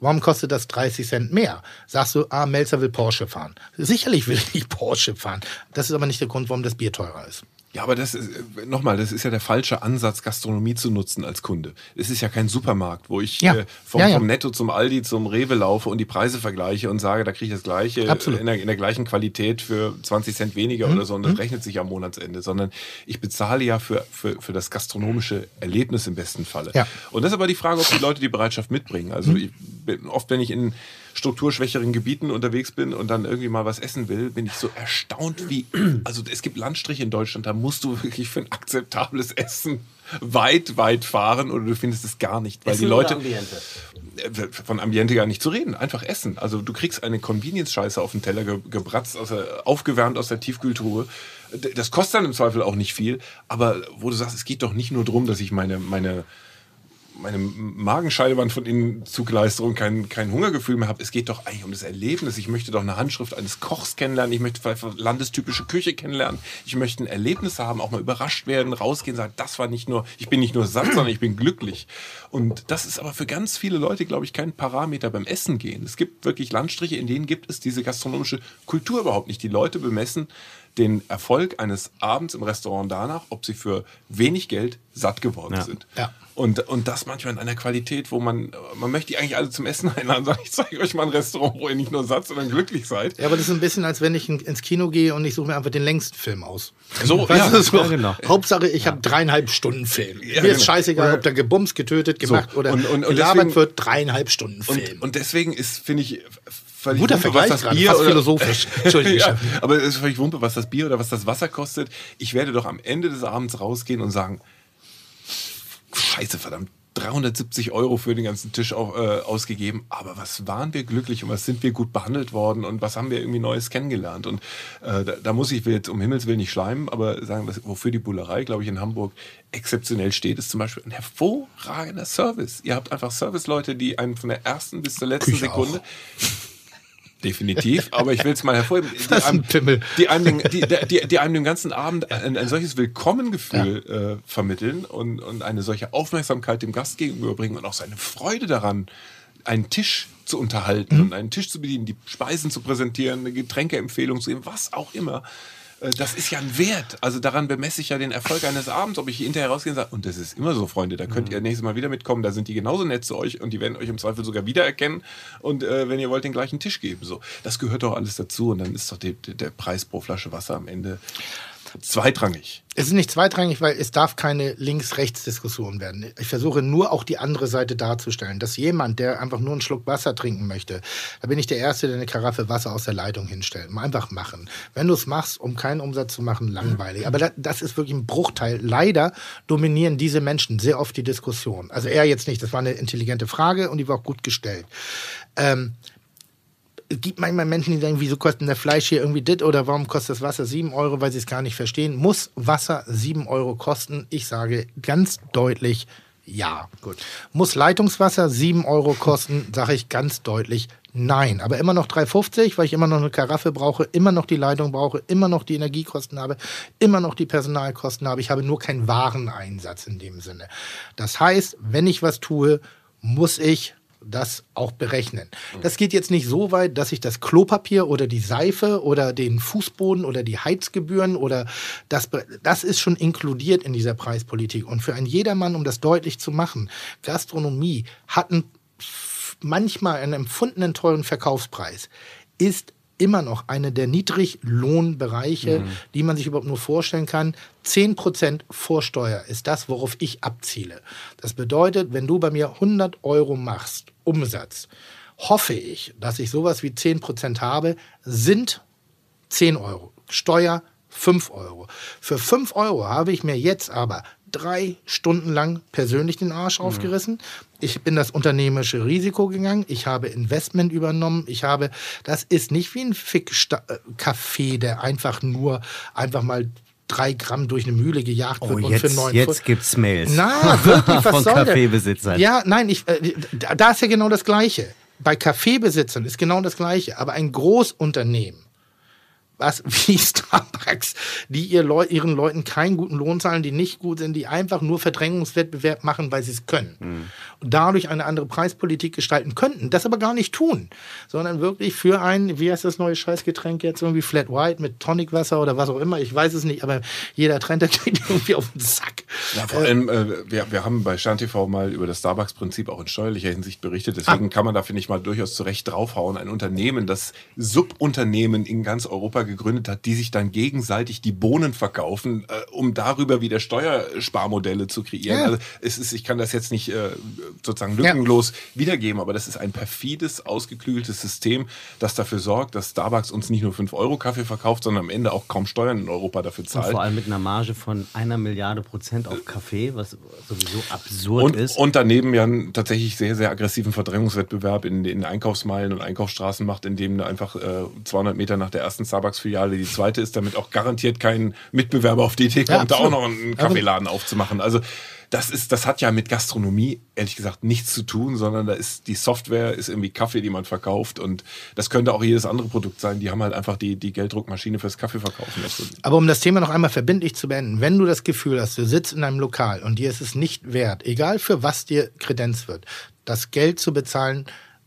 Warum kostet das 30 Cent mehr? Sagst du, ah, Melzer will Porsche fahren. Sicherlich will ich Porsche fahren. Das ist aber nicht der Grund, warum das Bier teurer ist.
Ja, aber das ist, äh, nochmal, das ist ja der falsche Ansatz, Gastronomie zu nutzen als Kunde. Es ist ja kein Supermarkt, wo ich
Ja.
äh, vom,
Ja, ja.
vom Netto zum Aldi zum Rewe laufe und die Preise vergleiche und sage, da kriege ich das Gleiche.
Mhm.
äh, in der, in der gleichen Qualität für 20 Cent weniger oder so und das rechnet sich am Monatsende, sondern ich bezahle ja für, für, für das gastronomische Erlebnis im besten Falle.
Ja.
Und das ist aber die Frage, ob die Leute die Bereitschaft mitbringen. Also ich bin, oft, wenn ich in strukturschwächeren Gebieten unterwegs bin und dann irgendwie mal was essen will, bin ich so erstaunt, wie, (clears throat) also es gibt Landstriche in Deutschland, da musst du wirklich für ein akzeptables Essen weit, weit fahren oder du findest es gar nicht, weil die Leute äh, von Ambiente gar nicht zu reden, einfach essen. Also du kriegst eine Convenience-Scheiße auf den Teller ge gebratzt, aus der, aufgewärmt aus der Tiefkühltruhe. Das kostet dann im Zweifel auch nicht viel, aber wo du sagst, es geht doch nicht nur darum, dass ich meine, meine meine Magenscheidewand von innen zugleistere und kein, kein Hungergefühl mehr habe. Es geht doch eigentlich um das Erlebnis. Ich möchte doch eine Handschrift eines Kochs kennenlernen. Ich möchte vielleicht landestypische Küche kennenlernen. Ich möchte ein Erlebnis haben, auch mal überrascht werden, rausgehen, sagen, das war nicht nur, ich bin nicht nur satt, sondern ich bin glücklich. Und das ist aber für ganz viele Leute, glaube ich, kein Parameter beim Essen gehen. Es gibt wirklich Landstriche, in denen gibt es diese gastronomische Kultur überhaupt nicht. Die Leute bemessen den Erfolg eines Abends im Restaurant danach, ob sie für wenig Geld satt geworden
Ja.
sind.
Ja.
Und, und das manchmal in einer Qualität, wo man, man möchte die eigentlich alle zum Essen einladen, (laughs) sagen, ich zeige euch mal ein Restaurant, wo ihr nicht nur satt, sondern glücklich seid.
Ja, aber das ist ein bisschen, als wenn ich in, ins Kino gehe und ich suche mir einfach den längsten Film aus.
So, (laughs) ja,
so,
ja, genau.
Hauptsache, ich habe dreieinhalb Stunden Film.
Ja,
Mir ist
genau.
scheißegal, ob da gebumst, getötet, gemacht
So,
oder
und- und- und
gelabert
deswegen-
wird. Dreieinhalb Stunden Film.
Und, und deswegen ist, finde ich, völlig
Guter
Wumpe,
Vergleich
was das Bier oder,
philosophisch. (laughs) Entschuldigung,
ja, aber es ist völlig Wumpe, was das Bier oder was das Wasser kostet. Ich werde doch am Ende des Abends rausgehen und sagen, scheiße, verdammt, 370 Euro für den ganzen Tisch au- äh, ausgegeben. Aber was waren wir glücklich und was sind wir gut behandelt worden und was haben wir irgendwie Neues kennengelernt? Und äh, da, da muss ich jetzt um Himmels Willen nicht schleimen, aber sagen, was, wofür die Bullerei, glaube ich, in Hamburg exzeptionell steht, ist zum Beispiel ein hervorragender Service. Ihr habt einfach Serviceleute, die einen von der ersten bis zur letzten
Küche
Sekunde Definitiv, aber ich will es mal hervorheben. (laughs) Die
Das ein
einem,
Pimmel.
die, einem den, die, die, die einem den ganzen Abend ein, ein solches Willkommengefühl äh, vermitteln und, und eine solche Aufmerksamkeit dem Gast gegenüberbringen und auch seine Freude daran, einen Tisch zu unterhalten
Mhm.
und einen Tisch zu bedienen, die Speisen zu präsentieren, eine Getränkeempfehlung zu geben, was auch immer. Äh, Das ist ja ein Wert. Also daran bemesse ich ja den Erfolg eines Abends, ob ich hinterher rausgehe und sage, und das ist immer so, Freunde, da könnt ihr nächstes Mal wieder mitkommen, da sind die genauso nett zu euch und die werden euch im Zweifel sogar wiedererkennen und äh, wenn ihr wollt, den gleichen Tisch geben. So, das gehört doch alles dazu und dann ist doch die, der Preis pro Flasche Wasser am Ende zweitrangig.
Es ist nicht zweitrangig, weil es darf keine Links-Rechts-Diskussion werden. Ich versuche nur auch die andere Seite darzustellen, dass jemand, der einfach nur einen Schluck Wasser trinken möchte, da bin ich der Erste, der eine Karaffe Wasser aus der Leitung hinstellt. Einfach machen. Wenn du es machst, um keinen Umsatz zu machen, langweilig. Aber da, das ist wirklich ein Bruchteil. Leider dominieren diese Menschen sehr oft die Diskussion. Also er jetzt nicht. Das war eine intelligente Frage und die war auch gut gestellt. Ähm, es gibt manchmal Menschen, die sagen, wieso kostet der Fleisch hier irgendwie dit oder warum kostet das Wasser 7 Euro, weil sie es gar nicht verstehen. Muss Wasser 7 Euro kosten? Ich sage ganz deutlich ja. Gut. Muss Leitungswasser 7 Euro kosten? Sage ich ganz deutlich nein. Aber immer noch 3,50, weil ich immer noch eine Karaffe brauche, immer noch die Leitung brauche, immer noch die Energiekosten habe, immer noch die Personalkosten habe. Ich habe nur keinen Wareneinsatz in dem Sinne. Das heißt, wenn ich was tue, muss ich das auch berechnen. Das geht jetzt nicht so weit, dass ich das Klopapier oder die Seife oder den Fußboden oder die Heizgebühren oder das, das ist schon inkludiert in dieser Preispolitik. Und für einen jedermann, um das deutlich zu machen, Gastronomie hat einen, manchmal einen empfundenen teuren Verkaufspreis, ist immer noch eine der Niedriglohnbereiche, die man sich überhaupt nur vorstellen kann. 10% Vorsteuer ist das, worauf ich abziele. Das bedeutet, wenn du bei mir 100 Euro machst, Umsatz, hoffe ich, dass ich sowas wie 10% habe, sind 10 Euro. Steuer 5 Euro. Für 5 Euro habe ich mir jetzt aber drei Stunden lang persönlich den Arsch aufgerissen. Ich bin das unternehmerische Risiko gegangen. Ich habe Investment übernommen. Ich habe, das ist nicht wie ein Fick-Kaffee, der einfach nur einfach mal drei Gramm durch eine Mühle gejagt wird
Oh,
und
jetzt,
für neun
jetzt gibt's Mails.
na, wirklich, (laughs) was
Von
soll?
Kaffeebesitzern.
Ja, nein, ich, äh, da da ist ja genau das Gleiche. Bei Kaffeebesitzern ist genau das Gleiche. Aber ein Großunternehmen, was (laughs) wie Starbucks, die ihr Leu ihren Leuten keinen guten Lohn zahlen, die nicht gut sind, die einfach nur Verdrängungswettbewerb machen, weil sie es können. Und dadurch eine andere Preispolitik gestalten könnten, das aber gar nicht tun, sondern wirklich für ein, wie heißt das neue Scheißgetränk jetzt, irgendwie Flat White mit Tonicwasser oder was auch immer, ich weiß es nicht, aber jeder Trend, (laughs) der geht irgendwie auf den Sack.
Ja, vor allem, äh, wir, wir haben bei Stern TV mal über das Starbucks-Prinzip auch in steuerlicher Hinsicht berichtet. Deswegen kann man da, finde ich, mal durchaus zurecht draufhauen. Ein Unternehmen, das Subunternehmen in ganz Europa gegründet hat, die sich dann gegenseitig die Bohnen verkaufen, äh, um darüber wieder Steuersparmodelle zu kreieren.
Ja.
Also es ist, ich kann das jetzt nicht äh, sozusagen lückenlos wiedergeben, aber das ist ein perfides, ausgeklügeltes System, das dafür sorgt, dass Starbucks uns nicht nur 5 Euro Kaffee verkauft, sondern am Ende auch kaum Steuern in Europa dafür
Und
zahlt.
vor allem mit einer Marge von einer Milliarde Prozent auf Kaffee, was sowieso absurd
Und,
ist.
und daneben ja einen tatsächlich sehr, sehr aggressiven Verdrängungswettbewerb in den Einkaufsmeilen und Einkaufsstraßen macht, indem einfach äh, 200 Meter nach der ersten Starbucks-Filiale die zweite ist, damit auch garantiert kein Mitbewerber auf die Idee
Ja,
kommt, da auch noch einen Kaffeeladen aufzumachen. Also das ist, das hat ja mit Gastronomie ehrlich gesagt nichts zu tun, sondern da ist die Software ist irgendwie Kaffee, die man verkauft und das könnte auch jedes andere Produkt sein. Die haben halt einfach die, die Gelddruckmaschine fürs Kaffee verkaufen.
Aber um das Thema noch einmal verbindlich zu beenden, wenn du das Gefühl hast, du sitzt in einem Lokal und dir ist es nicht wert, egal für was dir Kredenz wird, das Geld zu bezahlen,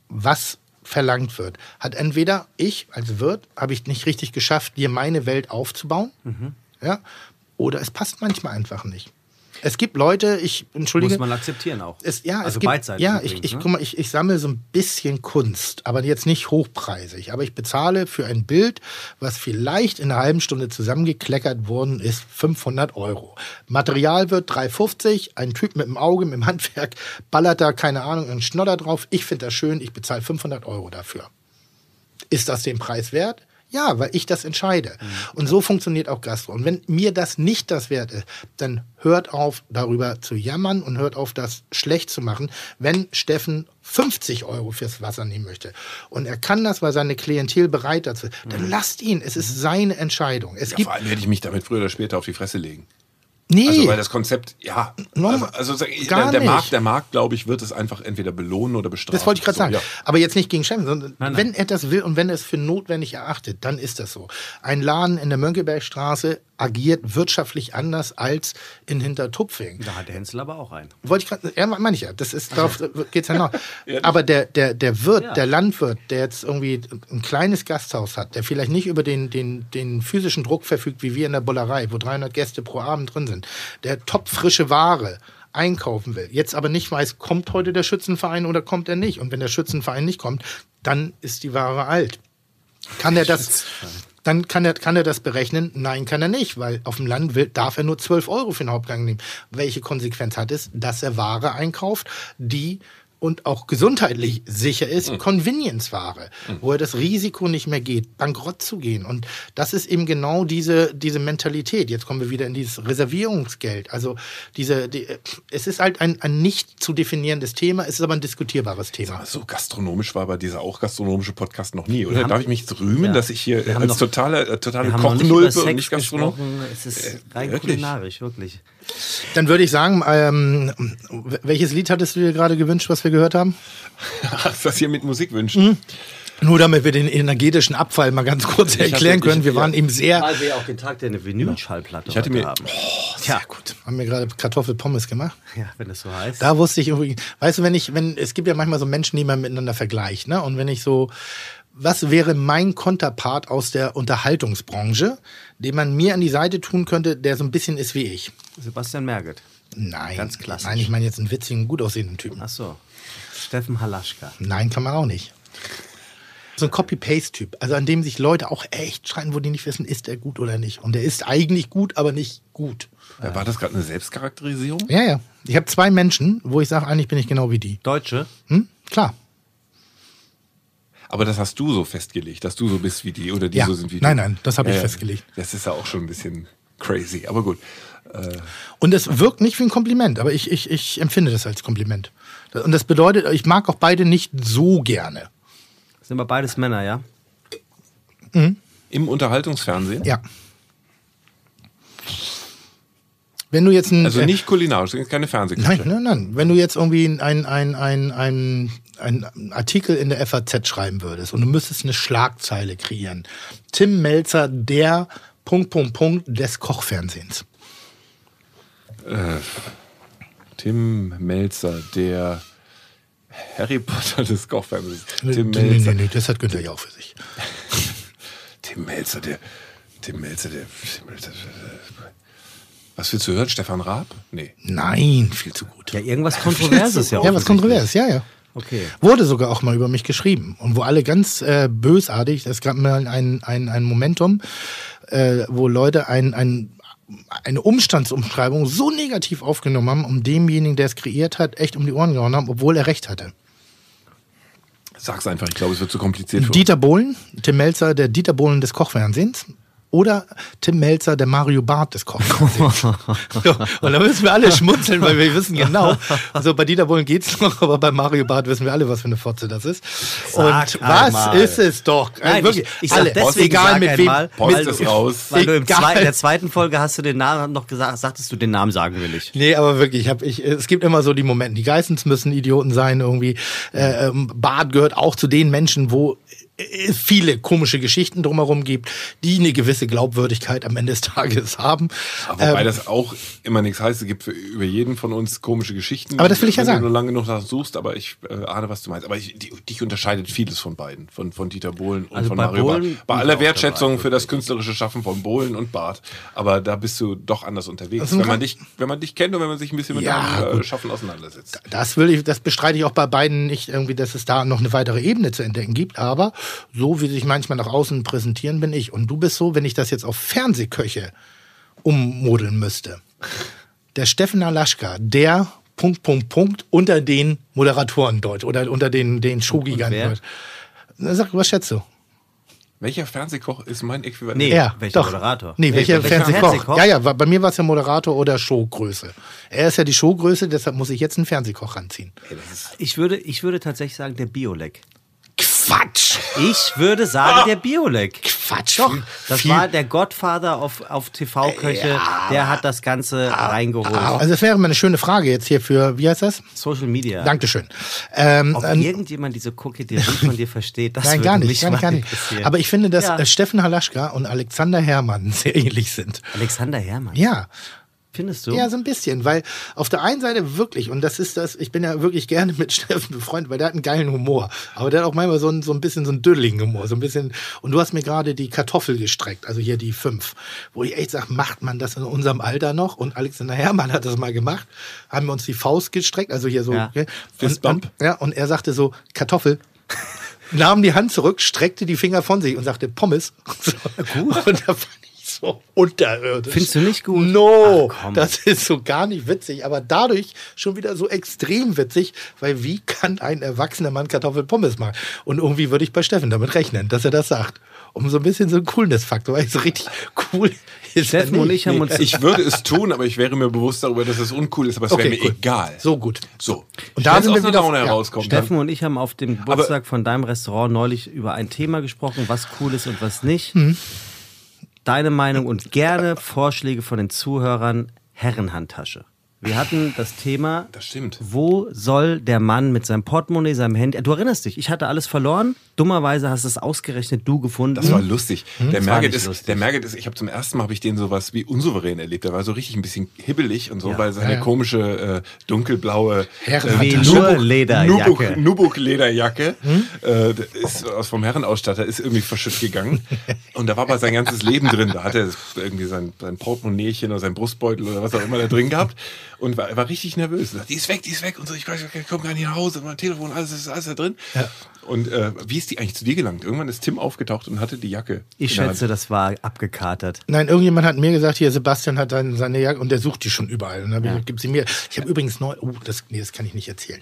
was verlangt wird, hat entweder ich als Wirt, habe ich nicht richtig geschafft, dir meine Welt aufzubauen, ja, oder es passt manchmal einfach nicht. Es gibt Leute, ich entschuldige.
Muss man akzeptieren auch.
Es, ja,
also
es gibt,
beidseitig.
Ja, ich, ich,
ne?
guck mal, ich, ich sammle so ein bisschen Kunst, aber jetzt nicht hochpreisig. Aber ich bezahle für ein Bild, was vielleicht in einer halben Stunde zusammengekleckert worden ist, 500 Euro. Material wird 3,50. Ein Typ mit dem Auge, mit dem Handwerk, ballert da, keine Ahnung, einen Schnodder drauf. Ich finde das schön, ich bezahle 500 Euro dafür. Ist das den Preis wert? Ja, weil ich das entscheide. Und so funktioniert auch Gastro. Und wenn mir das nicht das wert ist, dann hört auf, darüber zu jammern und hört auf, das schlecht zu machen, wenn Steffen 50 Euro fürs Wasser nehmen möchte. Und er kann das, weil seine Klientel bereit dazu ist, dann lasst ihn. Es ist seine Entscheidung. Es
Ja,
gibt.
vor allem werde ich mich damit früher oder später auf die Fresse legen.
Nee,
Also weil das Konzept, ja,
Norm-
also, also der, der
nicht.
Markt, der Markt, glaube ich, wird es einfach entweder belohnen oder bestrafen.
Das wollte ich gerade
So,
sagen.
ja.
Aber jetzt nicht gegen Steffen, sondern
Nein, nein.
wenn er das will und wenn er es für notwendig erachtet, dann ist das so. Ein Laden in der Mönckebergstraße agiert wirtschaftlich anders als in Hintertupfing.
Da hat der Hensel aber auch einen.
Wollte ich gerade, ja, meine ich ja. Das ist, darauf (laughs) geht's ja noch. (laughs) Aber der, der, der Wirt,
Ja.
der Landwirt, der jetzt irgendwie ein kleines Gasthaus hat, der vielleicht nicht über den, den, den physischen Druck verfügt, wie wir in der Bullerei, wo 300 Gäste pro Abend drin sind, der topfrische Ware einkaufen will, jetzt aber nicht weiß, kommt heute der Schützenverein oder kommt er nicht. Und wenn der Schützenverein nicht kommt, dann ist die Ware alt. Kann er das, dann kann er, kann er das berechnen? Nein, kann er nicht, weil auf dem Land will, darf er nur 12 Euro für den Hauptgang nehmen. Welche Konsequenz hat es? Dass er Ware einkauft, die und auch gesundheitlich sicher ist, Convenience-Ware, wo er das Risiko nicht mehr geht, bankrott zu gehen. Und das ist eben genau diese, diese Mentalität. Jetzt kommen wir wieder in dieses Reservierungsgeld. Also diese, die, es ist halt ein, ein nicht zu definierendes Thema, es ist aber ein diskutierbares Thema.
Aber so gastronomisch war bei dieser auch gastronomische Podcast noch nie, oder?
haben-
Darf ich mich rühmen,
Ja.
dass ich hier als
noch-
totale, äh, totale Kochnulpe und nicht Gastronom?
Es ist rein
wirklich?
kulinarisch, wirklich.
Dann würde ich sagen, ähm, welches Lied hattest du dir gerade gewünscht, was wir gehört haben? (laughs)
Hast du das hier mit Musik wünschen?
Nur damit wir den energetischen Abfall mal ganz kurz
Ich
erklären
hatte-
können. Wir
ich-
waren eben sehr.
Weil wir auch den Tag der Vinyl-Schallplatte
Ich hatte mir-
haben.
Tja, gut. Haben wir gerade Kartoffelpommes gemacht?
Ja, wenn das so heißt.
Da wusste ich irgendwie, weißt du, wenn ich, wenn, es gibt ja manchmal so Menschen, die man miteinander vergleicht, ne? Und wenn ich so, was wäre mein Konterpart aus der Unterhaltungsbranche, den man mir an die Seite tun könnte, der so ein bisschen ist wie ich?
Sebastian Merget.
Nein.
Ganz klassisch.
Nein, ich meine jetzt einen witzigen, gut aussehenden Typen.
Ach so. Steffen Halaschka.
Nein, kann man auch nicht. So ein Copy-Paste-Typ, also an dem sich Leute auch echt schreien, wo die nicht wissen, ist er gut oder nicht. Und der ist eigentlich gut, aber nicht gut.
Äh, War das gerade eine Selbstcharakterisierung?
Ja, ja. Ich habe zwei Menschen, wo ich sage, eigentlich bin ich genau wie die.
Deutsche?
Hm? Klar.
Aber das hast du so festgelegt, dass du so bist wie die oder die
Ja.
so sind wie
Nein,
du.
nein, das habe ich festgelegt.
Das ist ja auch schon ein bisschen crazy, aber gut.
Und es wirkt nicht wie ein Kompliment, aber ich, ich, ich empfinde das als Kompliment. Und das bedeutet, ich mag auch beide nicht so gerne.
Sind wir beides Männer, ja?
Im Unterhaltungsfernsehen?
Ja. Wenn du jetzt ein.
Also
äh,
nicht kulinarisch, das ist keine Fernsehküche.
Nein, nein, nein. Wenn du jetzt irgendwie ein, ein, ein, ein, ein Artikel in der FAZ schreiben würdest und du müsstest eine Schlagzeile kreieren. Tim Melzer, der Punkt, Punkt, Punkt des Kochfernsehens.
Tim Melzer, der Harry Potter des Kochfernsehens. Tim
nee, nee,
Melzer.
nee, das hat Günther ja auch für sich. (laughs)
Tim Melzer, der. Tim Melzer, der. Tim Melzer, der was willst du hören? Stefan Raab? Nee.
Nein, viel zu gut.
Ja, irgendwas Kontroverses ja
Ja, was
offensichtlich.
kontrovers, ja, ja.
Okay.
Wurde sogar auch mal über mich geschrieben. Und wo alle ganz äh, bösartig, es gab mal ein, ein, ein Momentum, äh, wo Leute ein, ein, eine Umstandsumschreibung so negativ aufgenommen haben, um demjenigen, der es kreiert hat, echt um die Ohren gehauen haben, obwohl er recht hatte.
Sag's einfach, ich glaube, es wird zu kompliziert.
Dieter Bohlen, Tim Melzer, der Dieter Bohlen des Kochfernsehens. Oder Tim Melzer, der Mario Barth des Kochfernsehens. so, und da müssen wir alle schmunzeln, weil wir wissen genau, also bei Dieter Bohlen geht's noch, aber bei Mario Barth wissen wir alle, was für eine Fotze das ist.
Sag
und was
einmal.
ist es doch? Also
Nein,
wirklich,
ich, ich sag
alle,
deswegen
egal
sag
mit wem.
einmal, weil,
ist raus.
weil du im
Egal.
zwei, in der zweiten Folge hast du den Namen noch gesagt, sagtest du den Namen sagen will ich.
Nee, aber wirklich, ich hab, ich, es gibt immer so die Momente. Die Geissens müssen Idioten sein irgendwie. Äh, ähm, Bart gehört auch zu den Menschen, wo äh, viele komische Geschichten drumherum gibt, die eine gewisse Glaubwürdigkeit am Ende des Tages haben.
Aber wobei
Ähm,
das auch immer nichts heißt. Es gibt für, über jeden von uns komische Geschichten.
Aber das will ich ja
wenn
sagen.
du nur lange genug suchst, aber ich äh, ahne, was du meinst. Aber ich, die, dich unterscheidet vieles von beiden. Von, von Dieter Bohlen und
Also
von
bei
Mario
Bohlen
Barth. Bei aller Wertschätzung
dabei,
für das künstlerische Schaffen von Bohlen und Barth. Aber da bist du doch anders unterwegs.
Ein
Wenn man, dich, wenn man dich kennt und wenn man sich ein bisschen mit
Ja,
deinem äh,
gut.
Schaffen auseinandersetzt.
Das will ich, das bestreite ich auch bei beiden nicht irgendwie, dass es da noch eine weitere Ebene zu entdecken gibt. Aber so wie sich manchmal nach außen präsentieren, bin ich. Und du bist so, wenn ich das jetzt auf Fernsehköche ummodeln müsste. Der Steffen Alaschka, der Punkt, Punkt, Punkt unter den Moderatoren dort oder unter den, den Showgiganten dort. Sag, was schätzt du?
Welcher Fernsehkoch ist mein Äquivalent?
Nee.
Er,
welcher
doch.
Moderator?
Nee,
Nee,
welcher
welcher
Fernsehkoch?
Fernsehkoch?
Ja, ja, bei mir war es ja Moderator oder Showgröße. Er ist ja die Showgröße, deshalb muss ich jetzt einen Fernsehkoch ranziehen.
Ich würde, ich würde tatsächlich sagen, der Biolek.
Quatsch!
Ich würde sagen, der Biolek.
Quatsch!
Doch, das
Viel-
war der Godfather auf, auf TV-Köche, der hat das Ganze reingeholt.
Also das wäre mal eine schöne Frage jetzt hier für, wie heißt das?
Social Media.
Dankeschön. Ähm,
Ob
ähm,
irgendjemand diese Koketterie von dir versteht, das
nein,
würde
gar nicht,
mich
gar nicht, gar nicht. Aber ich finde, dass
Ja.
äh, Steffen Halaschka und Alexander Herrmann (laughs) sehr ähnlich sind.
Alexander Herrmann,
Ja,
findest du?
ja, so ein bisschen, weil auf der einen Seite wirklich, und das ist das, ich bin ja wirklich gerne mit (laughs) Steffen befreundet, weil der hat einen geilen Humor. Aber der hat auch manchmal so ein, so ein bisschen so einen dödeligen Humor, so ein bisschen, und du hast mir gerade die Kartoffel gestreckt, also hier die fünf, wo ich echt sage, macht man das in unserem Alter noch? Und Alexander Herrmann hat das mal gemacht, haben wir uns die Faust gestreckt, also hier so,
Ja.
okay? und, ja, und er sagte so, Kartoffel. (laughs) nahm die Hand zurück, streckte die Finger von sich und sagte Pommes. (laughs) Gut. Und da fand so (laughs) unterirdisch.
Findest du nicht gut?
No,
Ach,
das ist so gar nicht witzig, aber dadurch schon wieder so extrem witzig, weil wie kann ein erwachsener Mann Kartoffelpommes machen? Und irgendwie würde ich bei Steffen damit rechnen, dass er das sagt. Um so ein bisschen so einen Coolness-Faktor, weil so richtig cool ist
Steffen und ich haben uns
Ich würde (laughs) es tun, aber ich wäre mir bewusst darüber, dass es uncool ist, aber es wäre mir
cool.
egal.
So gut.
So.
Und da sind wir wieder-
Laune
ja,
herauskommt.
Steffen und ich haben auf dem Geburtstag von deinem Restaurant neulich über ein Thema gesprochen, was cool ist und was nicht.
Hm.
Deine Meinung und gerne Vorschläge von den Zuhörern Herrenhandtasche. Wir hatten das Thema,
Das stimmt.
wo soll der Mann mit seinem Portemonnaie, seinem Handy, du erinnerst dich, ich hatte alles verloren, dummerweise hast es ausgerechnet du gefunden.
Das war lustig. Der
Hm? war
Merget ist,
lustig.
der Merget ist, ich habe zum ersten Mal habe ich den sowas wie unsouverän erlebt. Der war so richtig ein bisschen hibbelig und so,
Ja.
weil seine
Ja, ja.
komische äh, dunkelblaue
Herrenhandtasche.
Velour-Lederjacke.
Nubuk-Lederjacke
Hm?
äh, der ist aus vom Herrenausstatter ist irgendwie verschütt gegangen (laughs) und da war aber sein ganzes Leben drin. Da hat er irgendwie sein, sein Portemonnaiechen oder sein Brustbeutel oder was auch immer da drin gehabt und war, war richtig nervös. Er sagt, die ist weg, die ist weg und so. Ich, weiß, ich komme gar nicht nach Hause. Mein Telefon, alles ist alles da drin. Und äh, wie ist die eigentlich zu dir gelangt? Irgendwann ist Tim aufgetaucht und hatte die Jacke.
Ich schätze, das war abgekatert.
Nein, irgendjemand hat mir gesagt, hier Sebastian hat seine, seine Jacke und der sucht die schon überall. Und dann ich
Ja.
gib sie mir. Ich habe übrigens neu. Oh, das, nee, das kann ich nicht erzählen.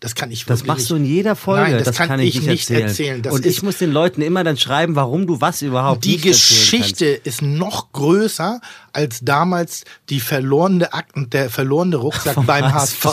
Das kann ich
Das machst
nicht.
du in jeder Folge.
Nein, das, kann, ich nicht erzählen. Das
und ich muss den Leuten immer dann schreiben, warum du was überhaupt
die
nicht erzählen
Geschichte ist noch größer als damals die verlorene Akten, der verlorene Rucksack beim HSV.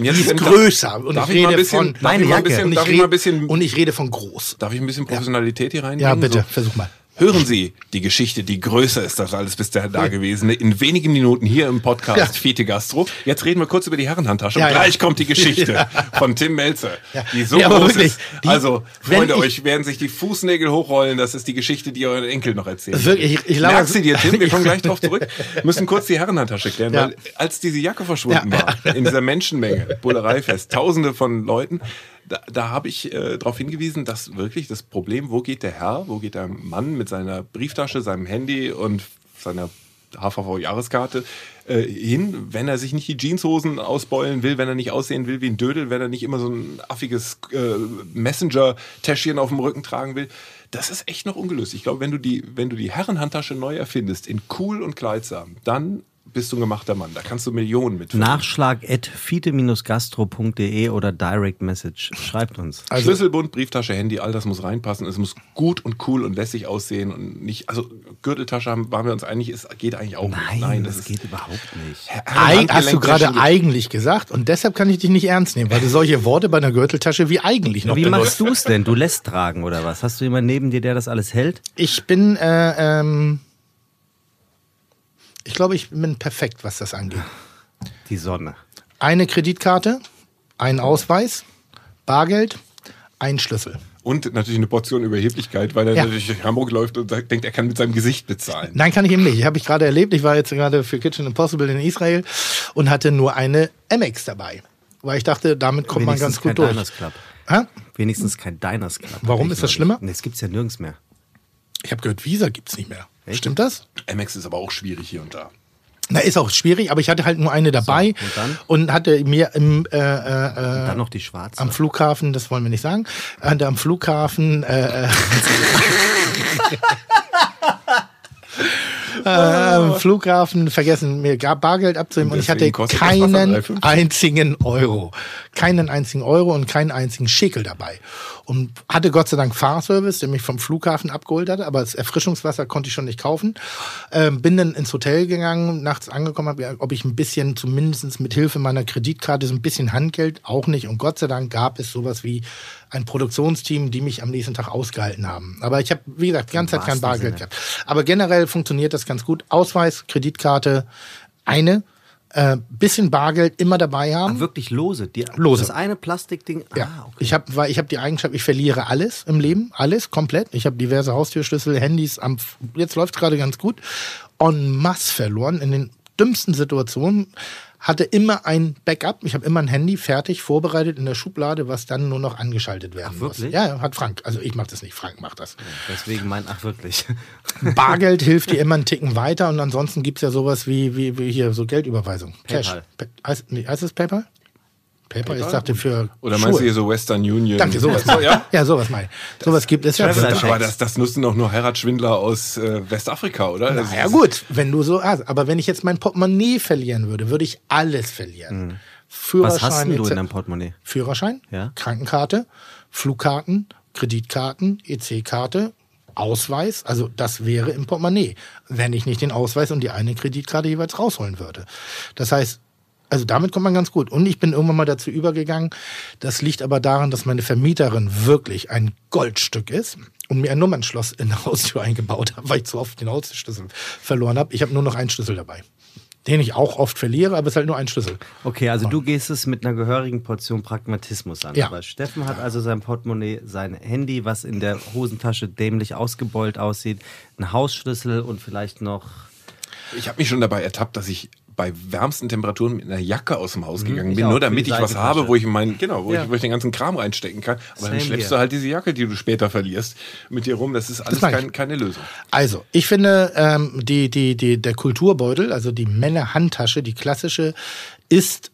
Jetzt
die ist größer. Und
Darf
ich rede von
bisschen-
und,
darf
ich rede, und ich rede von groß.
Darf ich ein bisschen Professionalität hier reinbringen?
Ja, bitte,
So.
versuch mal.
Hören Sie die Geschichte, die größer ist als alles bis dahin Dagewesene, in wenigen Minuten hier im Podcast
Ja.
Fiete Gastro. Jetzt reden wir kurz über die Herrenhandtasche
Ja,
und
ja.
gleich kommt die Geschichte (laughs) von Tim Melzer,
Ja.
die so groß
wirklich,
ist.
die-
also, Freunde,
ich-
euch werden sich die Fußnägel hochrollen. Das ist die Geschichte, die euren Enkel noch erzählen.
Wirklich, ich- ich
Merkst du dir, Tim? Wir (laughs) kommen gleich drauf zurück. Müssen kurz die Herrenhandtasche klären,
Ja.
weil als diese Jacke verschwunden
Ja.
war, in dieser Menschenmenge, Bullereifest, tausende von Leuten, da, da habe ich äh, darauf hingewiesen, dass wirklich das Problem, wo geht der Herr, wo geht der Mann mit seiner Brieftasche, seinem Handy und seiner HVV-Jahreskarte äh, hin, wenn er sich nicht die Jeanshosen ausbeulen will, wenn er nicht aussehen will wie ein Dödel, wenn er nicht immer so ein affiges äh, Messenger-Täschchen auf dem Rücken tragen will. Das ist echt noch ungelöst. Ich glaube, wenn du die, wenn du die Herrenhandtasche neu erfindest, in cool und kleidsam, dann bist du ein gemachter Mann. Da kannst du Millionen mit.
Nachschlag at fiete-gastro.de oder Direct Message. Schreibt uns. (laughs)
Also-
Schlüsselbund, Brieftasche, Handy, all das muss reinpassen. Es muss gut und cool und lässig aussehen und nicht, also Gürteltasche haben, waren wir uns einig, es geht eigentlich auch
Nein,
nicht.
das, geht überhaupt nicht.
Eig hast du gerade eigentlich gesagt und deshalb kann ich dich nicht ernst nehmen, weil du solche Worte bei einer Gürteltasche wie eigentlich noch
Wie
benutzt.
machst du es denn? Du lässt tragen oder was? Hast du jemanden neben dir, der das alles hält?
Ich bin, äh, ähm, ich glaube, ich bin perfekt, was das angeht.
Die Sonne.
Eine Kreditkarte, ein Ausweis, Bargeld, ein Schlüssel.
Und natürlich eine Portion Überheblichkeit, weil er
Ja.
natürlich durch Hamburg läuft und sagt- denkt, er kann mit seinem Gesicht bezahlen.
Nein, kann ich eben nicht. Habe ich gerade erlebt. Ich war jetzt gerade für Kitchen Impossible in Israel und hatte nur eine Amex dabei. Weil ich dachte, damit kommt man
Wenigstens
ganz gut
kein
durch.
Diners Club.
Hä?
Wenigstens kein Diners Club.
Warum ist das schlimmer?
Nee, das gibt's ja nirgends mehr.
Ich habe gehört, Visa gibt's nicht mehr.
Echt?
Stimmt das?
Amex ist aber auch schwierig hier und da.
Na, ist auch schwierig, aber ich hatte halt nur eine dabei
und dann?
und hatte mir im, äh, äh, äh,
Dann noch die schwarze.
am Flughafen, das wollen wir nicht sagen, hatte am Flughafen äh, (laughs) (laughs) äh, äh, am Flughafen vergessen, mir gab Bargeld abzunehmen und ich hatte keinen
3,50.
einzigen Euro. Keinen einzigen Euro und keinen einzigen Schekel dabei. Und hatte Gott sei Dank Fahrservice, der mich vom Flughafen abgeholt hatte, aber das Erfrischungswasser konnte ich schon nicht kaufen. Ähm, bin dann ins Hotel gegangen, nachts angekommen, hab, ob ich ein bisschen, zumindest mit Hilfe meiner Kreditkarte, so ein bisschen Handgeld, auch nicht. Und Gott sei Dank gab es sowas wie ein Produktionsteam, die mich am nächsten Tag ausgehalten haben. Aber ich habe, wie gesagt, die ganze Zeit kein Bargeld
Sinne.
gehabt. Aber generell funktioniert das ganz gut. Ausweis, Kreditkarte, eine, äh, bisschen Bargeld immer dabei haben.
Ach, wirklich lose. Die,
Lose.
Das eine Plastikding.
Ja,
Ah, okay.
ich habe, weil ich habe die Eigenschaft, ich verliere alles im Leben, alles komplett. Ich habe diverse Haustürschlüssel, Handys. Am, jetzt läuft gerade ganz gut. En masse verloren in den dümmsten Situationen. Hatte immer ein Backup. Ich habe immer ein Handy fertig vorbereitet in der Schublade, was dann nur noch angeschaltet werden
Ach,
muss.
wirklich?
Ja, ja, hat Frank. Also ich mache das nicht. Frank macht das.
Deswegen mein, ach wirklich. (laughs)
Bargeld hilft dir (laughs) immer einen Ticken weiter und ansonsten gibt's ja sowas wie, wie, wie hier so Geldüberweisung. Cash.
PayPal.
Pa heißt, heißt es PayPal? PayPal, ich dachte für
Oder meinst
Schuhe.
du hier so Western Union?
Danke, sowas. (laughs)
ja?
ja, sowas meine ich. Sowas gibt es ja.
Traveler
Aber das, das nutzen doch nur Heiratsschwindler aus äh, Westafrika, oder? Das
Na ja gut, wenn du so, also, aber wenn ich jetzt mein Portemonnaie verlieren würde, würde ich alles verlieren. Führerschein,
Was hast denn du in deinem Portemonnaie?
Führerschein,
Ja.
Krankenkarte, Flugkarten, Kreditkarten, EC-Karte, Ausweis, also das wäre im Portemonnaie, wenn ich nicht den Ausweis und die eine Kreditkarte jeweils rausholen würde. Das heißt, also damit kommt man ganz gut. Und ich bin irgendwann mal dazu übergegangen. Das liegt aber daran, dass meine Vermieterin wirklich ein Goldstück ist und mir ein Nummernschloss in der Haustür eingebaut hat, weil ich zu oft den Hausschlüssel verloren habe. Ich habe nur noch einen Schlüssel dabei, den ich auch oft verliere, aber es ist halt nur ein Schlüssel.
Okay, also du gehst es mit einer gehörigen Portion Pragmatismus an.
Ja.
Aber Steffen hat also sein Portemonnaie, sein Handy, was in der Hosentasche dämlich ausgebeult aussieht, einen Hausschlüssel und vielleicht noch.
Ich habe mich schon dabei ertappt, dass ich bei wärmsten Temperaturen mit einer Jacke aus dem Haus gegangen
ich
bin, nur damit ich was habe, wo ich mein, genau, wo,
Ja.
ich, wo ich den ganzen Kram reinstecken kann. Aber
Same
dann schleppst
here.
du halt diese Jacke, die du später verlierst, mit dir rum. Das ist alles
ich.
kein, keine Lösung.
Also, ich finde, ähm, die, die, die, der Kulturbeutel, also die Männerhandtasche, die klassische, ist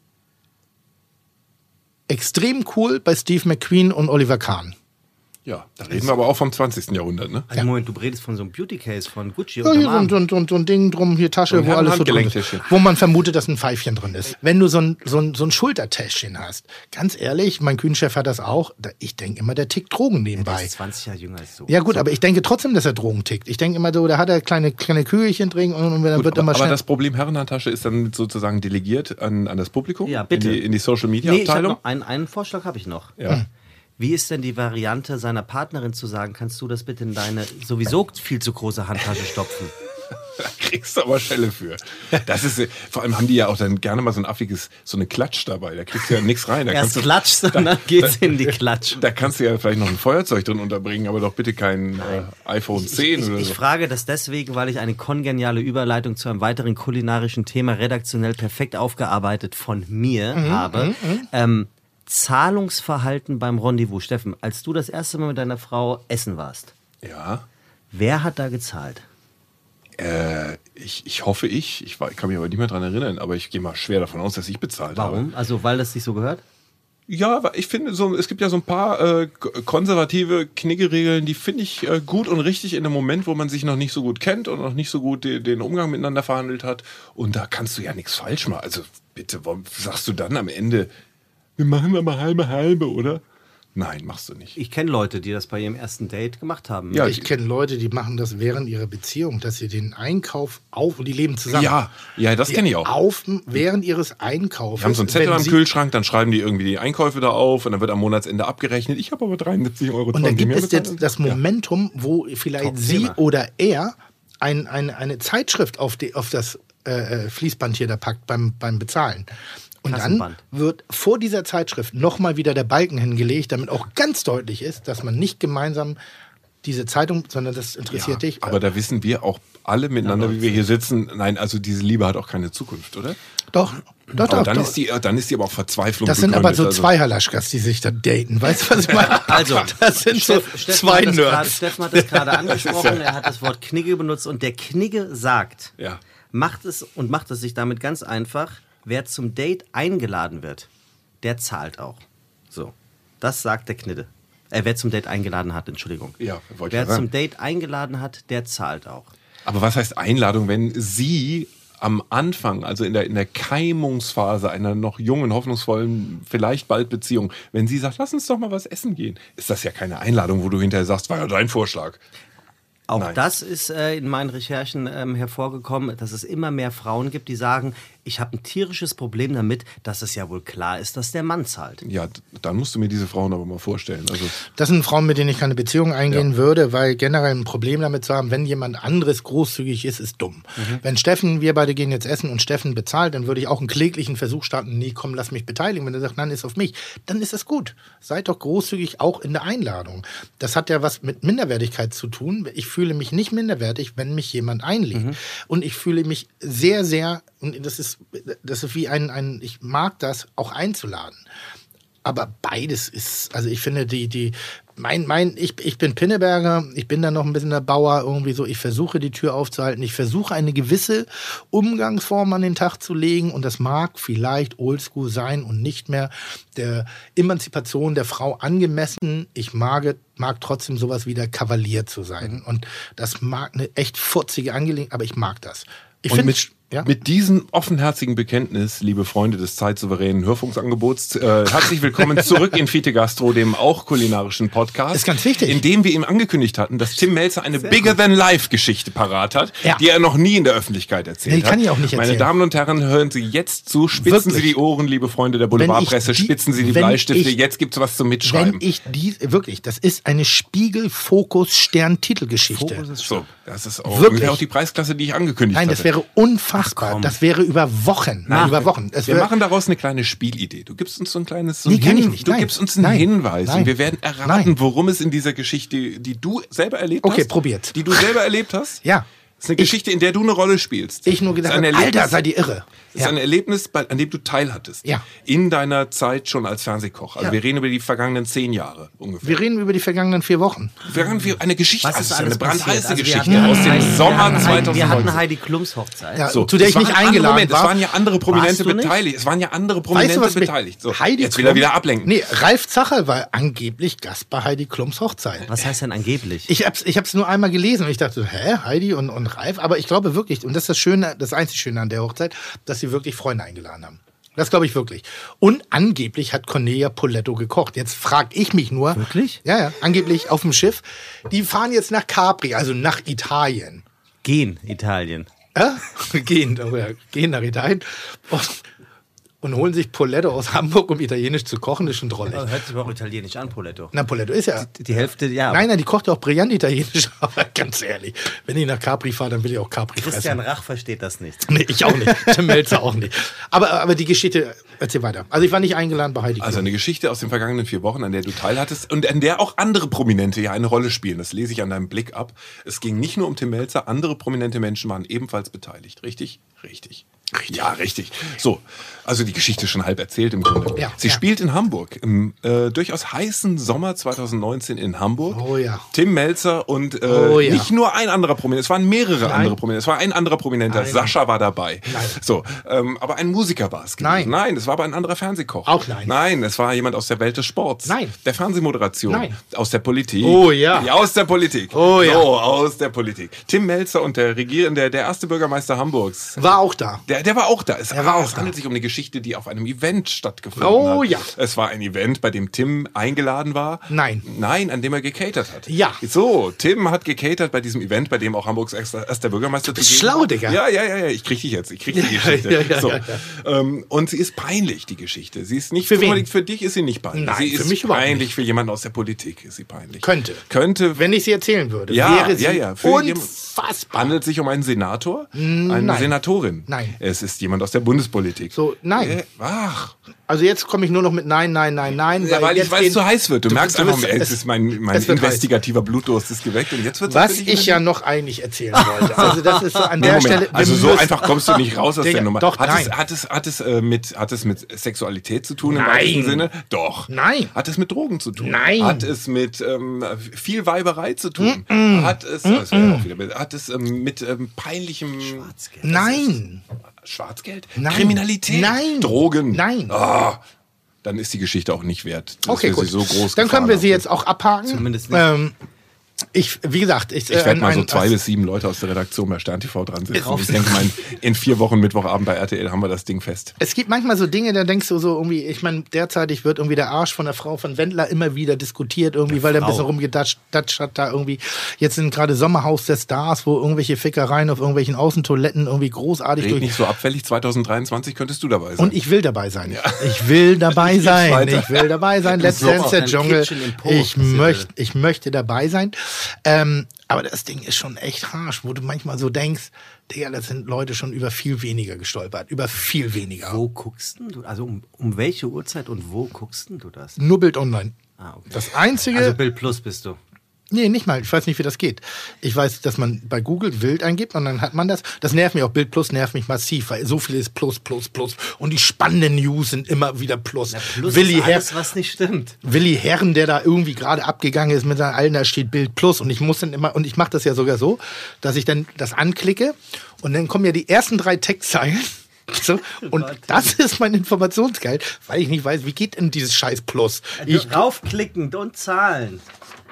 extrem cool bei Steve McQueen und Oliver Kahn.
Ja, da reden wir aber auch vom 20. Jahrhundert, ne?
Also Moment, du redest von so einem Beauty Case von Gucci
Ja, so, so, ein- so, ein- so ein Ding drum, hier Tasche,
Und
wo alles so drin ist. Wo man vermutet, dass ein Pfeifchen drin ist. Wenn du so ein, so ein, so ein Schultertäschchen hast, ganz ehrlich, mein Kühnchef hat das auch, ich denke immer, der tickt Drogen
Der
nebenbei.
ist 20 Jahre jünger als du.
Ja gut, aber ich denke trotzdem, dass er Drogen tickt. Ich denke immer so, da hat er kleine, kleine Kügelchen drin und, und dann
Gut,
wird
aber,
immer
aber
schnell...
das Problem Herrenhandtasche ist dann sozusagen delegiert an, an das Publikum?
Ja, bitte.
In die, in die Social Media
Nee, ich hab
Abteilung?
noch einen, einen Vorschlag habe ich noch.
Ja.
Wie ist denn die Variante seiner Partnerin zu sagen, kannst du das bitte in deine sowieso viel zu große Handtasche stopfen? (laughs)
Da kriegst du aber Schelle für. Das ist, vor allem haben die ja auch dann gerne mal so ein affiges, so eine Klatsch dabei. Da kriegst du ja nichts rein. Da
Erst
kannst du-
klatscht, sondern (laughs) geht's in die Klatsch.
Da kannst du ja vielleicht noch ein Feuerzeug drin unterbringen, aber doch bitte kein äh, iPhone 10
Ich,
oder
ich
so.
frage das deswegen, weil ich eine kongeniale Überleitung zu einem weiteren kulinarischen Thema redaktionell perfekt aufgearbeitet von mir
Mhm,
habe. Ähm, Zahlungsverhalten beim Rendezvous. Steffen, als du das erste Mal mit deiner Frau essen warst,
Ja.
wer hat da gezahlt?
Äh, ich, ich hoffe ich. Ich, war, ich kann mich aber nicht mehr dran erinnern, aber ich gehe mal schwer davon aus, dass ich bezahlt habe.
Warum? Also, weil das sich so gehört?
Ja, ich finde, so, es gibt ja so ein paar äh, konservative Kniggeregeln, die finde ich äh, gut und richtig in dem Moment, wo man sich noch nicht so gut kennt und noch nicht so gut de, den Umgang miteinander verhandelt hat. Und da kannst du ja nichts falsch machen. Also bitte, warum sagst du dann am Ende, wir machen aber halbe halbe, oder? Nein, machst du nicht.
Ich kenne Leute, die das bei ihrem ersten Date gemacht haben.
Ja,
Ich kenne Leute, die machen das während ihrer Beziehung, dass sie den Einkauf auf, die leben zusammen.
Ja, ja, das kenne ich auch.
Auf, während ihres Einkaufs.
Die haben so einen Zettel am Kühlschrank, dann schreiben die irgendwie die Einkäufe da auf und dann wird am Monatsende abgerechnet. Ich habe aber 73 Euro
Und dann gibt es jetzt das Momentum, wo vielleicht
Top
sie
Thema.
oder er ein, ein, eine Zeitschrift auf, die, auf das äh, äh, Fließband hier da packt beim, beim Bezahlen. Und dann wird vor dieser Zeitschrift nochmal wieder der Balken hingelegt, damit auch ganz deutlich ist, dass man nicht gemeinsam diese Zeitung, sondern das interessiert dich.
Aber da wissen wir auch alle miteinander, wie wir hier sitzen, nein, also diese Liebe hat auch keine Zukunft, oder?
doch, doch,
Aber
doch.
dann
doch.
ist die, dann ist die aber auch Verzweiflung
das sind aber so
also-
zwei Halaschkas, die sich da daten. Weißt du, was ich meine? (laughs)
Also, (laughs)
das sind so
Steff-
zwei
hat das grad-
Nerds.
Steffen hat das gerade (laughs) angesprochen. Er hat das Wort Knigge benutzt und der Knigge sagt,
Ja.
macht es und macht es sich damit ganz einfach, wer zum Date eingeladen wird, der zahlt auch. So, das sagt der Knidde. Äh, wer zum Date eingeladen hat, Entschuldigung.
Ja, wollte ich
wer zum Date eingeladen hat, der zahlt auch.
Aber was heißt Einladung, wenn sie am Anfang, also in der, in der Keimungsphase einer noch jungen, hoffnungsvollen, vielleicht bald Beziehung, wenn sie sagt, lass uns doch mal was essen gehen, ist das ja keine Einladung, wo du hinterher sagst, war ja dein Vorschlag.
Auch
Nein.
das ist äh, in meinen Recherchen ähm, hervorgekommen, dass es immer mehr Frauen gibt, die sagen, ich habe ein tierisches Problem damit, dass es ja wohl klar ist, dass der Mann zahlt.
Ja, dann musst du mir diese Frauen aber mal vorstellen. Also,
Das sind Frauen, mit denen ich keine Beziehung eingehen würde, weil generell ein Problem damit zu haben, wenn jemand anderes großzügig ist, ist dumm. Wenn Steffen, wir beide gehen jetzt essen und Steffen bezahlt, dann würde ich auch einen kläglichen Versuch starten, nee, komm, lass mich beteiligen. Wenn er sagt, nein, ist auf mich, dann ist das gut. Seid doch großzügig auch in der Einladung. Das hat ja was mit Minderwertigkeit zu tun. Ich fühle mich nicht minderwertig, wenn mich jemand einlädt. Und ich fühle mich sehr, sehr, und das ist, das ist wie ein, ein, ich mag das, auch einzuladen. Aber beides ist, also ich finde, die, die, mein, mein, ich, ich bin Pinneberger, ich bin da noch ein bisschen der Bauer irgendwie so, ich versuche die Tür aufzuhalten, ich versuche eine gewisse Umgangsform an den Tag zu legen und das mag vielleicht oldschool sein und nicht mehr der Emanzipation der Frau angemessen. Ich mag, mag trotzdem sowas wie der Kavalier zu sein und das mag eine echt furzige Angelegenheit, aber ich mag das. Ich
und
finde,
mit,
ja?
mit diesem offenherzigen Bekenntnis, liebe Freunde des zeitsouveränen Hörfunksangebots, äh, herzlich willkommen (laughs) zurück in Fiete Gastro, dem auch kulinarischen Podcast.
Ist ganz wichtig.
In dem wir ihm angekündigt hatten, dass Tim Melzer eine Bigger-than-Life-Geschichte parat hat,
Ja.
die er noch nie in der Öffentlichkeit erzählt
Nee,
hat.
kann ich auch nicht
Meine
erzählen.
Damen und Herren, hören Sie jetzt zu, spitzen
Wirklich.
Sie die Ohren, liebe Freunde der Boulevardpresse,
die-
spitzen Sie die Bleistifte,
ich-
jetzt gibt's was zum Mitschreiben.
wenn ich die, wirklich, das ist eine Spiegel-Fokus-Stern-Titelgeschichte.
so, das ist auch,
Wirklich.
auch die Preisklasse, die ich angekündigt
Nein,
hatte.
das wäre unfassbar. Das wäre über Wochen. Nein, über Wochen. Es
Wir machen daraus eine kleine Spielidee. Du gibst uns so ein kleines so
Nee, kann ich nicht.
Du
Nein.
gibst uns einen
Nein.
Hinweis
Nein.
und wir werden erraten, worum es in dieser Geschichte, die du selber erlebt
Okay,
hast.
probiert's.
Die du selber erlebt hast.
Ja.
Das ist eine Geschichte, in der du eine Rolle spielst.
ich nur gedacht,
Erlebnis-
Alter, seid ihr irre.
Das ist ein Erlebnis, an dem du teilhattest.
Ja.
In deiner Zeit schon als Fernsehkoch. Also
Ja.
wir reden über die vergangenen zehn Jahre ungefähr.
Wir reden über die vergangenen vier Wochen.
Wir haben wir eine Geschichte,
Was
also
ist
es ist eine brandheiße
Also wir
Geschichte
hatten
aus dem
Heidi- wir
Sommer
hatten Heidi-
2019.
Wir hatten Heidi Klums Hochzeit.
Ja,
So,
zu der
es
ich nicht eingeladen
Moment,
war.
Es waren ja andere Prominente beteiligt. Es waren ja andere Prominente
Weißt du,
beteiligt. So,
Heidi
jetzt will er wieder ablenken.
Nee, Ralf Zacher war angeblich Gast bei Heidi Klums Hochzeit.
Was heißt denn angeblich?
Ich hab's, ich hab's nur einmal gelesen und ich dachte, so, hä, Heidi und, und Ralf? Aber ich glaube wirklich, und das ist das Schöne, das einzig Schöne an der Hochzeit, dass sie wirklich Freunde eingeladen haben. Das glaube ich wirklich. Und angeblich hat Cornelia Poletto gekocht. Jetzt frage ich mich nur.
Wirklich?
Ja, ja, angeblich auf dem Schiff. Die fahren jetzt nach Capri, also nach Italien.
Gehen, Italien.
Ja? (laughs) Gehen, oh ja, gehen nach Italien. Und, und holen sich Poletto aus Hamburg, um italienisch zu kochen. Das ist schon drollig.
Hört sich aber auch italienisch an, Poletto.
Na, Poletto ist ja.
Die Hälfte, ja.
Nein, nein, die kocht ja auch brillant italienisch, (laughs) aber ganz ehrlich, wenn ich nach Capri fahre, dann will ich auch Capri
Christian
fressen.
Rach versteht das nicht.
Nee, ich auch nicht. (laughs) Tim Melzer auch nicht. Aber, aber die Geschichte, erzähl weiter. Also ich war nicht eingeladen bei Heidi
Also eine Geschichte aus den vergangenen vier Wochen, an der du teilhattest und an der auch andere Prominente ja eine Rolle spielen. Das lese ich an deinem Blick ab. Es ging nicht nur um Tim Melzer, andere prominente Menschen waren ebenfalls beteiligt. Richtig? Richtig. Ja, richtig. So, also die Geschichte ist schon halb erzählt im Grunde.
Ja,
Sie
ja.
spielt in Hamburg, im äh, durchaus heißen Sommer 2019 in Hamburg.
Oh ja.
Tim Melzer und äh,
Oh ja.
nicht nur ein anderer Prominent, es waren mehrere
Nein.
andere Prominente. Es war ein anderer Prominenter,
Nein.
Sascha war dabei.
Nein.
So, ähm, aber ein Musiker war es.
Nein.
Nein, es war aber ein anderer Fernsehkoch.
Auch nein.
Nein, es war jemand aus der Welt des Sports.
Nein.
Der Fernsehmoderation.
Nein.
Aus der Politik.
Oh ja.
Ja, aus der Politik.
Oh ja.
So, aus der Politik. Tim Melzer und der Regierende, der erste Bürgermeister Hamburgs.
War auch da.
Der, der war auch da. Es,
war auch
es
da.
handelt sich um eine Geschichte, die auf einem Event stattgefunden
Oh
hat.
ja.
Es war ein Event, bei dem Tim eingeladen war.
Nein.
Nein, an dem er gecatert hat.
Ja.
So, Tim hat gecatert bei diesem Event, bei dem auch Hamburgs erster, Bürgermeister
bist
zugegen
schlau. Digga.
Ja, ja, ja, ja. Ich krieg dich jetzt. Ich krieg die (laughs) Geschichte.
ja, ja,
so. Ähm, und sie ist peinlich, die Geschichte. Sie ist nicht
Für
unbedingt für dich ist sie nicht peinlich.
Nein,
sie
für
ist
mich überhaupt
peinlich
nicht.
für jemanden aus der Politik. Ist sie peinlich.
Könnte.
Könnte.
Wenn ich sie erzählen würde,
Ja,
wäre sie
ja, ja. Für
unfassbar.
Handelt sich um einen Senator? Eine
nein.
Senatorin?
Nein.
Es ist jemand aus der Bundespolitik.
So, nein.
Ach,
Also jetzt komme ich nur noch mit Nein, Nein, Nein, Nein.
ja, weil,
jetzt
ich, weil es zu heiß wird. Du,
Du-
merkst einfach,
es-
es ist mein, mein
es wird heiß.
investigativer Blutdurst ist geweckt und jetzt wird
Was ich ja noch eigentlich erzählen (laughs) wollte. Also das ist so an der
Moment,
Stelle.
also so einfach kommst du nicht (laughs) raus aus
Digga,
der Nummer.
doch,
hat, es,
nein.
hat, es, hat, es, äh, mit, hat es mit Sexualität zu tun im
Nein.
weitesten Sinne? Doch.
Nein.
Hat es mit Drogen zu tun?
Nein.
Hat es mit ähm, viel Weiberei zu tun? Hat es, das wäre ja auch wieder, hat es ähm, mit ähm, peinlichem
Nein.
Schwarzgeld?
Nein.
Kriminalität?
Nein.
Drogen?
Nein.
Ah, dann ist die Geschichte auch nicht wert. dass
Okay,
wir
gut.
sie so groß
Dann können wir sie
haben.
jetzt auch abhaken.
Zumindest nicht.
Ähm, ich, wie gesagt, ich,
Ich werde mal so zwei bis sieben Leute aus der Redaktion bei Stern TV dran sitzen. Ich denke mal, in vier Wochen Mittwochabend bei RTL haben wir das Ding fest.
Es gibt manchmal so Dinge, da denkst du so irgendwie, ich meine, derzeitig wird irgendwie der Arsch von der Frau von Wendler immer wieder diskutiert, irgendwie, weil der ein
Frau.
bisschen rumgedatscht datscht hat da irgendwie. Jetzt sind gerade Sommerhaus der Stars, wo irgendwelche Fickereien auf irgendwelchen Außentoiletten irgendwie großartig
Red
durch.
nicht so abfällig, 2023 könntest du dabei sein.
Und ich will dabei sein. Ich will dabei sein. Ich will dabei sein. Let's Dance der Dschungel. Ich möchte, ich möchte dabei sein. Ähm, aber das Ding ist schon echt harsch, wo du manchmal so denkst, Digga, das sind Leute schon über viel weniger gestolpert. Über viel weniger.
Wo guckst denn du? Also um, um welche Uhrzeit und wo guckst denn du das?
Nur Bild online.
Ah, okay.
Das einzige.
Also Bild Plus bist du.
Nee, nicht mal. Ich weiß nicht, wie das geht. Ich weiß, dass man bei Google wild eingibt und dann hat man das. Das nervt mich auch. Bild Plus nervt mich massiv, weil so viel ist Plus, Plus, Plus. Und die spannenden News sind immer wieder Plus.
Na, Plus
Willi,
ist
Her
alles, was nicht stimmt.
Willi Herren, der da irgendwie gerade abgegangen ist mit seinen Alten, da steht Bild Plus. Und ich muss dann immer, und ich mache das ja sogar so, dass ich dann das anklicke und dann kommen ja die ersten drei Textzeilen. (laughs) So, (laughs) und das ist mein Informationsgehalt, weil ich nicht weiß, wie geht denn dieses scheiß Plus? Ich,
Raufklicken und zahlen.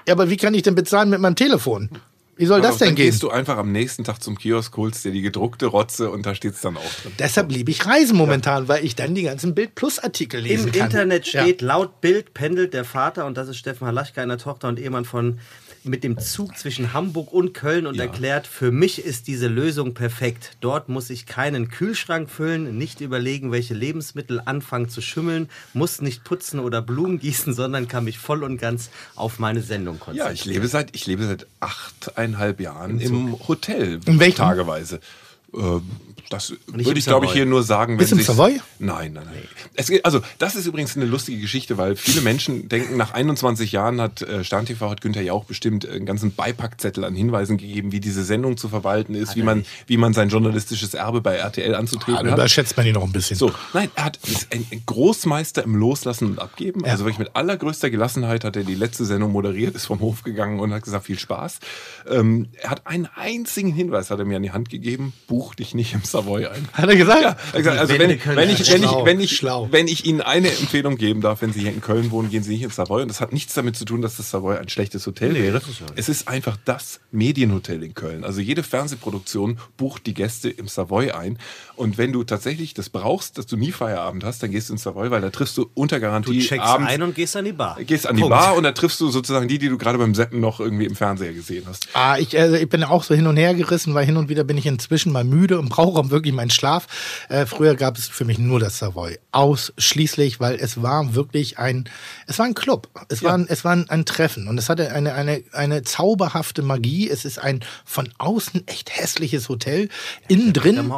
Ja, aber wie kann ich denn bezahlen mit meinem Telefon? Wie soll das
Aber
denn
dann
gehen?
gehst du einfach am nächsten Tag zum Kiosk, holst dir die gedruckte Rotze und da steht's dann auch drin.
Deshalb liebe ich Reisen momentan, weil ich dann die ganzen Bild Plus Artikel lesen
Im
kann.
Internet
Ja.
steht, laut Bild pendelt der Vater, und das ist Steffen Halaschka, einer Tochter und Ehemann von, mit dem Zug zwischen Hamburg und Köln und erklärt, für mich ist diese Lösung perfekt. Dort muss ich keinen Kühlschrank füllen, nicht überlegen, welche Lebensmittel anfangen zu schimmeln, muss nicht putzen oder Blumen gießen, sondern kann mich voll und ganz auf meine Sendung konzentrieren.
Ja, ich lebe seit, ich lebe seit achteinhalb Jahren im Hotel.
In welchem?
Tageweise. Ähm, Das würde ich, glaube ich, hier nur sagen.
Bist
wenn
du im Savoy?
Nein, nein, nein. Es geht, also, das ist übrigens eine lustige Geschichte, weil viele Menschen (laughs) denken, nach 21 Jahren hat äh, Stern TV, hat Günther Jauch bestimmt einen ganzen Beipackzettel an Hinweisen gegeben, wie diese Sendung zu verwalten ist, wie man, wie man sein journalistisches Erbe bei RTL anzutreten
Ah, da
hat.
überschätzt man ihn noch ein bisschen.
So, nein, er hat ist ein ein Großmeister im Loslassen und Abgeben. Also wirklich mit allergrößter Gelassenheit hat er die letzte Sendung moderiert, ist vom Hof gegangen und hat gesagt, viel Spaß. Ähm, er hat einen einzigen Hinweis, hat er mir an die Hand gegeben, buch dich nicht im Savoy ein.
Hat er gesagt?
Ja, er gesagt, also
Wände
wenn,
können
wenn, ich, wenn, ich, wenn, ich,
schlau.
wenn ich Ihnen eine Empfehlung geben darf, wenn Sie hier in Köln wohnen, gehen Sie nicht ins Savoy. Und das hat nichts damit zu tun, dass das Savoy ein schlechtes Hotel wäre. Es ist einfach das Medienhotel in Köln. Also jede Fernsehproduktion bucht die Gäste im Savoy ein. Und wenn du tatsächlich das brauchst, dass du nie Feierabend hast, dann gehst du ins Savoy, weil da triffst du unter
Du
Garantie
checkst
abends
ein und gehst an die Bar.
gehst an die
Punkt.
Bar und da triffst du sozusagen die, die du gerade beim Seppen noch irgendwie im Fernseher gesehen hast.
Ah, ich, also ich bin auch so hin und her gerissen, weil hin und wieder bin ich inzwischen mal müde und brauche auch wirklich meinen Schlaf. Äh, früher gab es für mich nur das Savoy. Ausschließlich, weil es war wirklich ein, es war ein Club. Es war, ein, es war ein, ein Treffen und es hatte eine, eine, eine zauberhafte Magie. Es ist ein von außen echt hässliches Hotel. Innen drin,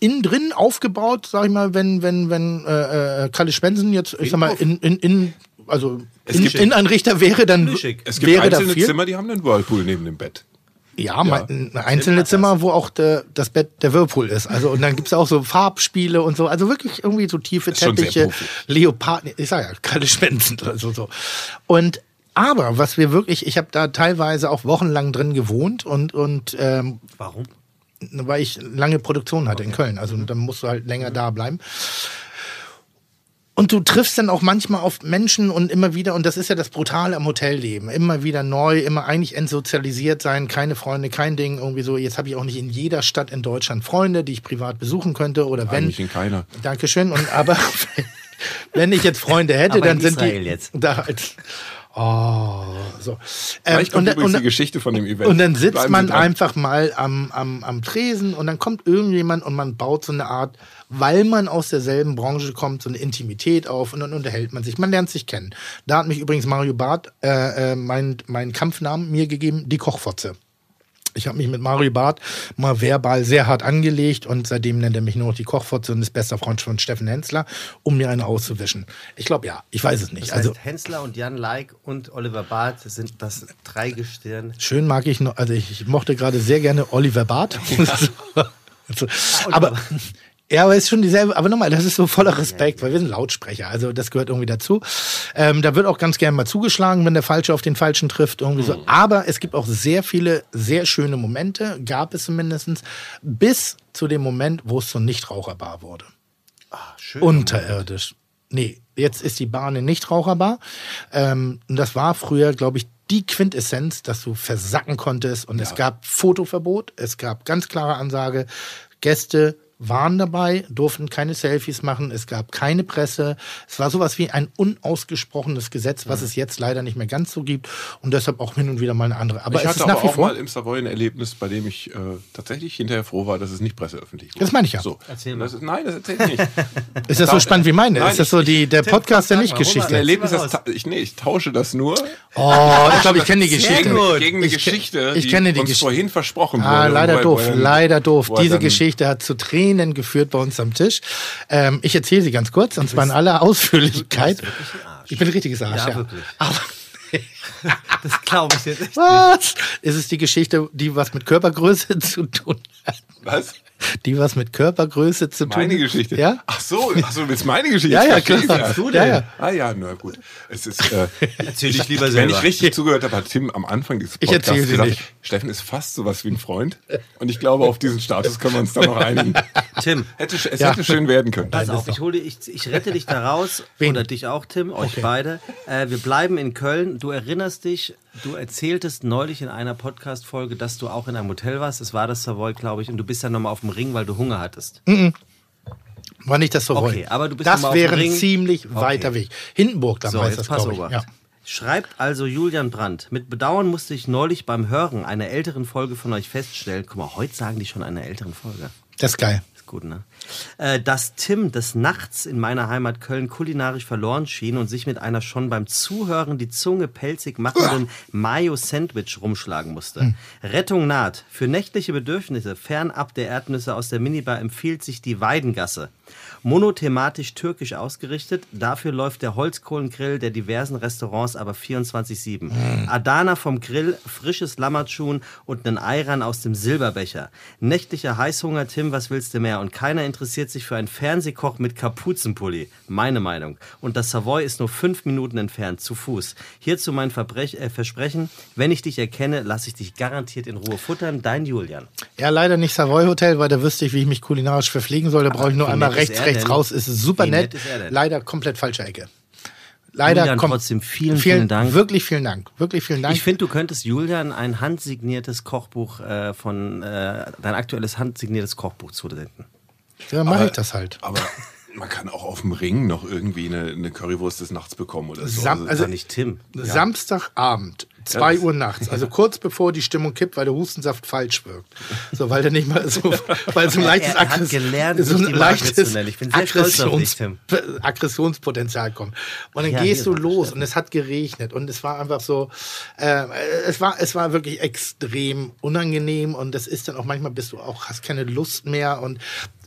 innen drin aufgebaut, sag ich mal, wenn, wenn, wenn äh, äh, Kalle Spensen jetzt, ich sag mal, in, in, in also
Es
in,
gibt-
Innenanrichter wäre, dann.
Es gibt
wäre
einzelne. Zimmer, die haben einen Whirlpool neben dem Bett.
Ja, ein einzelne Zimmer, wo auch der, das Bett der Whirlpool ist. Also und dann gibt's auch so Farbspiele und so. Also wirklich irgendwie so tiefe Teppiche. Leoparden, ich sag ja, keine Schwänzen oder so, so. Und aber was wir wirklich, ich habe da teilweise auch wochenlang drin gewohnt und und ähm,
Warum?
weil ich lange Produktion hatte in Köln. Also dann musst du halt länger da bleiben. Und du triffst dann auch manchmal auf Menschen und immer wieder, und das ist ja das Brutale am Hotelleben, immer wieder neu, immer eigentlich entsozialisiert sein, keine Freunde, kein Ding, irgendwie so. Jetzt habe ich auch nicht in jeder Stadt in Deutschland Freunde, die ich privat besuchen könnte oder wenn.
Eigentlich in keiner.
Dankeschön. Und aber (laughs) wenn ich jetzt Freunde hätte, dann
in
sind die
jetzt.
da. Oh, so.
Vielleicht kommt
und,
übrigens
und,
die Geschichte von dem Event.
und dann sitzt
Bleiben
man einfach mal am, am, am Tresen und dann kommt irgendjemand und man baut so eine Art, weil man aus derselben Branche kommt, so eine Intimität auf und dann unterhält man sich. Man lernt sich kennen. Da hat mich übrigens Mario Barth äh, äh, mein, mein Kampfnamen mir gegeben, die Kochfotze. Ich habe mich mit Mario Barth mal verbal sehr hart angelegt und seitdem nennt er mich nur noch die Kochfotze und ist bester Freund von Steffen Hensler, um mir eine auszuwischen. Ich glaube ja, ich weiß es nicht.
Das heißt,
Also
Hensler und Jan Like und Oliver Barth sind das Dreigestirn.
schön mag ich noch, also ich, ich mochte gerade sehr gerne Oliver Barth. (laughs) Also, aber ja, aber ist schon dieselbe, aber nochmal, das ist so voller Respekt, weil wir sind Lautsprecher, also das gehört irgendwie dazu. Ähm, da wird auch ganz gerne mal zugeschlagen, wenn der Falsche auf den Falschen trifft, irgendwie so. Aber es gibt auch sehr viele, sehr schöne Momente, gab es zumindest, bis zu dem Moment, wo es zur Nichtraucherbar wurde.
Schön.
Unterirdisch. Nee, jetzt ist die Bar eine Nichtraucherbar. Ähm, und das war früher, glaube ich, die Quintessenz, dass du versacken konntest. Und es gab Fotoverbot, es gab ganz klare Ansage, Gäste waren dabei, durften keine Selfies machen, es gab keine Presse. Es war sowas wie ein unausgesprochenes Gesetz, was es jetzt leider nicht mehr ganz so gibt und deshalb auch hin und wieder mal eine andere. Aber
ich
es
hatte
ist
aber
nach wie
auch
vor.
mal im Savoy ein Erlebnis, bei dem ich äh, tatsächlich hinterher froh war, dass es nicht presseöffentlich wurde.
Das meine ich ja.
So.
Erzähl
das ist, nein, das erzähle ich nicht. (laughs)
Ist das so spannend wie meine?
Nein,
ist das so die, der Podcast der Nicht-Geschichte?
Erlebnis, das ich, nee, ich tausche das nur
Oh, ich (laughs) glaube, ich kenne die Geschichte.
gut.
gegen eine
Ich
Geschichte,
ich kenne die
uns
Gesch-
vorhin versprochen wurde.
Ah, leider
Wobei-
doof,
er-
leider doof. Diese Geschichte hat zu Tränen geführt bei uns am Tisch. Ähm, ich erzähle sie ganz kurz, und zwar in aller Ausführlichkeit. Ich bin ein richtiges Arsch,
Ja,
ja.
wirklich.
Aber (laughs)
Das glaube ich jetzt echt.
was? Es ist die Geschichte, die was mit Körpergröße (laughs) zu tun hat.
Was?
Die was mit Körpergröße zu tun
Meine Geschichte?
Ja?
Ach so, ach so, du willst meine Geschichte?
Ja, ja,
Ich
klar.
es
Ja, ja.
Ah ja, na gut. Es ist, äh, (laughs)
Erzähl dich lieber
wenn
selber.
ich richtig zugehört habe, hat Tim am Anfang dieses
Ich
Podcasts
erzähle sie
gesagt,
nicht.
Steffen ist fast sowas wie ein Freund. Und ich glaube, auf diesen Status können wir uns dann noch einigen. (laughs)
Tim,
Hätte, es
Ja.
hätte schön werden können.
pass auf, ich, hol dir, ich, ich rette dich da raus. (laughs)
Wen?
Oder dich auch, Tim, euch
Okay.
beide. Äh, wir bleiben in Köln. Du erinnerst dich, du erzähltest neulich in einer Podcast-Folge, dass du auch in einem Hotel warst. Es war das Savoy, glaube ich. Und du bist dann nochmal auf dem Ring, weil du Hunger hattest.
War nicht das so
Okay,
wollen.
aber du bist
Das wäre ein ziemlich
Okay.
weiter Weg. Hindenburg, dann
So,
heißt das, glaube ich. Ja.
Schreibt also Julian Brandt. Mit Bedauern musste ich neulich beim Hören einer älteren Folge von euch feststellen, guck mal, heute sagen die schon einer älteren Folge.
Das ist geil.
Ist gut, ne? Äh, dass Tim des Nachts in meiner Heimat Köln kulinarisch verloren schien und sich mit einer schon beim Zuhören die Zunge pelzig machenden Mayo-Sandwich rumschlagen musste. Rettung naht. Für nächtliche Bedürfnisse fernab der Erdnüsse aus der Minibar empfiehlt sich die Weidengasse. Monothematisch türkisch ausgerichtet, dafür läuft der Holzkohlengrill der diversen Restaurants aber 24-7. Adana vom Grill, frisches Lammertschun und einen Ayran aus dem Silberbecher. Nächtlicher Heißhunger, Tim, was willst du mehr? Und keiner interessiert sich für einen Fernsehkoch mit Kapuzenpulli. Meine Meinung. Und das Savoy ist nur fünf Minuten entfernt, zu Fuß. Hierzu mein Verbrech äh, Versprechen, wenn ich dich erkenne, lasse ich dich garantiert in Ruhe futtern. Dein Julian.
Ja, leider nicht Savoy Hotel, weil da wüsste ich, wie ich mich kulinarisch verpflegen soll. Da brauche ich nur einmal rechts,
er
rechts raus. Ist super
Wie
nett.
nett ist er denn?
Leider komplett falsche Ecke. Leider
Julian,
kom-
trotzdem vielen, vielen Dank.
Wirklich vielen Dank. Wirklich vielen Dank.
Ich finde, du könntest Julian ein handsigniertes Kochbuch äh, von, äh, dein aktuelles handsigniertes Kochbuch zusenden.
ja, mache ich das halt.
Aber man kann auch auf dem Ring noch irgendwie eine, eine Currywurst des Nachts bekommen oder so.
Sam-
Also,
also-
Also nicht Tim.
Samstagabend, 2
das-
Uhr nachts, also kurz bevor die Stimmung kippt, weil der Hustensaft falsch wirkt. So, weil der nicht mal so, (laughs) weil so ein leichtes
Er- hat gelernt,
so ein leichtes
auf dich.
Aggressionspotenzial kommt. Und dann
Ja,
gehst du los und es hat geregnet und es war einfach so, äh, es war, es war wirklich extrem unangenehm und das ist dann auch manchmal bist du auch, hast keine Lust mehr und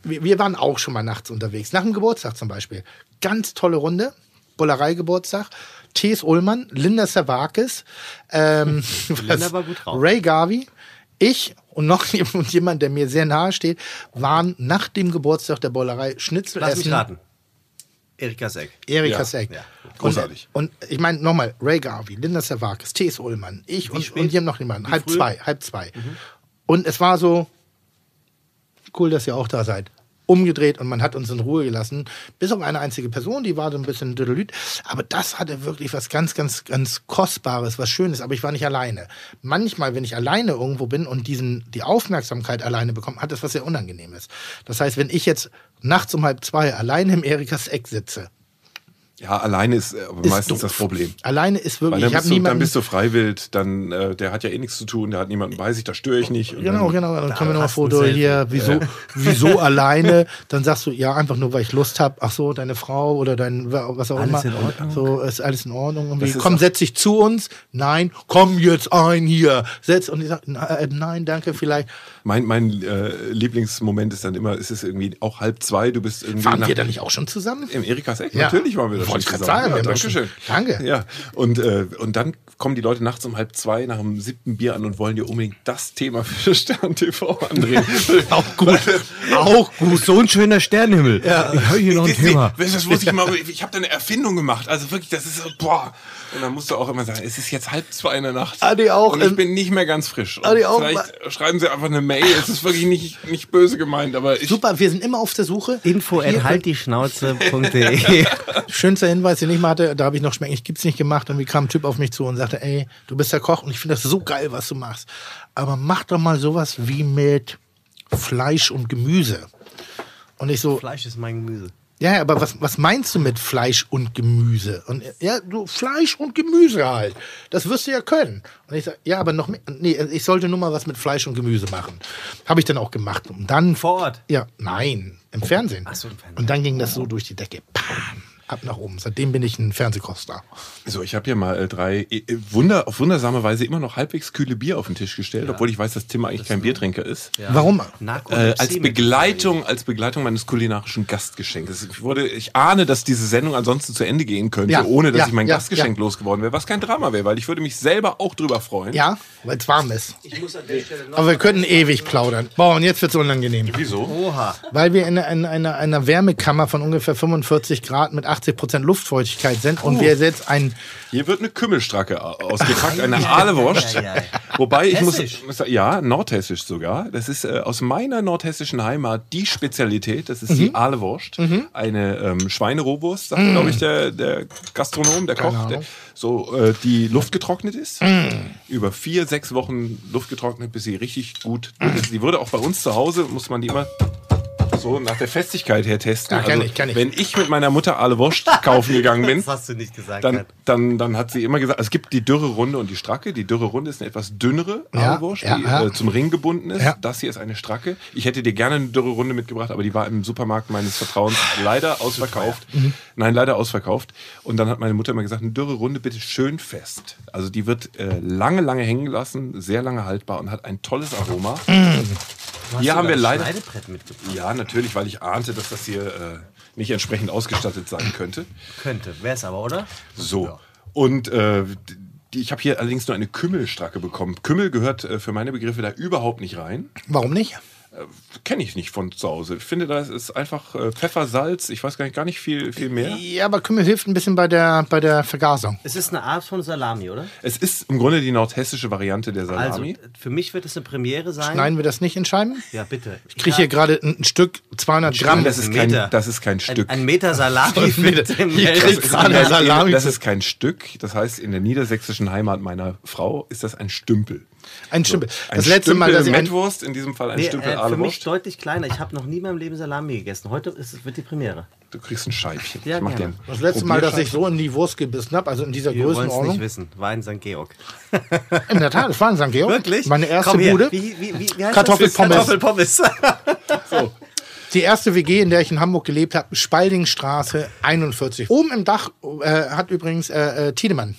wir, wir waren auch schon mal nachts unterwegs. Nach dem Geburtstag zum Beispiel. Ganz tolle Runde. Bullerei-Geburtstag. T.S. Ullmann, Linda Savakis, ähm. (laughs) Ray Garvey, ich und noch (laughs) jemand, jemand, der mir sehr nahe steht, waren nach dem Geburtstag der Bullerei Schnitzel
Lass
essen.
mich raten. Erika Seck.
Erika
Ja,
Seck.
ja,
großartig.
Und, und ich meine nochmal, Ray Garvey, Linda Savakis, T.S. Ullmann, ich und,
spät?
und hier noch jemand. Halb
früh?
zwei, halb zwei. Und es war so, cool, dass ihr auch da seid. Umgedreht und man hat uns in Ruhe gelassen. Bis auf eine einzige Person, die war so ein bisschen düdelüt. Aber das hatte wirklich was ganz, ganz, ganz Kostbares, was Schönes. Aber ich war nicht alleine. Manchmal, wenn ich alleine irgendwo bin und diesen, die Aufmerksamkeit alleine bekomme, hat das was sehr Unangenehmes. Das heißt, wenn ich jetzt nachts um halb zwei alleine im Erikas Eck sitze,
Ja, alleine ist äh, aber
Ist
meistens
doof.
das Problem.
Alleine ist
Weil
wirklich,
dann
ich habe
bist, du, dann bist du freiwillig, dann äh, der hat ja eh nichts zu tun, der hat niemanden bei sich, da störe ich nicht. Und
Genau,
dann,
genau. Dann können wir nochmal Foto hier. Wieso, wieso (laughs) alleine? Dann sagst du, ja, einfach nur, weil ich Lust habe. Ach so, deine Frau oder dein, was auch
Alles
immer.
in Ordnung?
So, ist alles in Ordnung. Komm,
auch-
setz dich zu uns. Nein, komm jetzt ein hier. Setz. Und ich sag, äh, nein, danke, vielleicht.
Mein, mein äh, Lieblingsmoment ist dann immer, es ist irgendwie auch halb zwei, du bist irgendwie nach,
wir da nicht auch schon zusammen?
im Erikas Eck.
Ja.
Natürlich waren wir da schon
Wollte ich grad
zusammen.
sagen,
ja, danke
schon-
schön.
Danke.
Ja, und, äh, und dann kommen die Leute nachts um halb zwei nach dem siebten Bier an und wollen dir unbedingt das Thema für (laughs) Stern TV andrehen. (laughs)
Auch gut. (laughs) auch gut.
So ein schöner Sternenhimmel. Ja. Ich höre hier noch ein Thema.
das muss ich mal, ich habe da eine Erfindung gemacht. Also wirklich, das ist so, boah. Und dann musst du auch immer sagen, es ist jetzt halb zwei in der Nacht.
Adi auch,
Und ich bin nicht mehr ganz frisch.
Adi auch,
vielleicht schreiben sie einfach eine Mail. Es ist wirklich nicht, nicht böse gemeint, aber ich,
Super, wir sind immer auf der Suche.
Info at haltdieschnauze.de. (laughs)
Schönster Hinweis, den ich mal hatte, da habe ich noch schmecken, ich gibt's nicht gemacht und wie kam ein Typ auf mich zu und sagte, ey, du bist der Koch und ich finde das so geil, was du machst. Aber mach doch mal sowas wie mit Fleisch und Gemüse. Und ich so,
Fleisch ist mein Gemüse.
Ja, aber was, was meinst du mit Fleisch und Gemüse? Und ja, du, Fleisch und Gemüse halt. Das wirst du ja können. Und ich sag, ja, aber noch mehr. Nee, ich sollte nur mal was mit Fleisch und Gemüse machen. Habe ich dann auch gemacht. Und dann.
Vor Ort?
Ja, nein, im Fernsehen.
Ach so, im Fernsehen.
Und dann ging das so durch die Decke. Pam, ab nach oben. Seitdem bin ich ein Fernsehkoster.
so, ich habe hier mal äh, drei äh, Wunder, auf wundersame Weise immer noch halbwegs kühle Bier auf den Tisch gestellt, obwohl ich weiß, dass Tim eigentlich kein Biertrinker ist.
Warum?
Äh, als Begleitung, als Begleitung meines kulinarischen Gastgeschenkes. Ich wurde, ich ahne, dass diese Sendung ansonsten zu Ende gehen könnte,
Ja,
ohne dass
ja,
ich mein
ja,
Gastgeschenk
ja.
losgeworden wäre, was kein Drama wäre, weil ich würde mich selber auch drüber freuen.
Ja, weil es warm ist.
Ich muss an der Stelle noch.
Aber wir könnten ewig plaudern. Boah, und jetzt wird's unangenehm.
Wieso?
Oha.
Weil wir in einer, einer, einer Wärmekammer von ungefähr 45 Grad mit 80 Prozent Luftfeuchtigkeit sind und wir jetzt ein
Hier wird eine Kümmelstracke au- ausgepackt, eine Ahlewurst.
Ja, ja, ja.
Wobei ich muss, muss sagen, ja, nordhessisch sogar. Das ist äh, aus meiner nordhessischen Heimat die Spezialität. Das ist die Ahlewurst, eine ähm, Schweinerohwurst, sagt glaube ich der, der Gastronom, der Koch, der,
Ahnung.
so äh, die Luft getrocknet ist. Über vier, sechs Wochen Luft getrocknet, bis sie richtig gut. ist. Die wurde auch bei uns zu Hause muss man die immer so nach der Festigkeit her testen.
Ja, kenn
also,
ich, ich.
Wenn ich mit meiner Mutter Ahlewurst kaufen gegangen bin, (laughs)
Das hast du nicht gesagt.
dann, dann, dann hat sie immer gesagt, es gibt die dürre Runde und die stracke. Die dürre Runde ist eine etwas dünnere
Ja,
Ahlwurst,
ja,
die
ja.
Äh, zum Ring gebunden ist. Das hier ist eine stracke. Ich hätte dir gerne eine dürre Runde mitgebracht, aber die war im Supermarkt meines Vertrauens leider ausverkauft.
Mhm.
Nein, leider ausverkauft. Und dann hat meine Mutter immer gesagt, eine dürre Runde bitte schön fest. Also die wird äh, lange, lange hängen gelassen, sehr lange haltbar und hat ein tolles Aroma. Hier haben wir
ein
leider...
Mitgebracht.
Ja, natürlich, weil ich ahnte, dass das hier äh, nicht entsprechend ausgestattet sein könnte.
Könnte. Wär's aber, oder?
So. Und äh, die, ich habe hier allerdings nur eine Kümmelstracke bekommen. Kümmel gehört äh, für meine Begriffe da überhaupt nicht rein.
Warum nicht?
Kenne ich nicht von zu Hause. Ich finde, das ist einfach äh, Pfeffer, Salz, ich weiß gar nicht, gar nicht viel, viel mehr.
Ja, aber Kümmel hilft ein bisschen bei der, bei der Vergasung.
Es ist eine Art von Salami, oder?
Es ist im Grunde die nordhessische Variante der Salami.
Also, für mich wird es eine Premiere sein.
Schneiden wir das nicht in Scheiben?
Ja, bitte.
Ich kriege hier gerade ein, ein Stück 200 Gramm.
das, ist
ein
kein, das ist kein Stück.
Ein, (laughs) ein Meter Salami.
das ist kein Stück. Das heißt, in der niedersächsischen Heimat meiner Frau ist das ein Stümpel.
Ein Stümpel.
Ein
Das letzte Mal, dass ich
Mettwurst, in diesem Fall ein
Nee,
Stümpel
äh, für mich deutlich kleiner. Ich habe noch nie in meinem Leben Salami gegessen. Heute ist, wird die Premiere.
Du kriegst ein Scheibchen.
Ja,
ich mach
gerne.
ein
das letzte Mal, dass ich so in die Wurst gebissen habe, also in dieser
Wir wollen es nicht
Größenordnung.
wissen. War in St. Georg.
In der Tat, das war in St. Georg.
Wirklich?
Meine erste
Komm.
Bude.
Wie, wie, wie, wie heißt
Kartoffelpommes.
Kartoffelpommes. (laughs)
Die erste WG, in der ich in Hamburg gelebt habe, Spaldingstraße 41. Oben im Dach äh, hat übrigens äh, äh, Tiedemann.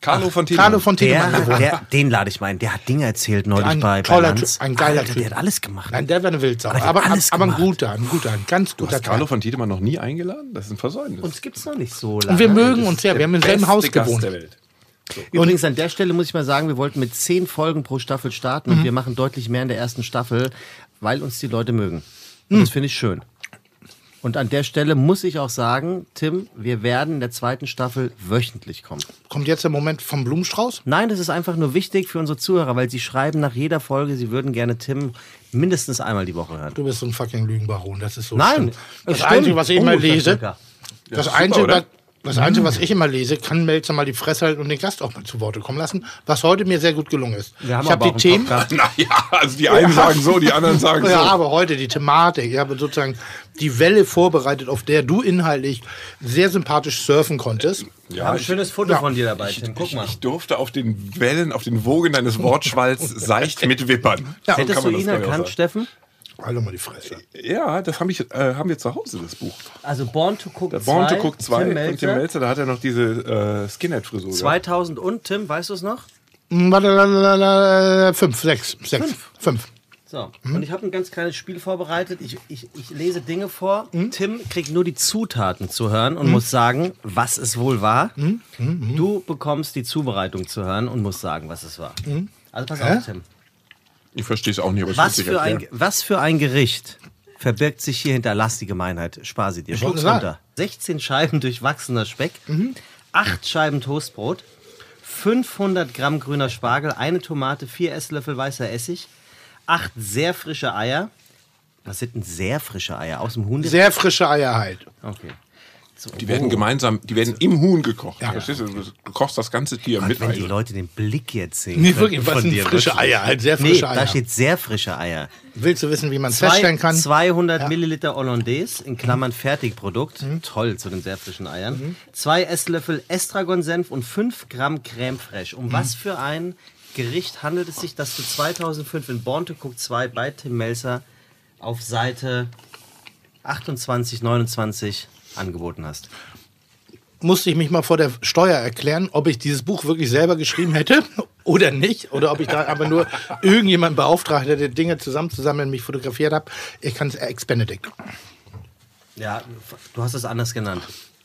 Carlo von Tiedemann.
Carlo von Tiedemann
Der, der, den lade ich mal ein. Der hat Dinge erzählt neulich
Ein
bei, bei
toller
Lanz.
Typ, ein geiler
Alter,
Typ.
Der hat alles gemacht.
Nein, der wäre eine Wildsau.
Aber alles
aber ein guter, ein guter, ein ganz
Du
guter
hast Carlo von Tiedemann noch nie eingeladen? Das ist ein Versäumnis.
Uns gibt's noch nicht so lange.
Und wir mögen uns ja, wir haben im selben Haus
Gast
gewohnt.
der Welt.
Übrigens an der Stelle muss ich mal sagen, wir wollten mit zehn Folgen pro Staffel starten
Mhm.
und wir machen deutlich mehr in der ersten Staffel, weil uns die Leute mögen. Und
Mhm.
das finde ich schön. Und an der Stelle muss ich auch sagen, Tim, wir werden in der zweiten Staffel wöchentlich kommen.
Kommt jetzt der Moment vom Blumenstrauß?
Nein, das ist einfach nur wichtig für unsere Zuhörer, weil sie schreiben nach jeder Folge, sie würden gerne Tim mindestens einmal die Woche hören.
Du bist so ein fucking Lügenbaron, das ist so
Nein,
schlimm. Das
stimmt.
Einzige, was ich immer
das
lese, das
super,
Einzige,
oder?
Was, Das Einzige, was ich immer lese, kann Melzer mal die Fresse halten und den Gast auch mal zu Worte kommen lassen, was heute mir sehr gut gelungen ist.
Wir haben
ich habe die Themen. (laughs)
Naja, also die einen sagen so, die anderen sagen so.
Ja, aber heute die Thematik. Ich habe sozusagen die Welle vorbereitet, auf der du inhaltlich sehr sympathisch surfen konntest.
Wir haben ein
ich-
schönes Foto
ja.
von dir dabei, Tim. Guck mal.
Ich durfte auf den Wellen, auf den Wogen deines Wortschwalls (laughs) seicht mit Wippern.
Ja,
So
Hättest du ihn
ich,
erkannt. Steffen?
Halt doch mal die Fresse.
Ja, das haben, ich, äh, haben wir zu Hause, das Buch.
Also Born to Cook
Der
2.
Born to Cook 2
Tim Melzer.
Tim Melzer, da hat er noch diese äh, Skinhead-Frisur. gehabt.
2000 und Tim, weißt du es noch?
Hm, fünf, sechs, sechs, fünf.
So,
Mhm.
und ich habe ein ganz kleines Spiel vorbereitet. Ich, ich, ich lese Dinge vor.
Mhm.
Tim kriegt nur die Zutaten zu hören und muss sagen, was es wohl war.
Mhm.
Du bekommst die Zubereitung zu hören und musst sagen, was es war. Also pass
Mhm. Hä?
auf, Tim.
Ich verstehe es auch nicht, aber ich
Was für, ein, was für ein Gericht verbirgt sich hier hinter Lass die Gemeinheit? Spar sie dir. Schluck's runter. 16 Scheiben durchwachsener Speck,
Mhm.
8 Scheiben Toastbrot, 500 Gramm grüner Spargel, eine Tomate, 4 Esslöffel weißer Essig, 8 sehr frische Eier. Was sind denn sehr frische Eier? Aus dem Huhn?
Sehr frische Eier halt.
Okay. So,
Die werden gemeinsam, die werden im Huhn gekocht. Verstehst du? Du kochst das ganze Tier mit
wenn die. Leute den Blick jetzt sehen.
Nee, wirklich, was sind frische. Eier, halt sehr
Nee,
frische
da
Eier.
steht sehr frische Eier.
Willst du wissen, wie man es feststellen kann?
200
Ja.
Milliliter Hollandaise, in Klammern Fertigprodukt. Toll zu den sehr frischen Eiern. Zwei Esslöffel Estragon-Senf und 5 Gramm Creme Fraiche. Um was für ein Gericht handelt es sich, das du 2005 in Born to Cook 2 bei Tim Melzer auf Seite 28, 29 angeboten hast?
musste ich mich mal vor der Steuer erklären, ob ich dieses Buch wirklich selber geschrieben hätte (laughs) oder nicht. Oder ob ich da aber nur irgendjemand beauftragt hätte, Dinge zusammenzusammeln, mich fotografiert habe. Ich kann es Ex-Benedict.
Ja, du hast es anders genannt.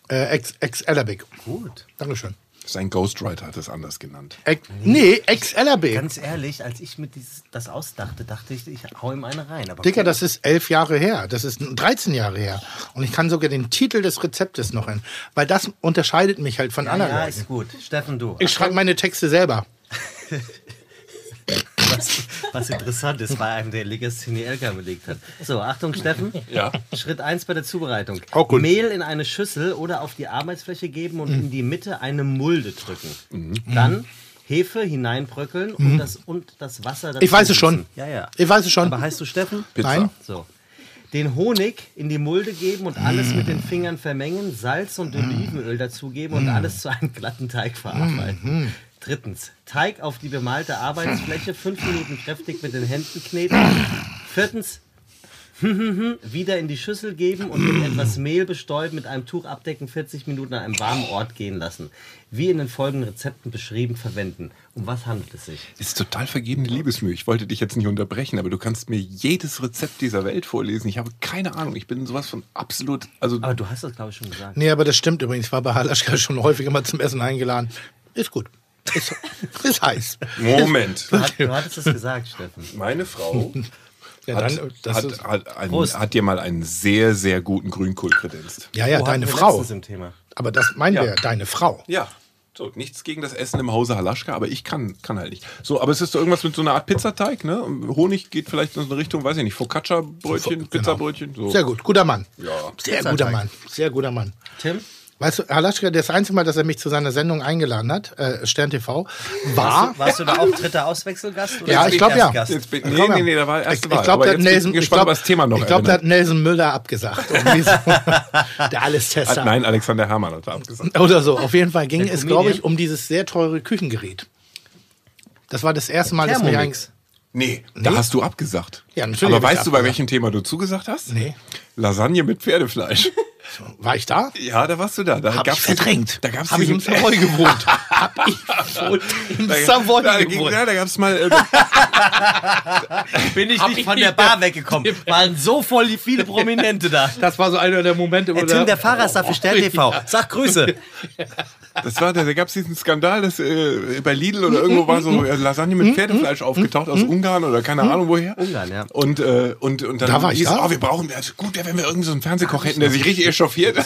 Äh, Ex- Ex-Ellerbeck.
Gut.
Dankeschön.
Sein Ghostwriter hat es anders genannt.
Ex nee, Ex-Ellerbeck.
Ganz ehrlich, als ich mir dieses, das ausdachte, dachte ich, ich hau ihm eine rein. Aber
Dicker, das ist elf Jahre her. Das ist 13 Jahre her. Und ich kann sogar den Titel des Rezeptes noch hin. Weil das unterscheidet mich halt von
ja,
anderen
ja,
Leuten.
ist gut. Steffen, du.
Ich schreibe meine Texte selber. (laughs)
was, was interessant ist bei einem, der Legasthenie Elka belegt hat. So, Achtung, Steffen.
Ja.
Schritt 1 bei der Zubereitung.
Auch gut.
Mehl in eine Schüssel oder auf die Arbeitsfläche geben und in die Mitte eine Mulde drücken.
Mhm.
Dann Hefe hineinbröckeln und, das, und das Wasser dazu
Ich weiß es schon.
Ja, ja.
Ich weiß es schon.
Aber heißt du Steffen?
Nein.
So. Den Honig in die Mulde geben und alles mit den Fingern vermengen, Salz und Olivenöl dazugeben und alles zu einem glatten Teig verarbeiten. Drittens, Teig auf die bemalte Arbeitsfläche, fünf Minuten kräftig mit den Händen kneten. Viertens, (laughs) wieder in die Schüssel geben und mit etwas Mehl bestäuben, mit einem Tuch abdecken, 40 Minuten an einem warmen Ort gehen lassen. Wie in den folgenden Rezepten beschrieben, verwenden. Um was handelt es sich?
Ist total vergebene Liebesmühe. Ich wollte dich jetzt nicht unterbrechen, aber du kannst mir jedes Rezept dieser Welt vorlesen. Ich habe keine Ahnung. Ich bin sowas von absolut. Also
Aber du hast das, glaube ich, schon gesagt.
Nee, aber das stimmt übrigens. Ich war bei Halaschka schon häufiger mal zum Essen eingeladen. Ist gut. Ist, ist heiß.
Moment.
Du, hat, du hattest es gesagt, Steffen.
Meine Frau
Ja,
hat,
dann, das
hat, hat,
Prost.
hat dir mal einen sehr, sehr guten Grünkohl kredenzt.
ja, ja,
Wo
deine Frau.
letztens im Thema.
Aber das meinen
Ja.
wir, deine Frau.
Ja. So, nichts gegen das Essen im Hause Halaschka, aber ich kann, kann halt nicht. So, aber es ist so irgendwas mit so einer Art Pizzateig, ne? Honig geht vielleicht in so eine Richtung, weiß ich nicht, Focaccia-Brötchen,
Genau.
Pizzabrötchen. So.
Sehr gut, guter Mann.
Ja.
Sehr
Pizzateig.
guter Mann. Sehr guter Mann.
Tim?
Weißt du, Halaschka, das einzige Mal, dass er mich zu seiner Sendung eingeladen hat, äh, Stern TV, war.
Warst du da auch dritter Auswechselgast? Oder
Ja, ich glaub, ja.
Jetzt bin,
Ich
nee, nee, nee, da war
Ich,
erste
ich
Wahl.
glaube, da hat
ich
Nelson, ich
gespannt,
glaub,
das Thema noch
ich glaub, da hat Nelson Müller abgesagt. (laughs) Der Alles-Tester.
Hat- Nein, Alexander Herrmann hat da abgesagt.
Oder so. Auf jeden Fall ging
Der
es, glaube ich, um dieses sehr teure Küchengerät. Das war das erste Mal, dass mir
Thermomix.
Nee, da hast du abgesagt.
Ja, natürlich
Aber weißt du, bei welchem Thema du zugesagt hast?
Nee.
Lasagne mit Pferdefleisch. (laughs)
War ich da?
Ja, da warst du da. da
Hab ich
gab's
verdrängt.
Da gab's
Habe ich im Savoy (laughs) gewohnt. Hab ich wohl im Savoy
da,
gewohnt.
ja, da gab es mal. Äh, (laughs)
Bin ich nicht von der Bar weggekommen. (laughs) Waren so voll viele Prominente da.
Das war so einer der Momente, wo
Äh, Tim, der Fahrer ist da für Stern TV. Sag Grüße.
Das war, da, da gab es diesen Skandal, dass äh, bei Lidl oder irgendwo war so äh, Lasagne mit Pferdefleisch aufgetaucht aus Ungarn oder keine Ahnung woher.
Ungarn, ja.
Und, äh, und, und dann
Da war ich
hieß,
da.
oh, wir brauchen, also gut wäre, wenn wir irgendeinen so einen Fernsehkoch hätten, der sich richtig echauffiert.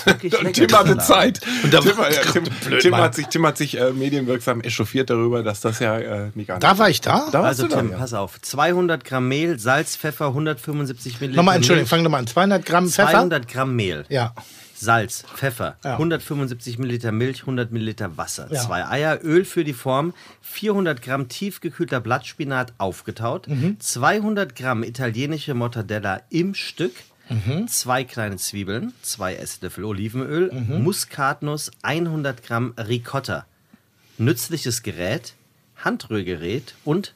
Und Tim hatte Zeit.
Und da-
Tim, ja, (laughs) Tim,
Blöd,
Tim hat sich, Tim hat sich äh, medienwirksam echauffiert darüber, dass das ja äh, nicht gar
Da war ich da?
Da
Also
da,
Tim,
ja.
pass auf. 200 Gramm Mehl, Salz, Pfeffer, 175 Milliliter
Nochmal, Entschuldigung, fang nochmal an. 200 Gramm Pfeffer?
200 Gramm Mehl,
Ja.
Salz, Pfeffer,
Ja.
175 Milliliter Milch, 100 Milliliter Wasser,
Ja.
zwei Eier, Öl für die Form, 400 Gramm tiefgekühlter Blattspinat aufgetaut,
Mhm.
200 Gramm italienische Mortadella im Stück,
Mhm.
zwei kleine Zwiebeln, zwei Esslöffel Olivenöl,
Mhm.
Muskatnuss, 100 Gramm Ricotta, nützliches Gerät, Handrührgerät und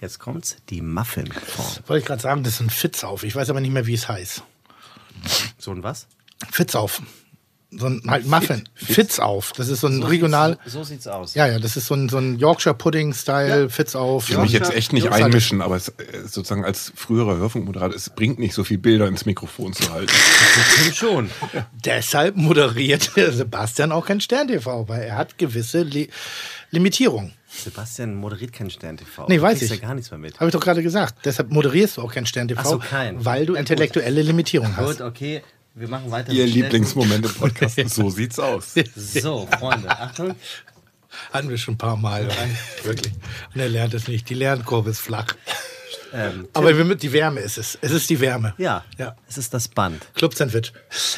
jetzt kommt's, die Muffinform.
Wollte ich gerade sagen, das ist ein Fitzauf. Ich weiß aber nicht mehr, wie es heißt.
So ein was?
Fitzauf. So ein halt Muffin. Fitzauf. Das ist so ein regional.
So sieht's aus.
Ja, ja, das ist so ein, so ein Yorkshire Pudding-Style Fitzauf.
Ich will mich jetzt echt nicht
halt-
einmischen, aber es, äh, sozusagen als früherer Hörfunkmoderator, es bringt nicht so viel Bilder ins Mikrofon zu halten. (laughs)
Stimmt schon.
Deshalb moderiert der (laughs) Sebastian auch kein Stern-TV, weil er hat gewisse Li Limitierungen.
Sebastian moderiert kein Stern TV.
Nee,
Du
weiß
kriegst
ich.
ja gar nichts mehr mit.
Habe ich doch gerade gesagt. Deshalb moderierst du auch kein Stern-TV,
Ach so, kein.
weil du intellektuelle Limitierungen hast.
Gut, okay. Wir machen weiter.
Ihr. Lieblingsmoment im Podcast, (laughs) so sieht's aus.
So, Freunde, Achtung.
Hatten wir schon ein paar Mal. Wirklich. Und er lernt es nicht. Die Lernkurve ist flach.
Ähm,
Aber wir, mit- die Wärme ist es. Es ist die Wärme.
ja,
Ja.
es ist das Band.
Club Sandwich.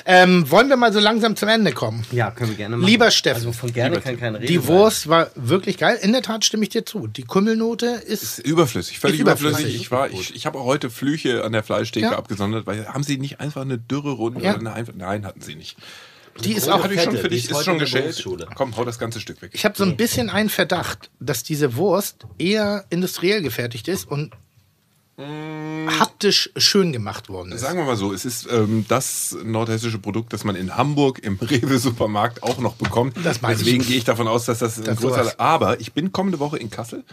Ähm, wollen wir mal so langsam zum Ende kommen?
Ja, können wir gerne machen.
Lieber Steffen.
Also von gerne kann keine Rede
Die
sein.
Wurst war wirklich geil. In der Tat stimme ich dir zu. Die Kümmelnote ist.
Ist überflüssig, völlig
Ist überflüssig.
überflüssig. Ich war, ich, ich habe auch heute Flüche an der Fleischtheke
Ja.
abgesondert, weil haben sie nicht einfach eine dürre Runde
Ja.
oder eine nein, hatten sie nicht.
Die ist
Grobe
auch.
Ich schon
Fette,
für
die
dich,
ist
ist schon geschält. Komm, hau das ganze Stück weg.
Ich habe so ein bisschen einen Verdacht, dass diese Wurst eher industriell gefertigt ist und haptisch schön gemacht worden ist.
Sagen wir mal so, es ist ähm, das nordhessische Produkt, das man in Hamburg im (laughs) Rewe-Supermarkt auch noch bekommt.
Das meine ich.
Deswegen gehe ich davon aus, dass das ein
Dass
größer...
sowas-
Aber ich bin kommende Woche in Kassel,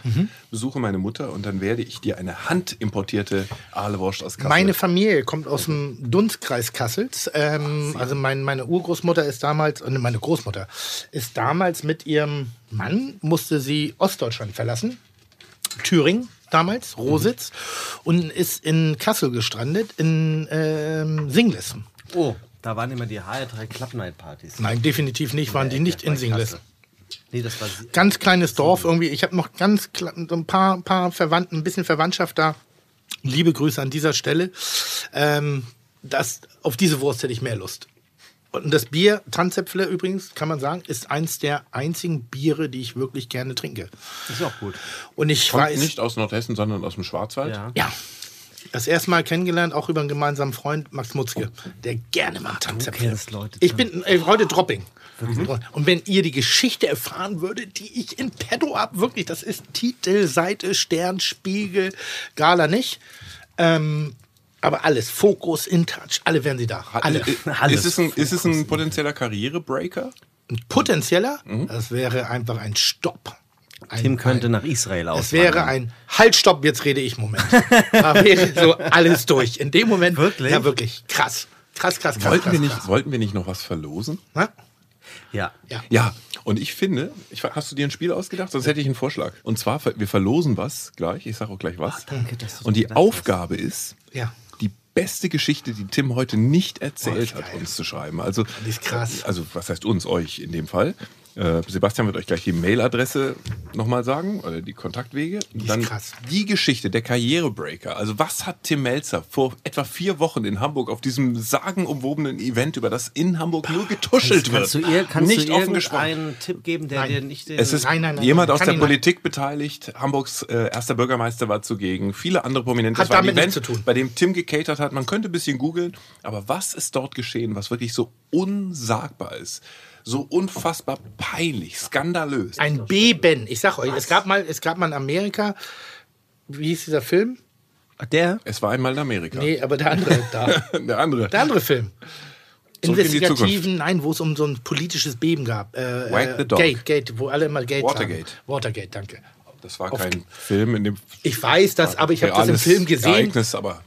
besuche meine Mutter und dann werde ich dir eine handimportierte Ahlewurst aus Kassel...
Meine Familie kommt aus dem Dunstkreis Kassels. Ähm, also mein, meine Urgroßmutter ist damals, äh, meine Großmutter ist damals mit ihrem Mann, musste sie Ostdeutschland verlassen. Thüringen damals, Rositz. Und ist in Kassel gestrandet, in ähm, Singles.
Oh, da waren immer die HR3 Club Night Partys.
Nein, definitiv nicht, waren die nicht in Singles.
Nee, das war
Ganz kleines Dorf irgendwie. Ich habe noch ganz so ein paar, paar Verwandten, ein bisschen Verwandtschaft da. Liebe Grüße an dieser Stelle. Ähm, das, auf diese Wurst hätte ich mehr Lust. Und das Bier, Tanzäpfle übrigens, kann man sagen, ist eins der einzigen Biere, die ich wirklich gerne trinke.
ist auch gut.
Und ich
Kommt
weiß,
nicht aus Nordhessen, sondern aus dem Schwarzwald.
Ja.
ja, das erste Mal kennengelernt, auch über einen gemeinsamen Freund, Max Mutzke, der gerne mal Tanzäpfle.
kennst Leute
ich bin äh, heute Dropping. Und wenn ihr die Geschichte erfahren würdet, die ich in petto habe, wirklich, das ist Titel, Seite, Stern, Spiegel, Gala nicht. Ähm, aber alles, Fokus, InTouch, alle wären sie da. Alle.
äh,
Alles.
Ist es ein, ist es ein potenzieller Karrierebreaker?
Ein potenzieller, das wäre einfach ein Stopp. Ein,
Tim könnte
ein,
nach Israel aus.
Es wäre ein Halt, Stopp, jetzt rede ich, Moment. (laughs) Da wäre so alles durch. In dem Moment.
Wirklich?
Ja, wirklich. Krass. Krass, krass, krass.
Wollten
krass,
wir, nicht,
krass.
wollten wir nicht noch was verlosen?
Na?
Ja.
Ja.
Ja, und ich finde, ich, hast du dir ein Spiel ausgedacht? Sonst hätte ich einen Vorschlag. Und zwar, wir verlosen was gleich. Ich sage auch gleich was.
danke, dass du
und die
gedacht hast.
Aufgabe ist,
Ja.
Beste Geschichte, die Tim heute nicht erzählt
Oh,
hat, uns zu schreiben. Also,
Die ist krass.
Also, was heißt uns, euch in dem Fall? Äh, Sebastian wird euch gleich die Mailadresse nochmal sagen, oder die Kontaktwege.
ist
Dann
krass.
die Geschichte, der Karrierebreaker. Also, was hat Tim Melzer vor etwa vier Wochen in Hamburg auf diesem sagenumwobenen Event, über das in Hamburg nur getuschelt
Kannst du,
wird?
ihr, kannst
nicht
du
offen gesprochen.
irgendeinen Tipp geben, der
Nein.
dir nicht den.
Es ist
Nein, nein, nein,
jemand
nein,
aus der. Politik beteiligt. Hamburgs äh, erster Bürgermeister war zugegen. Viele andere Prominente.
Hat
Es war ein
damit
Event,
zu tun.
bei dem Tim gecatert hat. Man könnte ein bisschen googeln. Aber was ist dort geschehen, was wirklich so unsagbar ist? So unfassbar peinlich, skandalös.
Ein Beben. Ich sag euch, es gab mal, es gab mal in Amerika, wie hieß dieser Film?
der?
es war einmal in Amerika.
Nee, aber der andere da. (laughs)
Der andere.
Der andere Film.
Zurück in die
Investigativen, nein, wo es um so ein politisches Beben gab. Äh,
Wag the
äh,
Dog.
Gate, Gate, wo alle immer Gate
Watergate.
sagen. Watergate, danke.
Das war kein Film, in dem
Ich weiß das, aber ich habe das im Film gesehen.
Ereignis, aber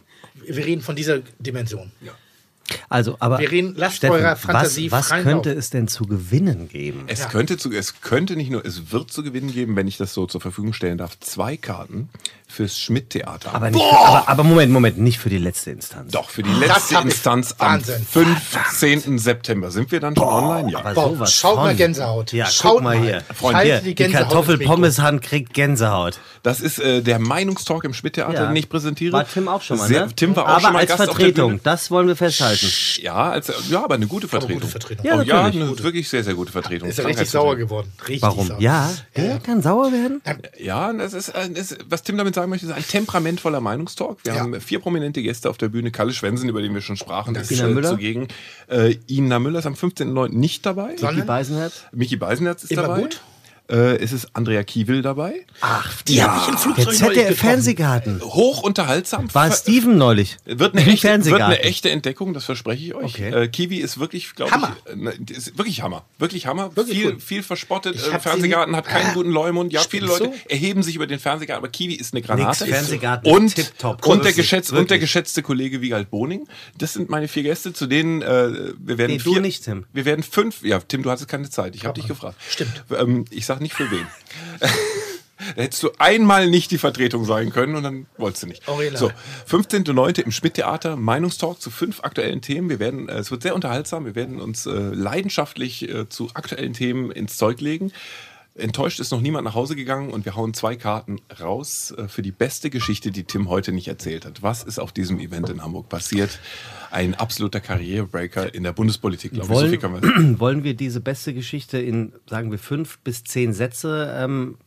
Wir reden von dieser Dimension.
Also, aber.
Wir reden- lasst
Steffen,
eurer Fantasie
Was, was könnte
Lauf.
es denn zu gewinnen geben?
Es, könnte zu, es könnte nicht nur, es wird zu gewinnen geben, wenn ich das so zur Verfügung stellen darf, zwei Karten fürs Schmidt-Theater.
Aber, nicht für, aber, aber Moment, Moment, nicht für die letzte Instanz.
Doch, für die letzte Instanz am
Wahnsinn.
15. September. Sind wir dann schon online? Ja.
Aber
Boah,
sowas
schaut mal
von.
Gänsehaut.
Ja,
Schaut
mal
mal.
hier.
Freunde,
hier,
die
die Kartoffelpommeshand kriegt Gänsehaut.
Das ist äh, der Meinungstalk im Schmidt-Theater,
Ja.
den ich präsentiere.
War Tim auch schon mal,
Sehr,
ne?
Tim war auch
Aber
schon mal
als
Gast auf der
Vertretung,
Bühne.
das wollen wir festhalten.
Ja, als, ja, aber eine gute Vertretung.
gute Vertretung.
Ja,
oh, ja eine wirklich sehr, sehr gute Vertretung.
Ist er richtig sauer geworden. Richtig
Warum?
sauer.
Ja, der kann sauer werden.
Ja, das ist, ein- das, was Tim damit sagen möchte, ist ein temperamentvoller Meinungstalk. Wir
Ja.
haben vier prominente Gäste auf der Bühne. Kalle Schwensen, über den wir schon sprachen, ist
Ina
äh,
Müller?
zugegen. Äh, Ina Müller ist am 15.09. nicht dabei.
Sondern
Beisenherz.
Michi Beisenherz ist
Immer
dabei.
gut?
Äh, es ist Andrea Kiewel dabei.
Ach, die habe ich im Flugzeug neulich
ZDF
getroffen.
Fernsehgarten.
Hoch unterhaltsam.
War Steven neulich.
Wird eine, echte, wird eine echte Entdeckung, das verspreche ich euch.
Okay.
Äh, Kiwi ist wirklich, glaube
Hammer.
ich, äh, ne, ist wirklich Hammer. Wirklich Hammer.
Wirklich
viel,
gut.
viel verspottet.
Ich
Äh, Fernsehgarten hat keinen
Ah,
guten Leumund. Ja, viele Leute
so?
erheben sich über den Fernsehgarten, aber Kiwi ist eine Granate.
Nix, Fernsehgarten
und,
tipptopp.
und, der
Wirklich,
geschätzt, und der geschätzte Kollege Wiegald Boning. Das sind meine vier Gäste, zu denen äh, wir werden
Nee, du
vier,
nicht, Tim.
Wir werden fünf. Ja, Tim, du hattest keine Zeit. Ich habe dich gefragt.
Stimmt.
Ähm, ich sag nicht für wen. Da hättest du einmal nicht die Vertretung sein können und dann wolltest du nicht. So, 15.09. im Schmidt-Theater, Meinungstalk zu fünf aktuellen Themen. Wir werden, äh, es wird sehr unterhaltsam, wir werden uns äh, leidenschaftlich äh, zu aktuellen Themen ins Zeug legen. Enttäuscht ist noch niemand nach Hause gegangen und wir hauen zwei Karten raus äh, für die beste Geschichte, die Tim heute nicht erzählt hat. Was ist auf diesem Event in Hamburg passiert? Ein absoluter Karrierebreaker in der Bundespolitik, glaube ich. So viel kann man sagen.
Wollen, (clears throat) wollen wir diese beste Geschichte in, sagen wir, fünf bis zehn Sätze ähm,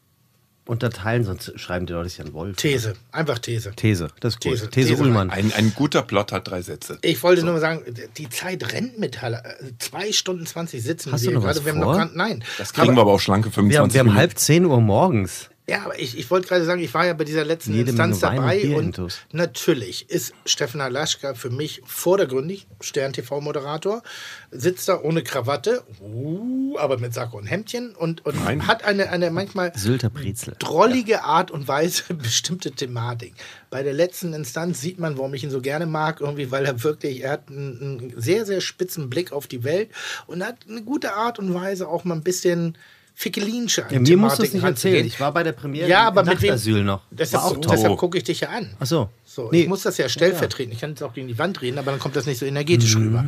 unterteilen? Sonst schreiben die Leute sich an Wolf.
These. Einfach These.
These, das ist gut.
These,
These,
These
Ullmann.
Ein, ein guter Plot hat drei Sätze.
Ich wollte nur mal sagen, die Zeit rennt mit Halle. Äh, Zwei Stunden 20 sitzen
Hast
wir
du noch
gerade.
was
Wir haben
vor?
noch nein.
Das kriegen wir aber auch schlanke 25
Wir, haben- wir haben
Minuten.
halb zehn Uhr morgens.
Ja, aber ich, ich wollte gerade sagen, ich war ja bei dieser letzten
Jede
Instanz
Menge Wein und
dabei und
intus.
natürlich ist Steffen Halaschka für mich vordergründig Stern-TV-Moderator, sitzt da ohne Krawatte, uh, aber mit Sack und Hemdchen und, und
Nein.
hat eine, eine manchmal drollige Art und Weise (laughs) bestimmte Thematik. Bei der letzten Instanz sieht man, warum ich ihn so gerne mag, irgendwie, weil er wirklich, er hat einen, einen sehr, sehr spitzen Blick auf die Welt und hat eine gute Art und Weise auch mal ein bisschen fickelinsche
Ja, mir musst du es nicht erzählen. Ich war bei der Premiere
Ja, aber mit wem?
Nachtasyl noch.
Deshalb,
auch toll.
deshalb gucke ich dich ja an.
Ach so.
So,
Nee.
Ich muss das ja stellvertreten. Ich kann jetzt auch gegen die Wand reden, aber dann kommt das nicht so energetisch
Mhm.
rüber.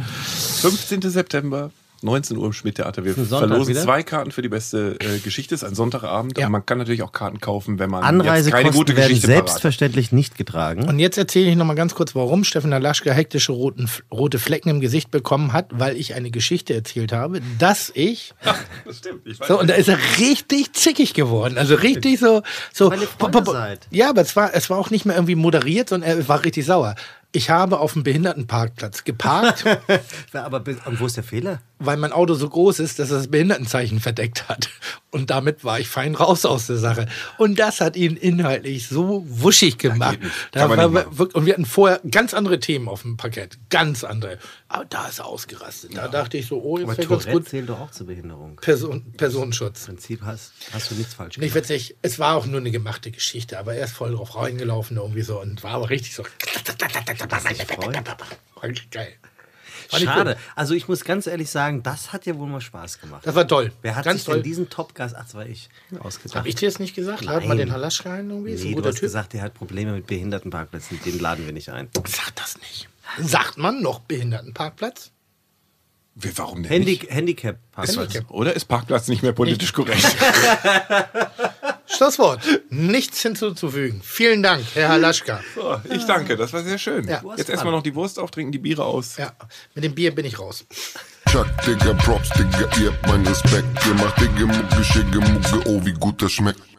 15. September, 19 Uhr im Schmidt-Theater. Wir verlosen
wieder?
zwei Karten für die beste äh, Geschichte. Es ist ein Sonntagabend.
Ja.
Und man kann natürlich auch Karten kaufen, wenn man jetzt keine
Anreisekosten
gute
werden
Geschichte parat hat.
selbstverständlich nicht getragen.
Und jetzt erzähle ich noch mal ganz kurz, warum Steffen Laschke hektische roten, rote Flecken im Gesicht bekommen hat, weil ich eine Geschichte erzählt habe, dass ich (laughs)
Das stimmt. Ich weiß
So, und da ist er richtig zickig geworden. Also richtig so. so. Ja, aber es war, es war auch nicht mehr irgendwie moderiert, sondern er war richtig sauer. Ich habe auf dem Behindertenparkplatz geparkt, (laughs)
Aber wo ist der Fehler?
Weil mein Auto so groß ist, dass er das Behindertenzeichen verdeckt hat. Und damit war ich fein raus aus der Sache. Und das hat ihn inhaltlich so wuschig gemacht.
nicht.
Da
nicht
wirklich, und wir hatten vorher ganz andere Themen auf dem Parkett. Ganz andere. Aber da ist er ausgerastet. Da dachte ich so, oh, jetzt wäre ganz gut.
zählt doch auch zur Behinderung.
Person, Personenschutz.
Im Prinzip hast, hast du nichts falsch
Nicht
gemacht.
witzig, es war auch nur eine gemachte Geschichte, aber er ist voll drauf reingelaufen irgendwie so und war aber richtig so. geil. Fand ich
Schade.
gut.
Also ich muss ganz ehrlich sagen, das hat ja wohl mal Spaß gemacht.
Das war toll.
Wer hat
Ganz
sich denn
toll.
diesen Top-Gast, ach, das war ich, ausgedacht?
Hab ich dir das nicht gesagt? Lad mal den Halaschka ein irgendwie. Ist ein
nee, du hast
Typ.
gesagt, der hat Probleme mit Behindertenparkplätzen, den laden wir nicht ein.
Sag das nicht. Sagt man noch Behindertenparkplatz?
Wie, warum denn
Handy,
nicht?
Handicap-Parkplatz.
Handicap.
Oder ist Parkplatz nicht mehr politisch korrekt? (laughs) (laughs)
Schlusswort. Nichts hinzuzufügen. Vielen Dank, Herr Halaschka.
So, ich danke, das war sehr schön.
Ja.
Jetzt erstmal noch die Wurst auftrinken, die Biere aus.
Ja, mit dem Bier bin ich raus.
Chuck, Digga, Props, Digga, ihr habt meinen Respekt. Ihr macht Digga, Mucke, Schicke, Mucke, oh, wie gut das schmeckt.